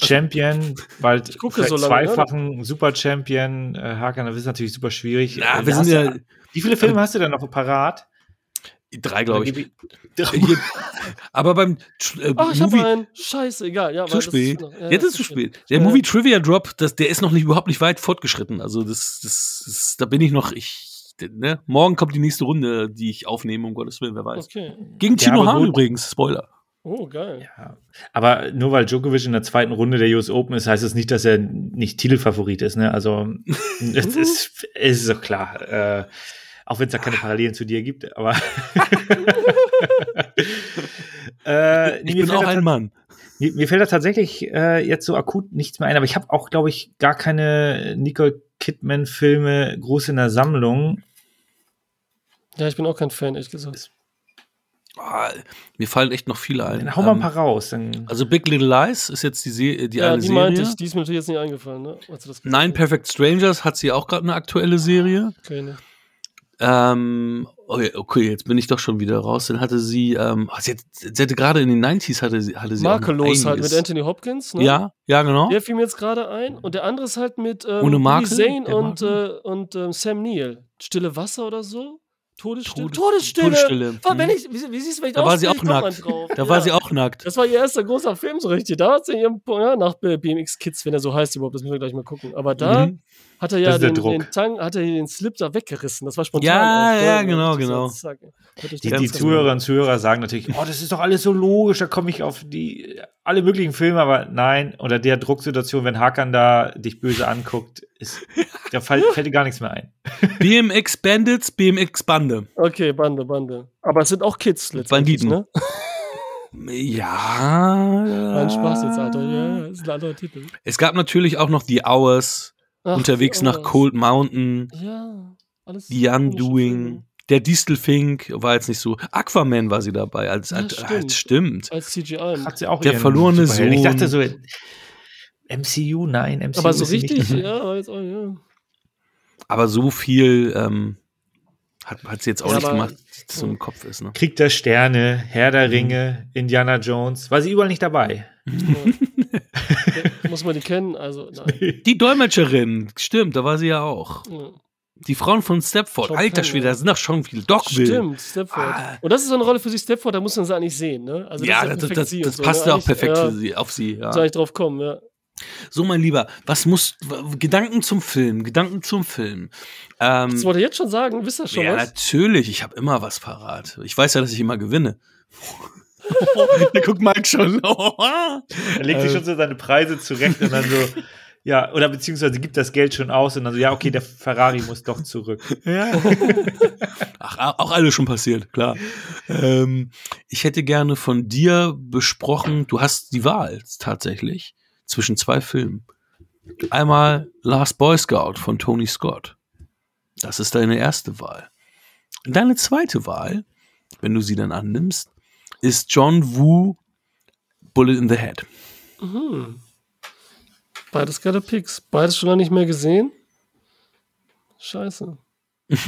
Champion, bald Ich gucke so lange, zweifachen Super-Champion. Äh, Hakan, das ist natürlich super schwierig. Ja, Äh, wir sind ja Wie viele Filme hast du denn noch parat? drei, glaube ich. Hier- Aber beim äh, Ach, ich Movie habe einen. Scheiße, egal. Ja, zu weil spät. noch- ja, Jetzt ja, ist zu spät. Ja, Der ja. Movie Trivia Drop, das, der ist noch nicht überhaupt nicht weit fortgeschritten. Also das, das, das da bin ich noch. Ich, ne? Morgen kommt die nächste Runde, die ich aufnehme. Um Gottes Willen, wer weiß. Okay. Gegen Ja, Tino aber Hahn übrigens. Spoiler. Oh, geil. Ja. Aber nur weil Djokovic in der zweiten Runde der US Open ist, heißt es nicht, dass er nicht Titelfavorit ist. Ne? Also es ist, es ist doch klar. Äh, auch wenn es da keine Parallelen zu dir gibt, aber äh, nee, Ich bin auch ein Mann. Mir, mir fällt da tatsächlich äh, jetzt so akut nichts mehr ein, aber ich habe auch, glaube ich, gar keine Nicole Kidman-Filme groß in der Sammlung. Ja, ich bin auch kein Fan, ehrlich gesagt. Ah, mir fallen echt noch viele ein. Dann hau mal ein Ähm, paar raus. Dann also Big Little Lies ist jetzt die, Se die ja, eine die Serie. meinte ich. Die ist mir natürlich jetzt nicht eingefallen, ne? Hast. Perfect Strangers hat sie auch gerade eine aktuelle Serie. Okay, ne. Ähm, okay, okay, jetzt bin ich doch schon wieder raus. Dann hatte sie, ähm, ah, sie, hat, sie hatte gerade in den 90s hatte sie, hatte sie Makellos halt mit Anthony Hopkins, ne? Ja, ja, genau. Der fiel mir jetzt gerade ein. Und der andere ist halt mit ähm, Ohne Makel? Zane und, äh, und ähm, Sam Neill. Stille Wasser oder so? Todesstille? Todes- Todesstille! Todesstille. Boah, Wenn Mhm. ich, wie, wie siehst du, wenn ich Da war sie auch nackt. drauf. Da war Ja. sie auch nackt. Das war ihr erster großer Film so richtig. Da hat sie ihren, ja, nach BMX Kids, wenn er so heißt überhaupt, das müssen wir gleich mal gucken. Aber da Mhm. Hat er Das ja den, den Tang, hat er den Slip da weggerissen. Das war spontan. Ja, auch, ja, genau, ich so, genau. zack. Die, das die Zuhörerinnen und Zuhörer sagen natürlich, oh, das ist doch alles so logisch, da komme ich auf die alle möglichen Filme, aber nein, unter der Drucksituation, wenn Hakan da dich böse anguckt, ist, da fällt, fällt dir gar nichts mehr ein. BMX Bandits, BMX Bande. Okay, Bande, Bande. Aber es sind auch Kids letztendlich, Banditen. ne? Ja. Mein Spaß jetzt, Alter. Ja, ja, ist ein anderer Titel. Es gab natürlich auch noch die Hours, Ach, unterwegs nach. Cold Mountain, Ja, alles. The Undoing, der Distelfink war jetzt nicht so. Aquaman war sie dabei. Als, Ja, als, stimmt. als, stimmt. Als CGI. Hat sie auch Der verlorene Superhelden. Ich Sohn. dachte so, MCU, nein, MCU. Aber so richtig, nicht. ja, aber jetzt auch, ja. Aber so viel ähm, hat, hat sie jetzt auch Ja, nicht gemacht, dass es so im Kopf ist. Ne? Krieg der Sterne, Herr Mhm. der Ringe, Indiana Jones. War sie überall nicht dabei? ja. Muss man die kennen? Also, nein. Die Dolmetscherin, stimmt, da war sie ja auch. Ja. Die Frauen von Stepford, Sean alter Schwede, ja. da sind doch schon viele. Dogville. Stimmt, Stepford. Ah. Und das ist so eine Rolle für sich, Stepford, da muss man sie eigentlich sehen, ne? Also ja, das, perfekt das, sie und das so, passt ne? ja auch perfekt ja, für sie, auf sie. Ja. eigentlich drauf kommen, ja. So, mein Lieber, was muss. Gedanken zum Film, Gedanken zum Film. Ähm, Das wollte ich jetzt schon sagen, wisst ihr schon ja, was? natürlich, ich habe immer was parat. Ich weiß ja, dass ich immer gewinne. Der guckt Mike schon. Er legt sich schon so seine Preise zurecht und dann so, ja, oder beziehungsweise gibt das Geld schon aus und dann so, ja, okay, der Ferrari muss doch zurück. Ja. Ach, auch alles schon passiert, klar. Ähm, ich hätte gerne von dir besprochen, du hast die Wahl tatsächlich zwischen zwei Filmen. Einmal Last Boy Scout von Tony Scott. Das ist deine erste Wahl. Deine zweite Wahl, wenn du sie dann annimmst, ist John Woo Bullet in the Head. Mhm. Beides geile Picks. Beides schon lange nicht mehr gesehen. Scheiße.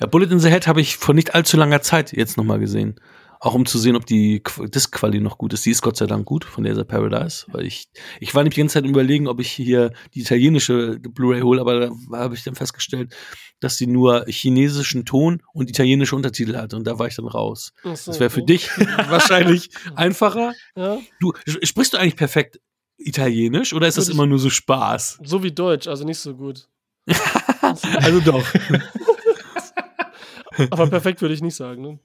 Ja, Bullet in the Head habe ich vor nicht allzu langer Zeit jetzt nochmal gesehen. Auch um zu sehen, ob die Qu- Disc-Quali noch gut ist. Die ist Gott sei Dank gut von dieser Paradise. Weil ich, ich war nämlich die ganze Zeit im überlegen, ob ich hier die italienische Blu-ray hole, aber da habe ich dann festgestellt, dass die nur chinesischen Ton und italienische Untertitel hat. Und da war ich dann raus. So, Das wäre für okay. dich wahrscheinlich einfacher. Ja, Du, sprichst du eigentlich perfekt Italienisch oder ist das ich- immer nur so Spaß? so wie Deutsch, also nicht so gut. Also doch. Aber perfekt würde ich nicht sagen. Ne?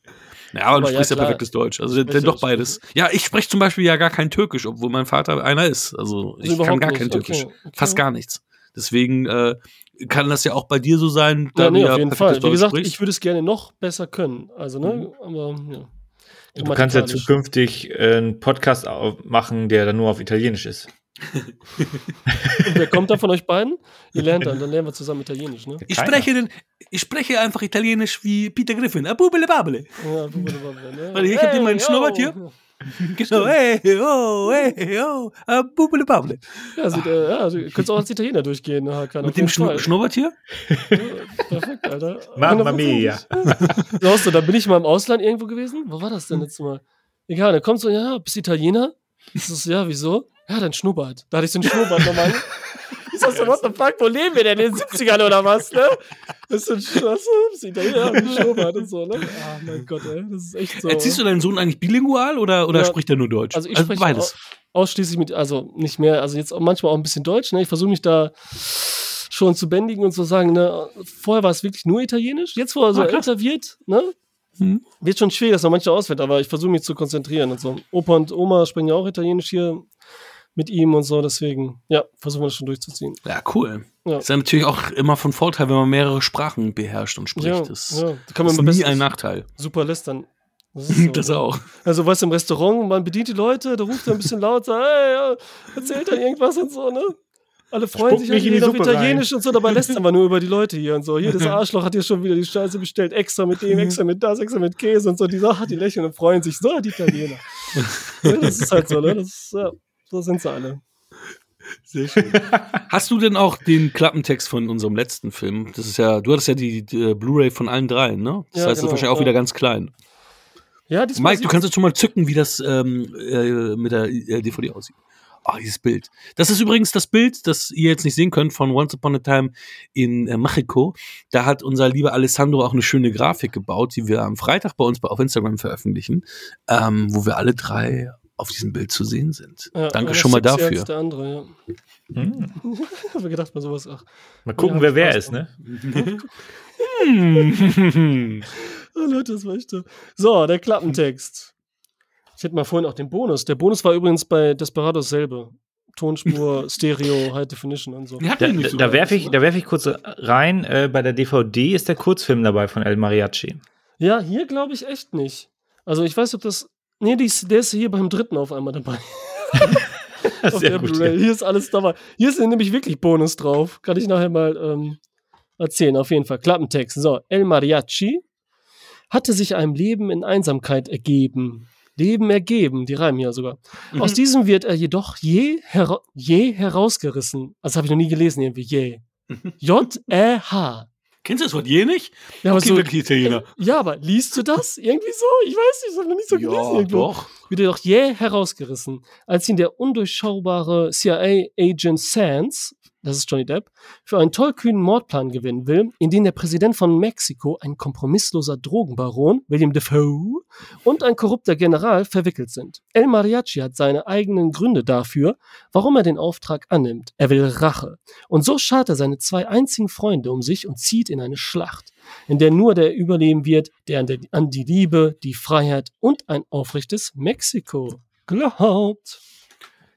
Ja, aber, Aber du ja, sprichst ja, klar. perfektes Deutsch. Also spreche- doch beides. Ja, ich spreche zum Beispiel ja gar kein Türkisch, obwohl mein Vater einer ist. Also ich kann überhaupt gar nicht. kein Türkisch. Okay, okay. Fast gar nichts. Deswegen äh, kann das ja auch bei dir so sein, da Ja, nee, du ja auf jeden perfektes Fall. Wie Deutsch gesagt, sprichst. ich würde es gerne noch besser können. Also, ne? Aber, ja. Du kannst ja zukünftig äh, einen Podcast machen, der dann nur auf Italienisch ist. Und wer kommt da von euch beiden? Ihr lernt dann, dann lernen wir zusammen Italienisch, ne? ich spreche, denn, ich spreche einfach Italienisch wie Peter Griffin. Abubele babele. Ja, bubble, bubble, ne? Warte, ich hab dir meinen Schnurrbart hier. genau, hey, oh, hey, oh, uh, bubble, bubble. Ja, also, äh, ja, also, du könntest auch als Italiener durchgehen, Hakan. Mit dem Schnu Schnurrbart Ja, perfekt, Alter. Mamma mia. So, da bin ich mal im Ausland irgendwo gewesen. Wo war das denn jetzt mal? Egal, da kommt so, ja, bist Italiener? Das ist, ja, wieso? Ja, dein Schnurrbart. Da hatte ich so einen Schnurrbart nochmal. Ich sag so, what the fuck, wo leben wir denn? In den 70ern oder was, ne? Das ist so ein Italiener, ein Schnurrbart und so, ne? Ah, mein Gott, ey, das ist echt so. Erziehst du deinen Sohn eigentlich bilingual oder, oder Ja. spricht er nur Deutsch? Also ich spreche beides. au- ausschließlich mit, also nicht mehr, also jetzt manchmal auch ein bisschen Deutsch, ne? Ich versuche mich da schon zu bändigen und zu sagen, ne? Vorher war es wirklich nur Italienisch. Jetzt, wo er so Ah, älter wird, ne? Hm. Wird schon schwierig, dass man manchmal ausfällt, aber ich versuche mich zu konzentrieren und so. Opa und Oma sprechen ja auch Italienisch hier mit ihm und so, deswegen, ja, versuchen wir das schon durchzuziehen. Ja, cool. Ja. Ist ja natürlich auch immer von Vorteil, wenn man mehrere Sprachen beherrscht und spricht. Ja, das ja, da kann man ist nie ein Nachteil. super lästern. Das ist so. Das auch. Also, weißt du, im Restaurant, man bedient die Leute, da ruft er ein bisschen lauter, hey, ja, erzählt er irgendwas und so, ne? Alle freuen Spuck sich reden auf Italienisch und so, dabei lässt aber nur über die Leute hier und so. Hier, das Arschloch hat hier schon wieder die Scheiße bestellt, extra mit dem, extra mit das, extra mit Käse und so. Die Sache, die lächeln und freuen sich. So, die Italiener. ja, das ist halt so, ne? Das ist, ja, so sind sie alle. Sehr schön. Hast du denn auch den Klappentext von unserem letzten Film? Das ist ja, du hattest ja die, die äh, Blu-ray von allen dreien, ne? Das Ja, heißt, das genau, ist wahrscheinlich auch ja. wieder ganz klein. Ja, Mike, du kannst jetzt schon mal zücken, wie das ähm, äh, mit der äh, DVD aussieht. Ah, dieses Bild. Das ist übrigens das Bild, das ihr jetzt nicht sehen könnt von Once Upon a Time in äh, Mexiko. Da hat unser lieber Alessandro auch eine schöne Grafik gebaut, die wir am Freitag bei uns bei- auf Instagram veröffentlichen, ähm, wo wir alle drei auf diesem Bild zu sehen sind. Ja, Danke schon mal dafür. Als der andere, ja. Hm. Ich habe gedacht, mal sowas, ach. Mal gucken, Ja, wer wer ist, ne? Oh, Leute, das war echt so. So, der Klappentext. Ich hätte mal vorhin auch den Bonus. Der Bonus war übrigens bei Desperados selbe. Tonspur, Stereo, High Definition und so. Da, da, sogar. da werfe ich, da werf ich kurz rein. Äh, bei der DVD ist der Kurzfilm dabei von El Mariachi. Ja, hier glaube ich echt nicht. Also ich weiß, ob das. Nee, die ist, der ist hier beim dritten auf einmal dabei. auf Sehr der gut. Blu-ray. Hier ist alles dabei. Hier ist nämlich wirklich Bonus drauf. Kann ich nachher mal ähm, erzählen, auf jeden Fall. Klappentext. So, El Mariachi hatte sich einem Leben in Einsamkeit ergeben. Leben ergeben, die reimen hier sogar. Mhm. Aus diesem wird er jedoch je, hera je herausgerissen. Das habe ich noch nie gelesen, irgendwie. Je. J-E-H. Kennst du das Wort je nicht? Ja, aber okay, so, wirklich Italiener. ja, aber liest du das irgendwie so? Ich weiß nicht, ich habe noch nicht so gelesen. irgendwo. doch. Wird er doch jäh herausgerissen, als ihn der undurchschaubare CIA-Agent Sands, das ist Johnny Depp, für einen tollkühnen Mordplan gewinnen will, in den der Präsident von Mexiko, ein kompromissloser Drogenbaron, William Defoe, und ein korrupter General verwickelt sind. El Mariachi hat seine eigenen Gründe dafür, warum er den Auftrag annimmt. Er will Rache. Und so schart er seine zwei einzigen Freunde um sich und zieht in eine Schlacht, in der nur der überleben wird, der an, der an die Liebe, die Freiheit und ein aufrechtes Mexiko glaubt.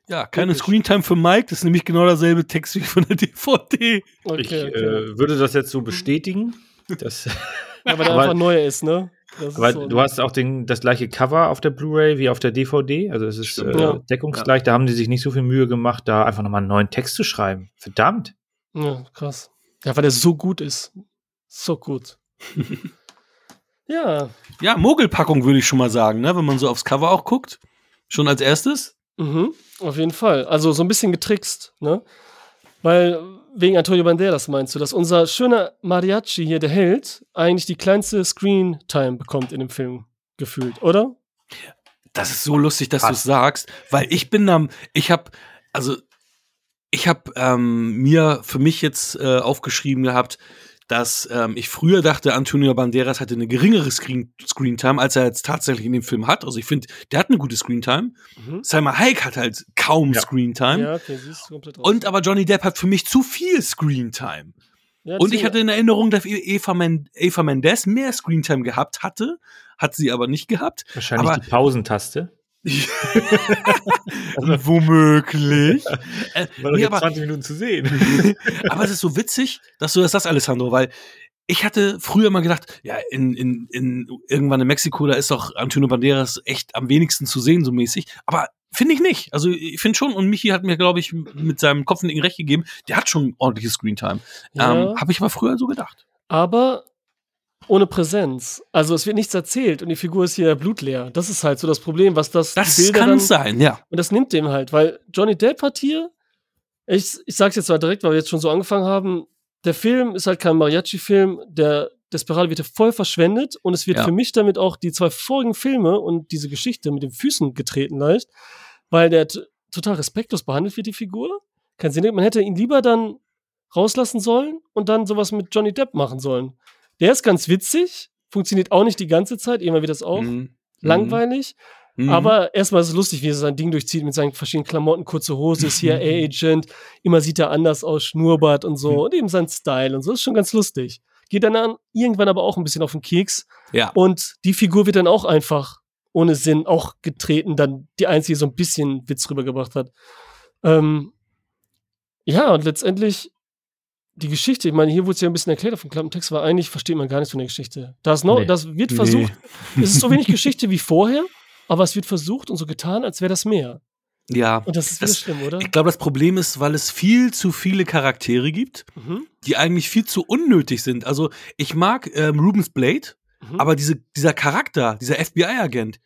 Ja, keine Wirklich. Screentime für Mike, das ist nämlich genau derselbe Text wie von der DVD. Okay, Ich okay. äh, würde das jetzt so bestätigen. Das, ja, weil der aber- einfach neu ist, ne? Das ist aber so, du hast auch den, das gleiche Cover auf der Blu-ray wie auf der DVD. Also es ist äh, ja. deckungsgleich. Da haben die sich nicht so viel Mühe gemacht, da einfach nochmal einen neuen Text zu schreiben. Verdammt. Ja, krass. Ja, weil der so gut ist. So gut. ja. Ja, Mogelpackung würde ich schon mal sagen, ne? wenn man so aufs Cover auch guckt. Schon als erstes. Mhm, auf jeden Fall. Also so ein bisschen getrickst, ne? Weil wegen Antonio Banderas meinst du, dass unser schöner Mariachi hier, der Held, eigentlich die kleinste Screen-Time bekommt in dem Film gefühlt, oder? Das ist so lustig, dass du es sagst, weil ich bin da, ich habe, also ich habe ähm, mir für mich jetzt äh, aufgeschrieben gehabt, dass ähm, ich früher dachte, Antonio Banderas hatte eine geringere Screen Screentime, als er jetzt tatsächlich in dem Film hat. Also ich finde, der hat eine gute Screentime. Mhm. Salma Hayek hat halt kaum Ja. Screentime. Ja, okay, siehst du komplett raus. Und aber Johnny Depp hat für mich zu viel Screentime. Ja, Und ich hatte in Erinnerung, dass Eva, Men Eva Mendes mehr Screentime gehabt hatte, hat sie aber nicht gehabt. Wahrscheinlich Aber- die Pausentaste. Womöglich. äh, nee, aber, 20 Minuten zu sehen. aber es ist so witzig, dass du das sagst, Alessandro, weil ich hatte früher mal gedacht, ja, in, in, in irgendwann in Mexiko, da ist doch Antonio Banderas echt am wenigsten zu sehen, so mäßig. Aber finde ich nicht. Also ich finde schon, und Michi hat mir, glaube ich, mit seinem Kopfnicken recht gegeben, der hat schon ordentliches Screentime. Ja. Ähm, Habe ich aber früher so gedacht. Aber ohne Präsenz. Also es wird nichts erzählt und die Figur ist hier blutleer. Das ist halt so das Problem, was das. Das kann dann, sein, ja. Und das nimmt dem halt, weil Johnny Depp hat hier, ich, ich sag's jetzt mal direkt, weil wir jetzt schon so angefangen haben, der Film ist halt kein Mariachi-Film, der Desperado wird voll verschwendet und es wird ja. für mich damit auch die zwei vorigen Filme und diese Geschichte mit den Füßen getreten leicht, weil der total respektlos behandelt wird, die Figur. Kein Sinn, man hätte ihn lieber dann rauslassen sollen und dann sowas mit Johnny Depp machen sollen. Der ist ganz witzig, funktioniert auch nicht die ganze Zeit, immer wird das auch mhm. langweilig. Mhm. Aber erstmal ist es lustig, wie er sein Ding durchzieht mit seinen verschiedenen Klamotten, kurze Hose, CIA-Agent, immer sieht er anders aus, Schnurrbart und so mhm. und eben sein Style und so. Ist schon ganz lustig. Geht dann an, irgendwann aber auch ein bisschen auf den Keks. Ja. Und die Figur wird dann auch einfach ohne Sinn auch getreten, dann die einzige so ein bisschen Witz rübergebracht hat. Ähm, ja, und letztendlich die Geschichte, ich meine, hier wurde es ja ein bisschen erklärt auf dem Klappentext, war eigentlich versteht man gar nichts von der Geschichte. Das, no, nee. das wird versucht, nee. es ist so wenig Geschichte wie vorher, aber es wird versucht und so getan, als wäre das mehr. Ja. Und das ist wieder schlimm, oder? Ich glaube, das Problem ist, weil es viel zu viele Charaktere gibt, mhm. die eigentlich viel zu unnötig sind. Also, ich mag ähm, Rubens Blade, mhm. aber diese, dieser Charakter, dieser FBI-Agent,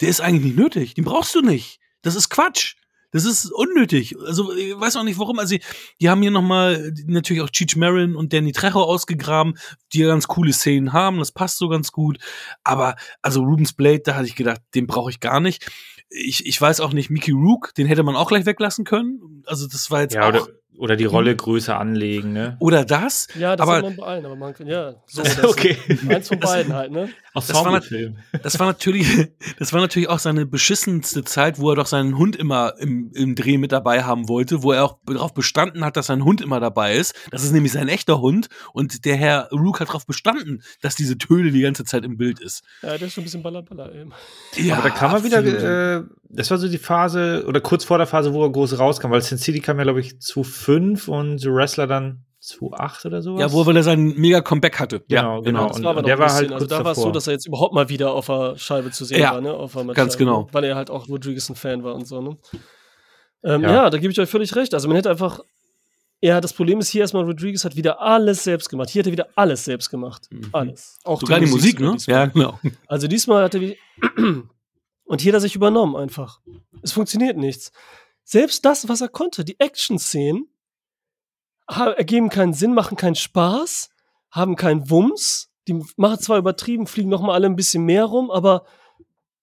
der ist eigentlich nicht nötig. Den brauchst du nicht. Das ist Quatsch. Das ist unnötig. Also ich weiß auch nicht warum. Also die haben hier nochmal natürlich auch Cheech Marin und Danny Trejo ausgegraben, die ja ganz coole Szenen haben. Das passt so ganz gut. Aber also Rubens Blade, da hatte ich gedacht, den brauche ich gar nicht. Ich, ich weiß auch nicht, Mickey Rook, den hätte man auch gleich weglassen können. Also das war jetzt ja, auch oder, oder die Rolle größer anlegen, ne? Oder das. Ja, das aber, man bei allen, aber man kann, ja, so das, okay. Eins von beiden halt, ne? Das war, das war natürlich, das war natürlich auch seine beschissenste Zeit, wo er doch seinen Hund immer im, im Dreh mit dabei haben wollte, wo er auch darauf bestanden hat, dass sein Hund immer dabei ist. Das ist nämlich sein echter Hund und der Herr Rook hat darauf bestanden, dass diese Töle die ganze Zeit im Bild ist. Ja, der ist schon ein bisschen ballerballer eben. Ja, aber da kam er wieder, äh, das war so die Phase, oder kurz vor der Phase, wo er groß rauskam, weil Sin City kam ja, glaube ich, zu fünf und The Wrestler dann 2,8 oder sowas. Ja, wo er sein mega Comeback hatte. Genau, genau. Das war und, der war halt also da war es so, dass er jetzt überhaupt mal wieder auf der Scheibe zu sehen ja, war, ne? Auf der ganz genau. Weil er halt auch Rodriguez ein Fan war und so, ne? Ähm, ja. ja. da gebe ich euch völlig recht. Also man hätte einfach, ja, das Problem ist hier erstmal, Rodriguez hat wieder alles selbst gemacht. Hier hat er wieder alles selbst gemacht. Mhm. Alles. Auch Sogar die, die Musik, ne? Ja, genau. Also diesmal hat er wie und hier hat er sich übernommen einfach. Es funktioniert nichts. Selbst das, was er konnte, die Action-Szenen, ergeben keinen Sinn, machen keinen Spaß, haben keinen Wumms. Die machen zwar übertrieben, fliegen noch mal alle ein bisschen mehr rum, aber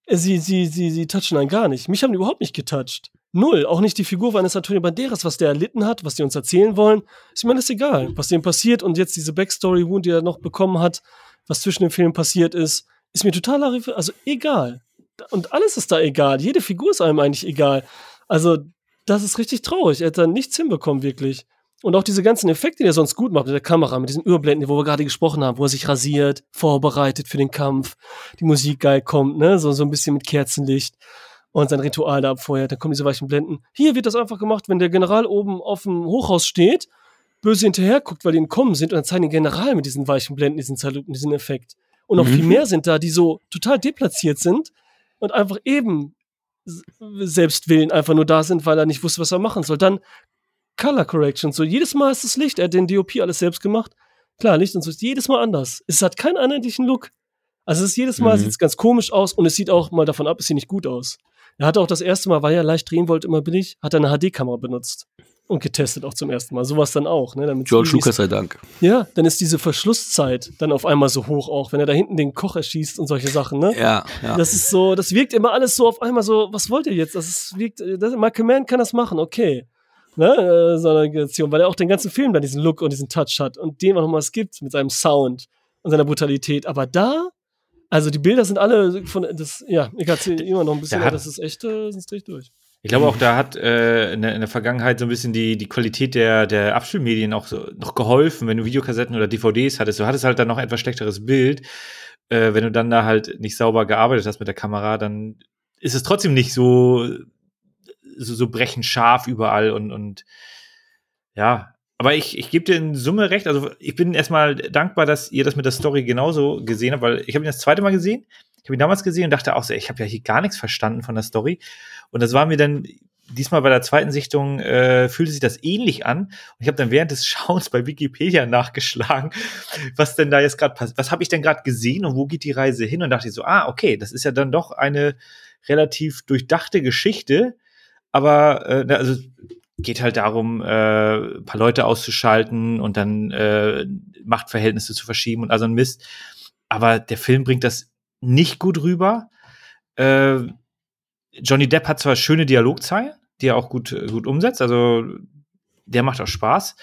sie, sie, sie, sie touchen einen gar nicht. Mich haben die überhaupt nicht getoucht. Null. Auch nicht die Figur von Antonio Banderas, was der erlitten hat, was die uns erzählen wollen. Ist mir das egal, was dem passiert und jetzt diese Backstory-Wound, die er noch bekommen hat, was zwischen den Filmen passiert ist, ist mir total, also egal. Und alles ist da egal. Jede Figur ist einem eigentlich egal. Also, das ist richtig traurig. Er hat da nichts hinbekommen, wirklich. Und auch diese ganzen Effekte, die er sonst gut macht mit der Kamera, mit diesen Überblenden, wo wir gerade gesprochen haben, wo er sich rasiert, vorbereitet für den Kampf, die Musik geil kommt, ne, so, so ein bisschen mit Kerzenlicht und sein Ritual da abfeuert, dann kommen diese weichen Blenden. Hier wird das einfach gemacht, wenn der General oben auf dem Hochhaus steht, böse hinterher guckt, weil die entkommen sind und dann zeigen den General mit diesen weichen Blenden, diesen Saluten, diesen Effekt. Und noch mhm. viel mehr sind da, die so total deplatziert sind und einfach eben selbst willen einfach nur da sind, weil er nicht wusste, was er machen soll. Dann Color Correction. So jedes Mal ist das Licht. Er hat den DOP alles selbst gemacht. Klar, Licht und so ist jedes Mal anders. Es hat keinen einheitlichen Look. Also es ist jedes Mal mhm. sieht ganz komisch aus und es sieht auch mal davon ab, es sieht nicht gut aus. Er hat auch das erste Mal, weil er leicht drehen wollte, immer billig, hat er eine HD-Kamera benutzt und getestet auch zum ersten Mal. Sowas dann auch. Ne? Damit George Lucas sei Dank. Ja, dann ist diese Verschlusszeit dann auf einmal so hoch auch, wenn er da hinten den Koch erschießt und solche Sachen. Ne? Ja, ja. Das ist so, das wirkt immer alles so auf einmal so, was wollt ihr jetzt? Das ist, wirkt, das, Michael Mann kann das machen, okay ne, äh, so eine Generation, weil er auch den ganzen Film dann diesen Look und diesen Touch hat und dem auch nochmal was gibt mit seinem Sound und seiner Brutalität. Aber da, also die Bilder sind alle von, das, ja, ich erzähle immer noch ein bisschen, hat, das ist echt, äh, drehe ich durch. Ich glaube auch, da hat äh, in, der, in, der, Vergangenheit so ein bisschen die, die Qualität der, der Abspielmedien auch so noch geholfen, wenn du Videokassetten oder DVDs hattest. Du hattest halt dann noch etwas schlechteres Bild. Äh, wenn du dann da halt nicht sauber gearbeitet hast mit der Kamera, dann ist es trotzdem nicht so so, so brechen scharf überall und, und ja, aber ich, ich gebe dir in Summe recht. Also ich bin erstmal dankbar, dass ihr das mit der Story genauso gesehen habt, weil ich habe ihn das zweite Mal gesehen. Ich habe ihn damals gesehen und dachte auch so, ich habe ja hier gar nichts verstanden von der Story. Und das war mir dann diesmal bei der zweiten Sichtung äh, fühlte sich das ähnlich an. Und ich habe dann während des Schauens bei Wikipedia nachgeschlagen, was denn da jetzt gerade passiert. Was habe ich denn gerade gesehen und wo geht die Reise hin? Und dachte ich so, ah, okay, das ist ja dann doch eine relativ durchdachte Geschichte. Aber äh, also geht halt darum, äh, ein paar Leute auszuschalten und dann äh, Machtverhältnisse zu verschieben und also ein Mist. Aber der Film bringt das nicht gut rüber. Äh, Johnny Depp hat zwar schöne Dialogzeilen, die er auch gut, gut umsetzt, also der macht auch Spaß.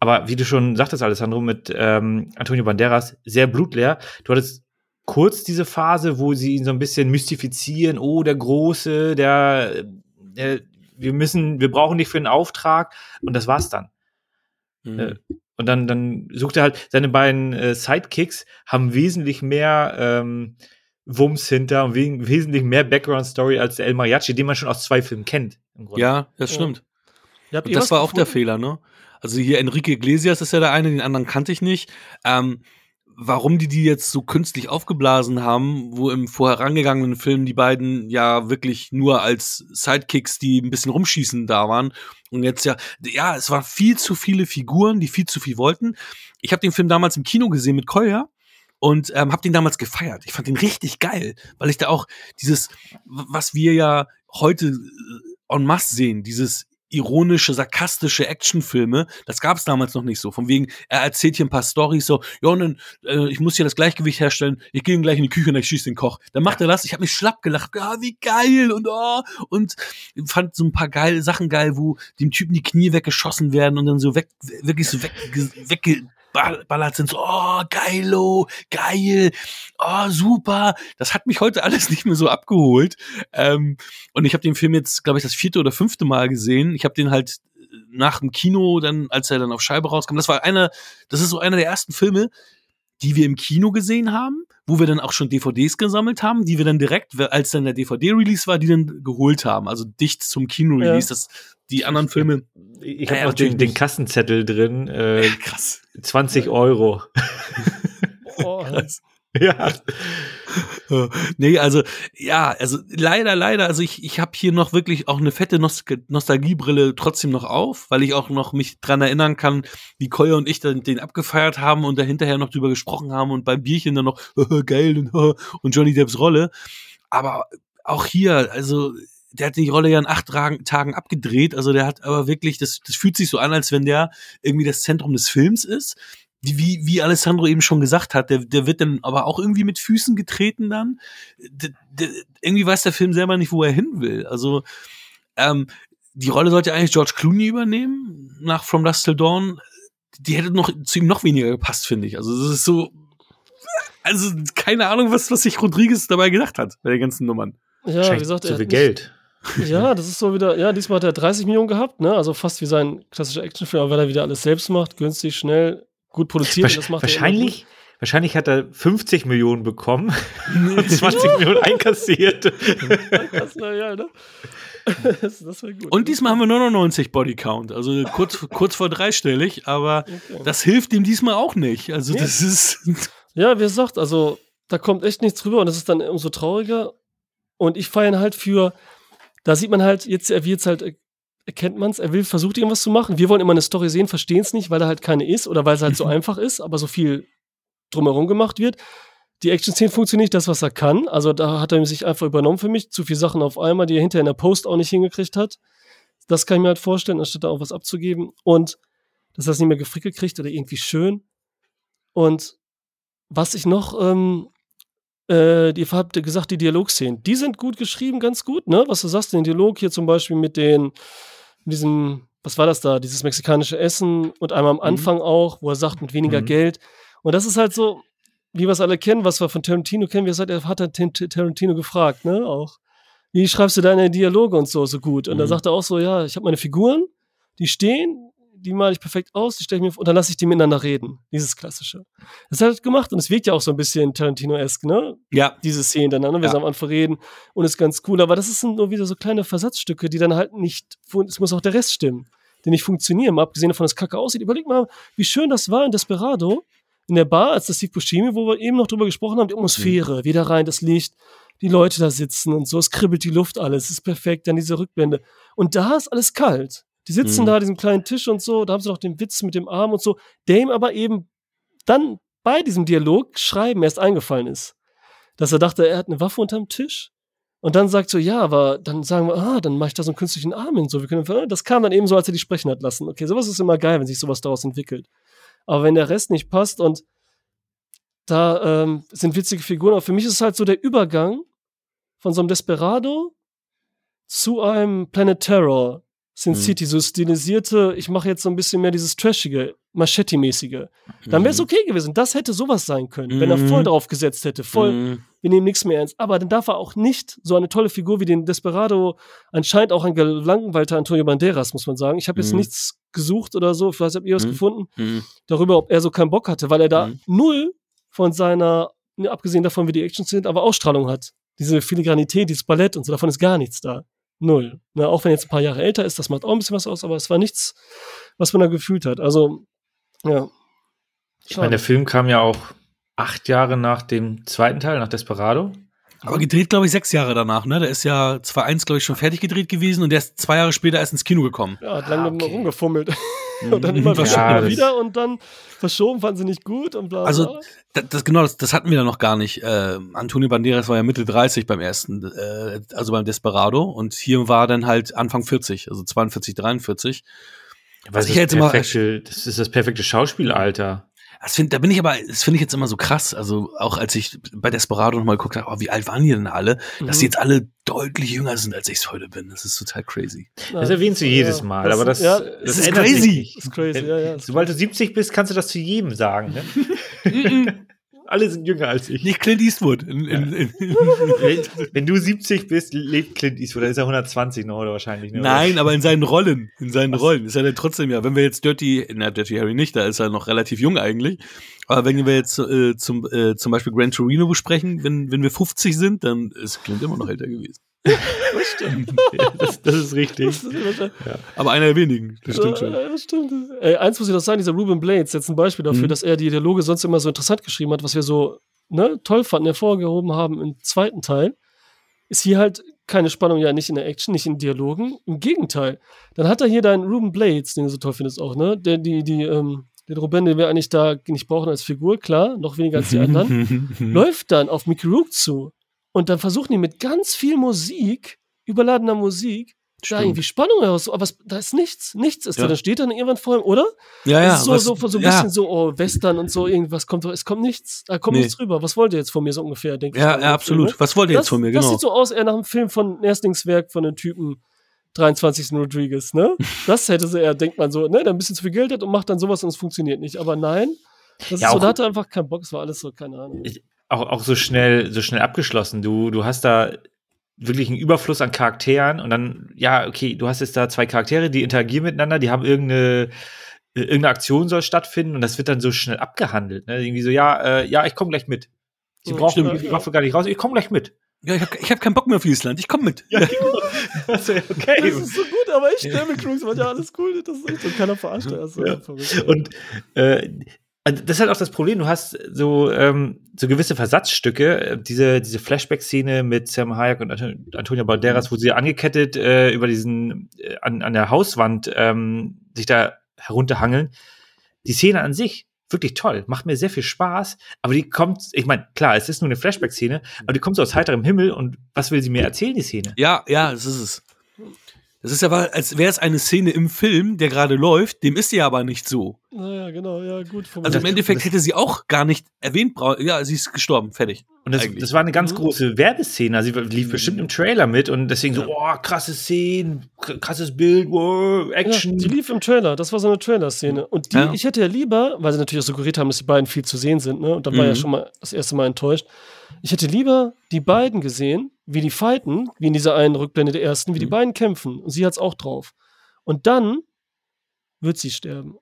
Aber wie du schon sagtest, Alessandro, mit ähm, Antonio Banderas, sehr blutleer. Du hattest kurz diese Phase, wo sie ihn so ein bisschen mystifizieren, oh, der Große, der, der wir müssen, wir brauchen dich für einen Auftrag und das war's dann. Mhm. Äh, und dann, dann sucht er halt, seine beiden äh, Sidekicks haben wesentlich mehr ähm, Wumms hinter und we wesentlich mehr Background-Story als der El Mariachi, den man schon aus zwei Filmen kennt. Ja, das stimmt. Ja. Und das war auch der Fehler, ne? Also hier Enrique Iglesias ist ja der eine, den anderen kannte ich nicht. Ähm, warum die die jetzt so künstlich aufgeblasen haben, wo im vorherangegangenen Film die beiden ja wirklich nur als Sidekicks, die ein bisschen rumschießen, da waren. Und jetzt ja, ja, es waren viel zu viele Figuren, die viel zu viel wollten. Ich habe den Film damals im Kino gesehen mit Kolja und ähm, habe den damals gefeiert. Ich fand den richtig geil, weil ich da auch dieses, was wir ja heute äh, en masse sehen, dieses ironische, sarkastische Actionfilme. Das gab es damals noch nicht so. Von wegen, er erzählt hier ein paar Storys so, ja, und dann, äh, ich muss hier das Gleichgewicht herstellen, ich gehe gleich in die Küche und ich schieße den Koch. Dann macht er das, ich habe mich schlapp gelacht, ja, wie geil und oh, und fand so ein paar geile Sachen geil, wo dem Typen die Knie weggeschossen werden und dann so weg, wirklich so weg, weg ballert sind, so, oh, geilo, geil, oh, super. Das hat mich heute alles nicht mehr so abgeholt. Ähm, und ich habe den Film jetzt, glaube ich, das vierte oder fünfte Mal gesehen. Ich habe den halt äh, nach dem Kino, dann, als er dann auf Scheibe rauskam, das war einer, das ist so einer der ersten Filme, die wir im Kino gesehen haben, wo wir dann auch schon DVDs gesammelt haben, die wir dann direkt, als dann der DVD-Release war, die dann geholt haben. Also dicht zum Kino-Release. Ja. Das, die anderen Filme. Ich habe noch den, den, Kassenzettel drin. Äh, Krass. 20 Euro. Oh, Krass. Ja. nee, also ja, also leider, leider, also ich, ich habe hier noch wirklich auch eine fette Nost Nostalgiebrille trotzdem noch auf, weil ich auch noch mich dran erinnern kann, wie Koya und ich dann den abgefeiert haben und da hinterher noch drüber gesprochen haben und beim Bierchen dann noch geil und, und Johnny Depps Rolle. Aber auch hier, also der hat die Rolle ja in acht Tagen abgedreht. Also der hat aber wirklich, das, das fühlt sich so an, als wenn der irgendwie das Zentrum des Films ist. Wie, wie Alessandro eben schon gesagt hat, der, der wird dann aber auch irgendwie mit Füßen getreten dann. Der, der, irgendwie weiß der Film selber nicht, wo er hin will. Also ähm, die Rolle sollte eigentlich George Clooney übernehmen nach From Dust Till Dawn. Die hätte noch zu ihm noch weniger gepasst, finde ich. Also das ist so, also keine Ahnung, was, was sich Rodriguez dabei gedacht hat bei den ganzen Nummern. Ja, wie gesagt, zu viel Geld. Ja, das ist so wieder, ja, diesmal hat er 30 Millionen gehabt, ne? Also fast wie sein klassischer Actionfilm, aber weil er wieder alles selbst macht, günstig, schnell, gut produziert. Wasch, das macht wahrscheinlich, wahrscheinlich hat er 50 Millionen bekommen und 20 Millionen einkassiert. ja, ne? das, das gut. Und diesmal haben wir 99 Bodycount, also kurz, kurz vor dreistellig, aber okay. das hilft ihm diesmal auch nicht. Also, das ist. Ja, wie gesagt, also da kommt echt nichts rüber und das ist dann umso trauriger. Und ich feiere halt für, da sieht man halt, jetzt, er wird halt, erkennt man es, er will, versucht irgendwas zu machen. Wir wollen immer eine Story sehen, verstehen es nicht, weil da halt keine ist oder weil es halt so einfach ist, aber so viel drumherum gemacht wird. Die Action-Szene funktioniert nicht, das, was er kann. Also da hat er sich einfach übernommen für mich. Zu viele Sachen auf einmal, die er hinterher in der Post auch nicht hingekriegt hat. Das kann ich mir halt vorstellen, anstatt da auch was abzugeben. Und dass er es nicht mehr gefrickelt kriegt oder irgendwie schön. Und was ich noch ähm, äh, ihr habt gesagt, die Dialogszenen, die sind gut geschrieben, ganz gut, ne? Was du sagst, den Dialog hier zum Beispiel mit den, mit diesem, was war das da, dieses mexikanische Essen und einmal am mhm. Anfang mhm. auch, wo er sagt, mit weniger mhm. Geld. Und das ist halt so, wie wir es alle kennen, was wir von Tarantino kennen, wie er sagt, er hat Tarantino gefragt, ne? Auch. Wie schreibst du deine Dialoge und so so gut? Und mhm. da sagt er auch so, ja, ich habe meine Figuren, die stehen, die male ich perfekt aus, die stelle ich mir und dann lasse ich die miteinander reden. Dieses klassische. Das hat er gemacht und es wirkt ja auch so ein bisschen Tarantino-esque, ne? Ja. Diese Szenen dann, ne? Wir ja. am Anfang reden und ist ganz cool, aber das sind nur wieder so kleine Versatzstücke, die dann halt nicht, es muss auch der Rest stimmen, die nicht funktionieren, mal abgesehen davon, dass Kacke aussieht. Überleg mal, wie schön das war in Desperado, in der Bar, als das Steve Buscemi, wo wir eben noch drüber gesprochen haben, die Atmosphäre, mhm. wieder rein, das Licht, die Leute da sitzen und so, es kribbelt die Luft alles, es ist perfekt, dann diese Rückblende. Und da ist alles kalt. Die sitzen Mhm. da an diesem kleinen Tisch und so, da haben sie noch den Witz mit dem Arm und so, der ihm aber eben dann bei diesem Dialog schreiben erst eingefallen ist. Dass er dachte, er hat eine Waffe unterm Tisch. Und dann sagt so, ja, aber dann sagen wir, ah, dann mache ich da so einen künstlichen Arm hin. So, wir können, ah, das kam dann eben so, als er die sprechen hat lassen. Okay, sowas ist immer geil, wenn sich sowas daraus entwickelt. Aber wenn der Rest nicht passt und da ähm, sind witzige Figuren, aber für mich ist es halt so der Übergang von so einem Desperado zu einem Planet Terror, Sin Mhm. City, so stilisierte, ich mache jetzt so ein bisschen mehr dieses Trashige, Machete-mäßige. Dann wäre es Mhm. okay gewesen. Das hätte sowas sein können, wenn er Mhm. voll drauf gesetzt hätte. Voll, wir nehmen nichts mehr ernst. Aber dann darf er auch nicht so eine tolle Figur wie den Desperado, anscheinend auch ein gelangweilter Antonio Banderas, muss man sagen. Ich habe jetzt nichts gesucht oder so, vielleicht habt ihr was gefunden, darüber, ob er so keinen Bock hatte, weil er da null von seiner, ne, abgesehen davon, wie die Actions sind, aber Ausstrahlung hat. Diese Filigranität, dieses Ballett und so, davon ist gar nichts da. Null. Ne, auch wenn jetzt ein paar Jahre älter ist, das macht auch ein bisschen was aus, aber es war nichts, was man da gefühlt hat. Also, ja. Ich meine, der Film kam ja auch acht Jahre nach dem zweiten Teil, nach Desperado. Aber gedreht, glaube ich, sechs Jahre danach, ne? Der ist ja 2.1, glaube ich, schon fertig gedreht gewesen und der ist zwei Jahre später erst ins Kino gekommen. Ja, hat lange Ah, okay. rumgefummelt. und dann immer Mhm, wieder, ja, wieder und dann verschoben, fanden sie nicht gut und bla. bla. Also, Das, das genau, das, das hatten wir ja noch gar nicht. Äh, Antonio Banderas war ja Mitte 30 beim ersten, äh, also beim Desperado und hier war dann halt Anfang 40, also 42, 43. Was ich jetzt immer- perfekte, das ist das perfekte Schauspielalter. Das find, da bin ich aber, das finde ich jetzt immer so krass. Also auch als ich bei Desperado nochmal geguckt habe, oh, wie alt waren die denn alle? Dass Mhm. die jetzt alle deutlich jünger sind, als ich es heute bin. Das ist total crazy. Das erwähnst du jedes Ja, Mal, aber das, ja, das, das ist crazy. Das ist crazy, ja, ja. Sobald du 70 bist, kannst du das zu jedem sagen. Ne? Alle sind jünger als ich. Nicht Clint Eastwood. In, in, in, Wenn, du 70 bist, lebt Clint Eastwood, dann ist er 120 noch oder wahrscheinlich. Ne? Nein, aber in seinen Rollen, in seinen Rollen ist er dann trotzdem ja. Wenn wir jetzt Dirty, na Dirty Harry nicht, da ist er noch relativ jung eigentlich. Aber wenn wir jetzt äh, zum äh, zum Beispiel Gran Torino besprechen, wenn wenn wir 50 sind, dann ist Clint immer noch älter gewesen. das, das ist richtig. Das ist wahrscheinlich- Aber einer der wenigen, das stimmt schon. Ja, das stimmt. Ey, eins muss ich noch sagen, dieser Ruben Blades, jetzt ein Beispiel dafür, Mhm. dass er die Dialoge sonst immer so interessant geschrieben hat, was wir so ne, toll fanden, hervorgehoben haben im zweiten Teil, ist hier halt keine Spannung, ja nicht in der Action, nicht in Dialogen. Im Gegenteil. Dann hat er hier deinen Ruben Blades, den du so toll findest auch, ne? Der, die, die, ähm, den Ruben, den wir eigentlich da nicht brauchen als Figur, klar, noch weniger als die anderen, läuft dann auf Mickey Rook zu. Und dann versuchen die mit ganz viel Musik, überladener Musik, da Stimmt. irgendwie Spannung heraus. Aber es, da ist nichts. Nichts ist Ja. da. Dann steht dann irgendwann vor ihm, oder? Ja, ja. ist so, was- so, so ein ja, bisschen so, oh, Western und so, irgendwas kommt, es kommt nichts. Da kommt Nee. nichts rüber. Was wollt ihr jetzt von mir so ungefähr, denke ich. Ja, dann ja, absolut. Film, Was wollt ihr ne? jetzt von mir, Das genau? sieht so aus, eher nach einem Film von Erstlingswerk von einem Typen 23. Rodriguez, ne? Das hätte sie eher, denkt man so, ne? Der ein bisschen zu viel Geld hat und macht dann sowas und es funktioniert nicht. Aber nein, das Ja, ist so, da hat er einfach keinen Bock, es war alles so, keine Ahnung. Auch, auch so schnell, so schnell abgeschlossen. Du, du hast da wirklich einen Überfluss an Charakteren und dann, ja, okay, du hast jetzt da zwei Charaktere, die interagieren miteinander, die haben irgendeine, äh, irgendeine Aktion soll stattfinden und das wird dann so schnell abgehandelt. Ne? Irgendwie so, ja, äh, ja, ich komme gleich mit. Sie brauchen stimmt. die Waffe gar nicht raus, ich komme gleich mit. Ja, ich habe ich hab keinen Bock mehr auf Island. Ich komme mit. Ja, genau. Also, okay. Das ist so gut, aber echt, Devil Cruz war ja alles cool, das ist echt so keiner verarscht. Das ist so Ja. Und äh, also das ist halt auch das Problem. Du hast so, ähm, so gewisse Versatzstücke. Äh, Diese, diese Flashback-Szene mit Sam Hayek und Anto- Antonio Banderas, wo sie angekettet äh, über diesen, äh, an, an der Hauswand ähm, sich da herunterhangeln. Die Szene an sich, wirklich toll, macht mir sehr viel Spaß, aber die kommt, ich meine, klar, es ist nur eine Flashback-Szene, aber die kommt so aus heiterem Himmel und was will sie mir erzählen, die Szene? Ja, ja, das ist es. Das ist ja, als wäre es eine Szene im Film, der gerade läuft, dem ist sie aber nicht so. Naja, genau, ja, gut. Also im Endeffekt das- hätte sie auch gar nicht erwähnt, ja, sie ist gestorben, fertig. Und das, das war eine ganz Mhm. große Werbeszene. Also sie lief bestimmt im Trailer mit und deswegen so, oh, krasse Szenen, k- krasses Bild, wow, Ja, Action. die lief im Trailer, das war so eine Trailer-Szene. Und die, Ja. ich hätte ja lieber, weil sie natürlich auch suggeriert haben, dass die beiden viel zu sehen sind, ne? Und da war Mhm. ja schon mal das erste Mal enttäuscht. Ich hätte lieber die beiden gesehen, wie die fighten, wie in dieser einen Rückblende der ersten, wie die Mhm. beiden kämpfen. Und sie hat's auch drauf. Und dann wird sie sterben.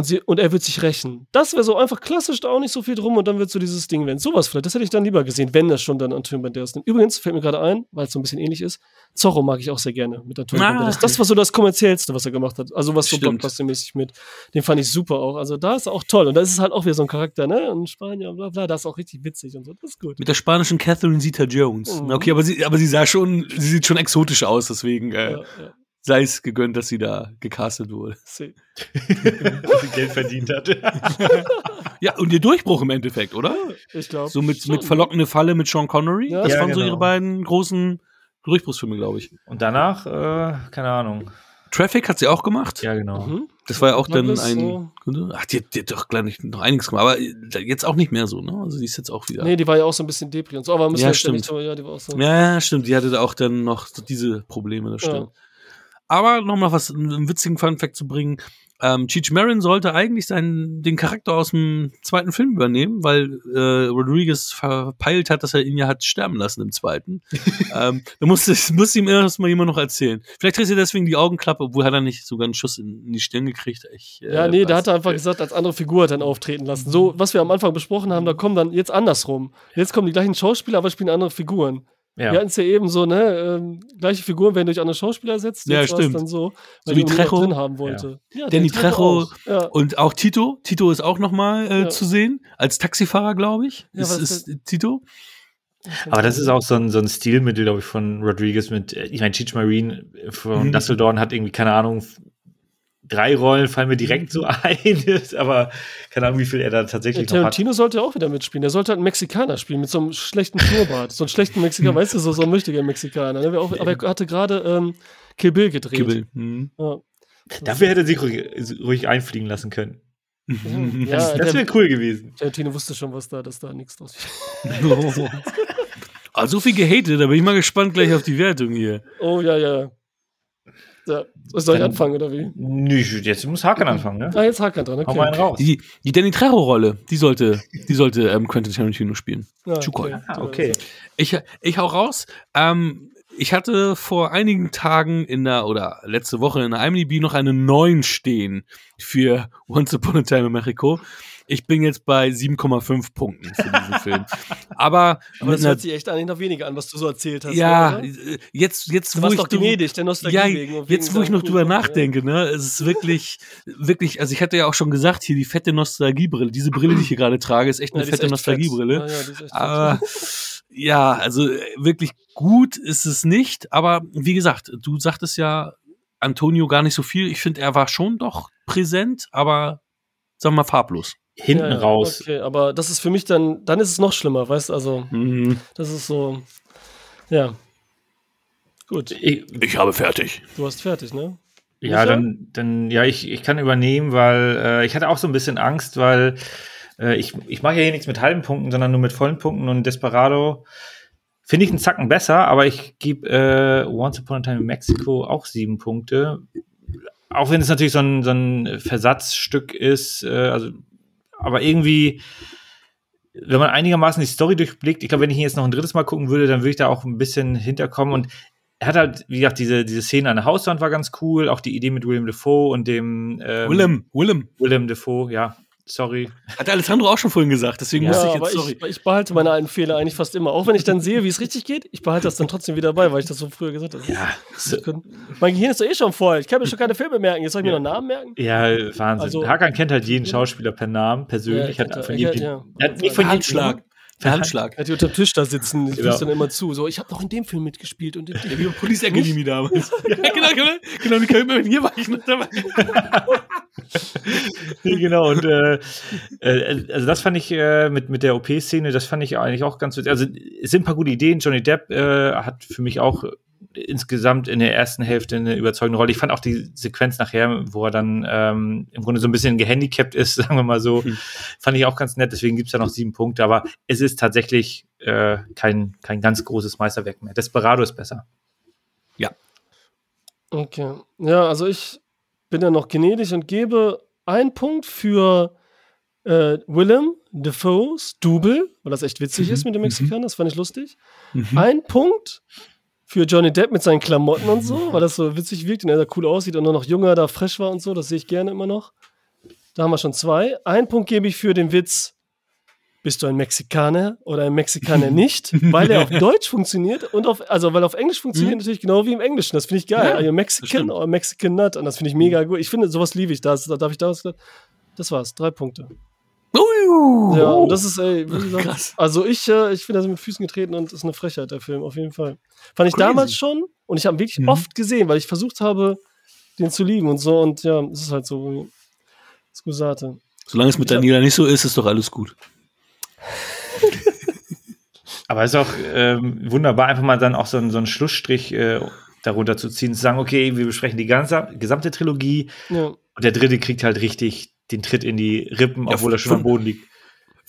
Und, sie, und er wird sich rächen. Das wäre so einfach klassisch, da auch nicht so viel drum und dann wird so dieses Ding werden. Sowas vielleicht, das hätte ich dann lieber gesehen, wenn das schon dann Antonio Banderas nimmt. Übrigens, fällt mir gerade ein, weil es so ein bisschen ähnlich ist, Zorro mag ich auch sehr gerne mit Antonio ah, Banderas. Das war so das kommerziellste, was er gemacht hat. Also was so blockbustermäßig mit. Den fand ich super auch. Also da ist er auch toll und da ist es halt auch wieder so ein Charakter, ne? Und Spanier, bla bla, das ist auch richtig witzig und so. Das ist gut. Mit der spanischen Catherine Zeta-Jones. Mhm. Okay, aber sie, aber sie sah schon, sie sieht schon exotisch aus, deswegen. Äh, ja, ja sei es gegönnt, dass sie da gecastet wurde. dass sie Geld verdient hat. ja, und ihr Durchbruch im Endeffekt, oder? Ich glaube. So mit, mit verlockende Falle mit Sean Connery. Ja, das ja, waren genau. so ihre beiden großen Durchbruchsfilme, glaube ich. Und danach, äh, keine Ahnung. Traffic hat sie auch gemacht. Ja, genau. Mhm. Das war ja auch dann ein. So. Ach, die, die hat doch gleich nicht noch einiges gemacht, aber jetzt auch nicht mehr so, ne? Also die ist jetzt auch wieder. Nee, die war ja auch so ein bisschen Depri und so, aber ja, stimmt. So, ja, die war auch so. Ja, ja, stimmt. Die hatte da auch dann noch diese Probleme, das stimmt. Ja. Aber nochmal was, einen witzigen Funfact zu bringen. Ähm, Cheech Marin sollte eigentlich seinen, den Charakter aus dem zweiten Film übernehmen, weil äh, Rodriguez verpeilt hat, dass er ihn ja hat sterben lassen im zweiten. ähm, da musste, musste ihm erstmal jemand noch erzählen. Vielleicht kriegt er deswegen die Augenklappe, obwohl hat er nicht sogar einen Schuss in, in die Stirn gekriegt. Ich, äh, ja, nee, da hat er einfach gesagt, als andere Figur hat dann auftreten lassen. So, was wir am Anfang besprochen haben, da kommen dann jetzt andersrum. Jetzt kommen die gleichen Schauspieler, aber spielen andere Figuren. Ja. Wir hatten es ja eben so, ne? Ähm, gleiche Figuren werden durch andere Schauspieler ersetzt. Ja, stimmt. Dann so, weil so wie Trejo drin haben wollte. Ja. Ja, Danny Trejo ja. und auch Tito. Tito ist auch noch mal äh, zu sehen als Taxifahrer, glaube ich. Ja, ist, ist Tito. Aber das ist auch so ein, so ein Stilmittel, glaube ich, von Rodriguez mit, äh, ich meine, Cheech Marine von mhm. Dusseldorn hat irgendwie, keine Ahnung, drei Rollen fallen mir direkt so ein, aber keine Ahnung, wie viel er da tatsächlich ja, Tarantino sollte auch wieder mitspielen. Der sollte halt einen Mexikaner spielen mit so einem schlechten Schnurrbart. so einen schlechten Mexikaner, weißt du, so, so ein mächtiger Mexikaner. Ne? Aber er hatte gerade ähm, Kill Bill gedreht. Kill Bill. Mhm. Ja. Dafür hätte er sich ruhig, ruhig einfliegen lassen können. Ja, das, das wäre cool gewesen. Tarantino wusste schon, was da, dass da nichts draus wird. oh, so viel gehatet, da bin ich mal gespannt gleich auf die Wertung hier. Oh ja, ja. Ja. Soll ich anfangen, oder wie? Nö, jetzt muss Hakan anfangen, ne? Ah, jetzt Hakan dran, okay. Hau mal einen raus. Die, die Danny Trejo-Rolle, die sollte, die sollte ähm, Quentin Tarantino spielen. Ja, okay. Ah, okay. Ich, ich hau raus. Ähm, ich hatte vor einigen Tagen in der, oder letzte Woche in der IMDb noch eine 9 stehen für Once Upon a Time in Mexico. Ich bin jetzt bei 7,5 Punkten für diesen Film. Aber, Aber das hört sich echt eigentlich noch weniger an, was du so erzählt hast. Ja, oder? jetzt, jetzt du wo ich. Doch gnädig, der Nostalgie ja, wegen, jetzt, wo ich noch drüber nachdenke, ne, es ist wirklich, wirklich, also ich hatte ja auch schon gesagt, hier die fette Nostalgiebrille, diese Brille, die ich hier gerade trage, ist echt eine ja, fette Nostalgiebrille. Ja, ja, aber, ja, also wirklich gut ist es nicht, aber wie gesagt, du sagtest ja, Antonio gar nicht so viel. Ich finde, er war schon doch präsent, aber sagen wir mal farblos hinten ja, raus. Okay, aber das ist für mich dann, dann ist es noch schlimmer, weißt du? Also, mhm. das ist so, ja. Gut. Ich, ich, habe fertig. Du hast fertig, ne? Ja, dann, dann, ja, ich, ich kann übernehmen, weil äh, ich hatte auch so ein bisschen Angst, weil äh, ich, ich mache ja hier nichts mit halben Punkten, sondern nur mit vollen Punkten und Desperado finde ich einen Zacken besser, aber ich gebe äh, Once Upon a Time in Mexico auch sieben Punkte. Auch wenn es natürlich so ein, so ein Versatzstück ist, äh, also aber irgendwie, wenn man einigermaßen die Story durchblickt, ich glaube, wenn ich ihn jetzt noch ein drittes Mal gucken würde, dann würde ich da auch ein bisschen hinterkommen und er hat halt, wie gesagt, diese, diese Szene an der Hauswand war ganz cool, auch die Idee mit William Defoe und dem ähm, Willem, Willem. Willem Defoe, ja sorry. Hat Alessandro auch schon vorhin gesagt, deswegen ja, musste ich jetzt, sorry. Ich, ich, behalte meine alten Fehler eigentlich fast immer. Auch wenn ich dann sehe, wie es richtig geht, ich behalte das dann trotzdem wieder bei, weil ich das so früher gesagt habe. Ja. Können, mein Gehirn ist doch eh schon voll. Ich kann mir schon keine Filme merken. Jetzt soll ich mir noch Namen merken? Ja, Wahnsinn. Also, Hakan kennt halt jeden Schauspieler per Namen, persönlich. Ja, hat von jedem, ja. er hat nicht von Handschlag. Handschlag. Er hat unter Tisch da sitzen, ich genau. dann immer zu. So, ich habe doch in dem Film mitgespielt und in dem. Ja, wie Police Academy damals. ja, genau, genau. Genau, die können hier war ich noch dabei. genau, und äh, äh, also das fand ich äh, mit, mit der OP-Szene, das fand ich eigentlich auch ganz Also es sind ein paar gute Ideen. Johnny Depp äh, hat für mich auch insgesamt in der ersten Hälfte eine überzeugende Rolle. Ich fand auch die Sequenz nachher, wo er dann ähm, im Grunde so ein bisschen gehandicapt ist, sagen wir mal so, mhm. fand ich auch ganz nett. Deswegen gibt's da noch sieben Punkte. Aber es ist tatsächlich äh, kein, kein ganz großes Meisterwerk mehr. Desperado ist besser. Ja. Okay. Ja, also ich bin ja noch gnädig und gebe einen Punkt für äh, Willem Defoe's Double, weil das echt witzig mhm. ist mit dem Mexikanern, das fand ich lustig. Mhm. Ein Punkt für Johnny Depp mit seinen Klamotten und so, weil das so witzig wirkt und er da cool aussieht und nur noch junger, da fresh war und so, das sehe ich gerne immer noch. Da haben wir schon zwei. Ein Punkt gebe ich für den Witz, bist du ein Mexikaner oder ein Mexikaner nicht, weil der auf Deutsch funktioniert und auf, also weil auf Englisch funktioniert mhm. natürlich genau wie im Englischen. Das finde ich geil. Ja, also Mexican oder Mexican Nut und das finde ich mega gut. Ich finde, sowas liebe ich. Das, da darf ich da was. Das war's. Drei Punkte. Uh, ja, und das ist, ey, wie gesagt, Krass. also ich, äh, ich finde das mit Füßen getreten und ist eine Frechheit, der Film, auf jeden Fall. Fand ich Crazy. damals schon und ich habe ihn wirklich mhm. oft gesehen, weil ich versucht habe, den zu lieben und so und ja, es ist halt so, Skusate. Solange es mit Daniela nicht so ist, ist doch alles gut. Aber es ist auch ähm, wunderbar, einfach mal dann auch so, einen, so einen Schlussstrich äh, darunter zu ziehen, zu sagen, okay, wir besprechen die ganze gesamte Trilogie ja. und der dritte kriegt halt richtig den Tritt in die Rippen, ja, obwohl er schon am Boden liegt.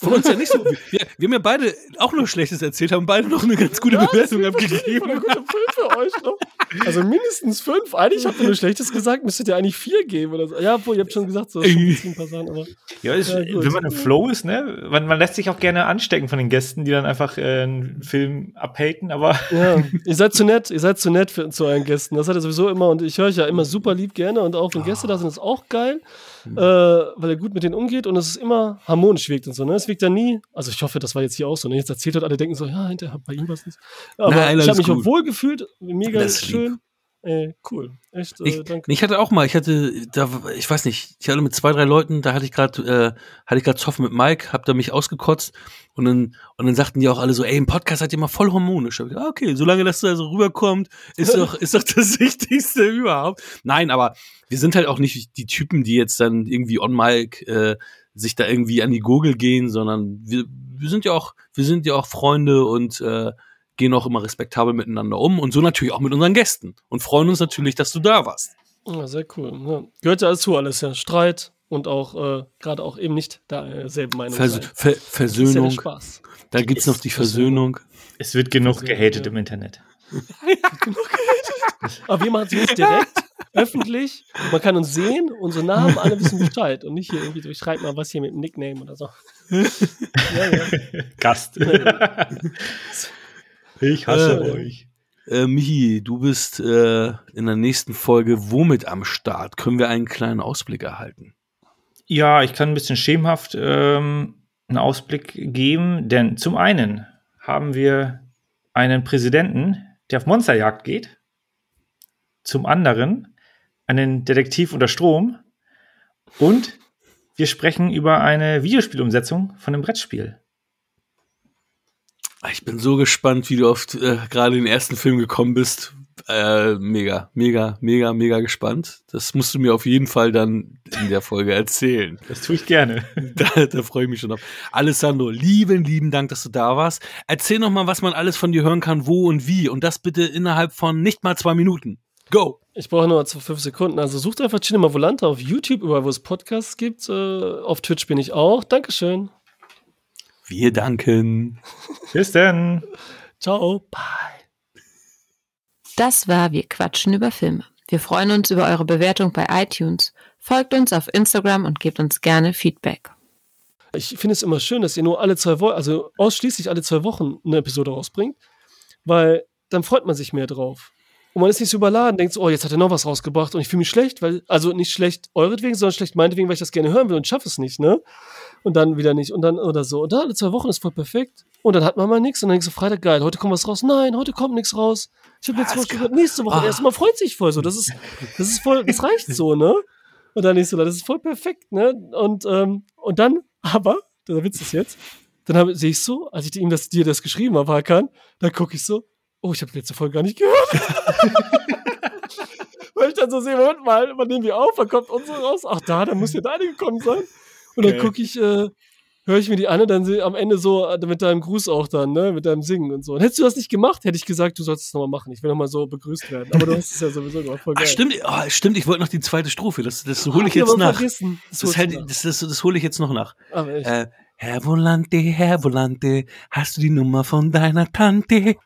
Von uns ja nicht so. Wir, wir, haben ja beide auch nur Schlechtes erzählt, haben beide noch eine ganz gute Bewertung abgegeben. Eine gute fünf für euch noch. Also mindestens fünf. Eigentlich habt ihr nur Schlechtes gesagt, müsstet ihr eigentlich vier geben oder so. Ja, obwohl, ihr habt schon gesagt, so schon ein paar Sachen, aber. Ja, ist, ja wenn man im Flow ist, ne? Man, man, lässt sich auch gerne anstecken von den Gästen, die dann einfach äh, einen Film abhaten, aber. Ja, ihr seid zu nett, ihr seid zu nett für, zu euren Gästen. Das hat er sowieso immer und ich höre euch ja immer super lieb gerne und auch wenn Gäste da sind, ist auch geil. Mhm. Äh, weil er gut mit denen umgeht und es ist immer harmonisch wirkt und so. Ne? Es wirkt dann nie, also ich hoffe, das war jetzt hier auch so. Ne? Jetzt erzählt hat, alle denken so, ja, hinterher bei ihm was nicht. Aber Nein, ich habe mich auch wohl gefühlt, mega das schön. Ey, cool. Echt, äh, ich, danke. Ich hatte auch mal, ich hatte, da, ich weiß nicht, ich hatte mit zwei, drei Leuten, da hatte ich gerade, äh, hatte ich gerade Zoffen mit Mike, hab da mich ausgekotzt und dann, und dann sagten die auch alle so, ey, im Podcast seid ihr mal voll harmonisch. Ich, ah, okay, solange das da so rüberkommt, ist doch, ist doch das Wichtigste überhaupt. Nein, aber wir sind halt auch nicht die Typen, die jetzt dann irgendwie on Mike, äh, sich da irgendwie an die Gurgel gehen, sondern wir, wir sind ja auch, wir sind ja auch Freunde und, äh, gehen auch immer respektabel miteinander um und so natürlich auch mit unseren Gästen und freuen uns natürlich, dass du da warst. Ja, sehr cool. Ja. Gehört ja alles zu, alles ja. Streit und auch äh, gerade auch eben nicht derselben Meinung. Vers Ver Versöhnung. Ja Spaß. Da gibt es noch die Versöhnung. Es wird genug Versöhnung, gehatet ja. im Internet. genug gehatet. Aber wir machen es nicht direkt, öffentlich. Man kann uns sehen, unsere Namen, alle wissen Bescheid. Und nicht hier irgendwie, ich schreibe mal was hier mit dem Nickname oder so. ja, ja. Gast. Ich hasse äh, euch. Äh, Michi, du bist äh, in der nächsten Folge womit am Start? Können wir einen kleinen Ausblick erhalten? Ja, ich kann ein bisschen schemenhaft ähm, einen Ausblick geben, denn zum einen haben wir einen Präsidenten, der auf Monsterjagd geht. Zum anderen einen Detektiv unter Strom. Und wir sprechen über eine Videospielumsetzung von einem Brettspiel. Ich bin so gespannt, wie du oft äh, gerade in den ersten Film gekommen bist. Äh, mega, mega, mega, mega gespannt. Das musst du mir auf jeden Fall dann in der Folge erzählen. Das tue ich gerne. Da, da freue ich mich schon auf. Alessandro, lieben, lieben Dank, dass du da warst. Erzähl noch mal, was man alles von dir hören kann, wo und wie. Und das bitte innerhalb von nicht mal zwei Minuten. Go! Ich brauche nur fünf Sekunden. Also sucht einfach Cinema Volante auf YouTube, überall wo es Podcasts gibt. Äh, auf Twitch bin ich auch. Dankeschön. Wir danken. Bis dann. Ciao. Bye. Das war Wir quatschen über Filme. Wir freuen uns über eure Bewertung bei iTunes. Folgt uns auf Instagram und gebt uns gerne Feedback. Ich finde es immer schön, dass ihr nur alle zwei Wochen, also ausschließlich alle zwei Wochen eine Episode rausbringt, weil dann freut man sich mehr drauf. Und man ist nicht so überladen, denkt so, oh, jetzt hat er noch was rausgebracht und ich fühle mich schlecht, weil, also nicht schlecht euretwegen, sondern schlecht meinetwegen, weil ich das gerne hören will und schaffe es nicht, ne? Und dann wieder nicht und dann oder so. Und dann alle zwei Wochen ist voll perfekt. Und dann hat man mal nichts und dann denkst du, Freitag, geil, heute kommt was raus. Nein, heute kommt nichts raus. Ich habe jetzt was nächste Woche oh. erst. Man freut sich voll so. Das ist, das ist voll, das reicht so, ne? Und dann nicht so, das ist voll perfekt, ne? Und, ähm, und dann, aber, der Witz ist jetzt, dann sehe ich so, als ich ihm das, dir das geschrieben habe, Hakan, dann gucke ich so, oh, ich habe die letzte Folge gar nicht gehört. Weil ich dann so sehe, Moment mal, wann nehmen wir auf, wann kommt unsere raus? Ach da, da muss ja deine gekommen sein. Und dann okay. gucke ich, äh, höre ich mir die an und dann am Ende so äh, mit deinem Gruß auch dann, ne, mit deinem Singen und so. Und hättest du das nicht gemacht, hätte ich gesagt, du sollst es nochmal machen. Ich will nochmal so begrüßt werden. Aber du hast es ja sowieso gemacht. Voll geil. Ach, stimmt, oh, stimmt, ich wollte noch die zweite Strophe. Das, das hole ich jetzt nach. Das, das, halt, das, das, das hole ich jetzt noch nach. Aber echt. Äh, Herr Volante, Herr Volante, hast du die Nummer von deiner Tante?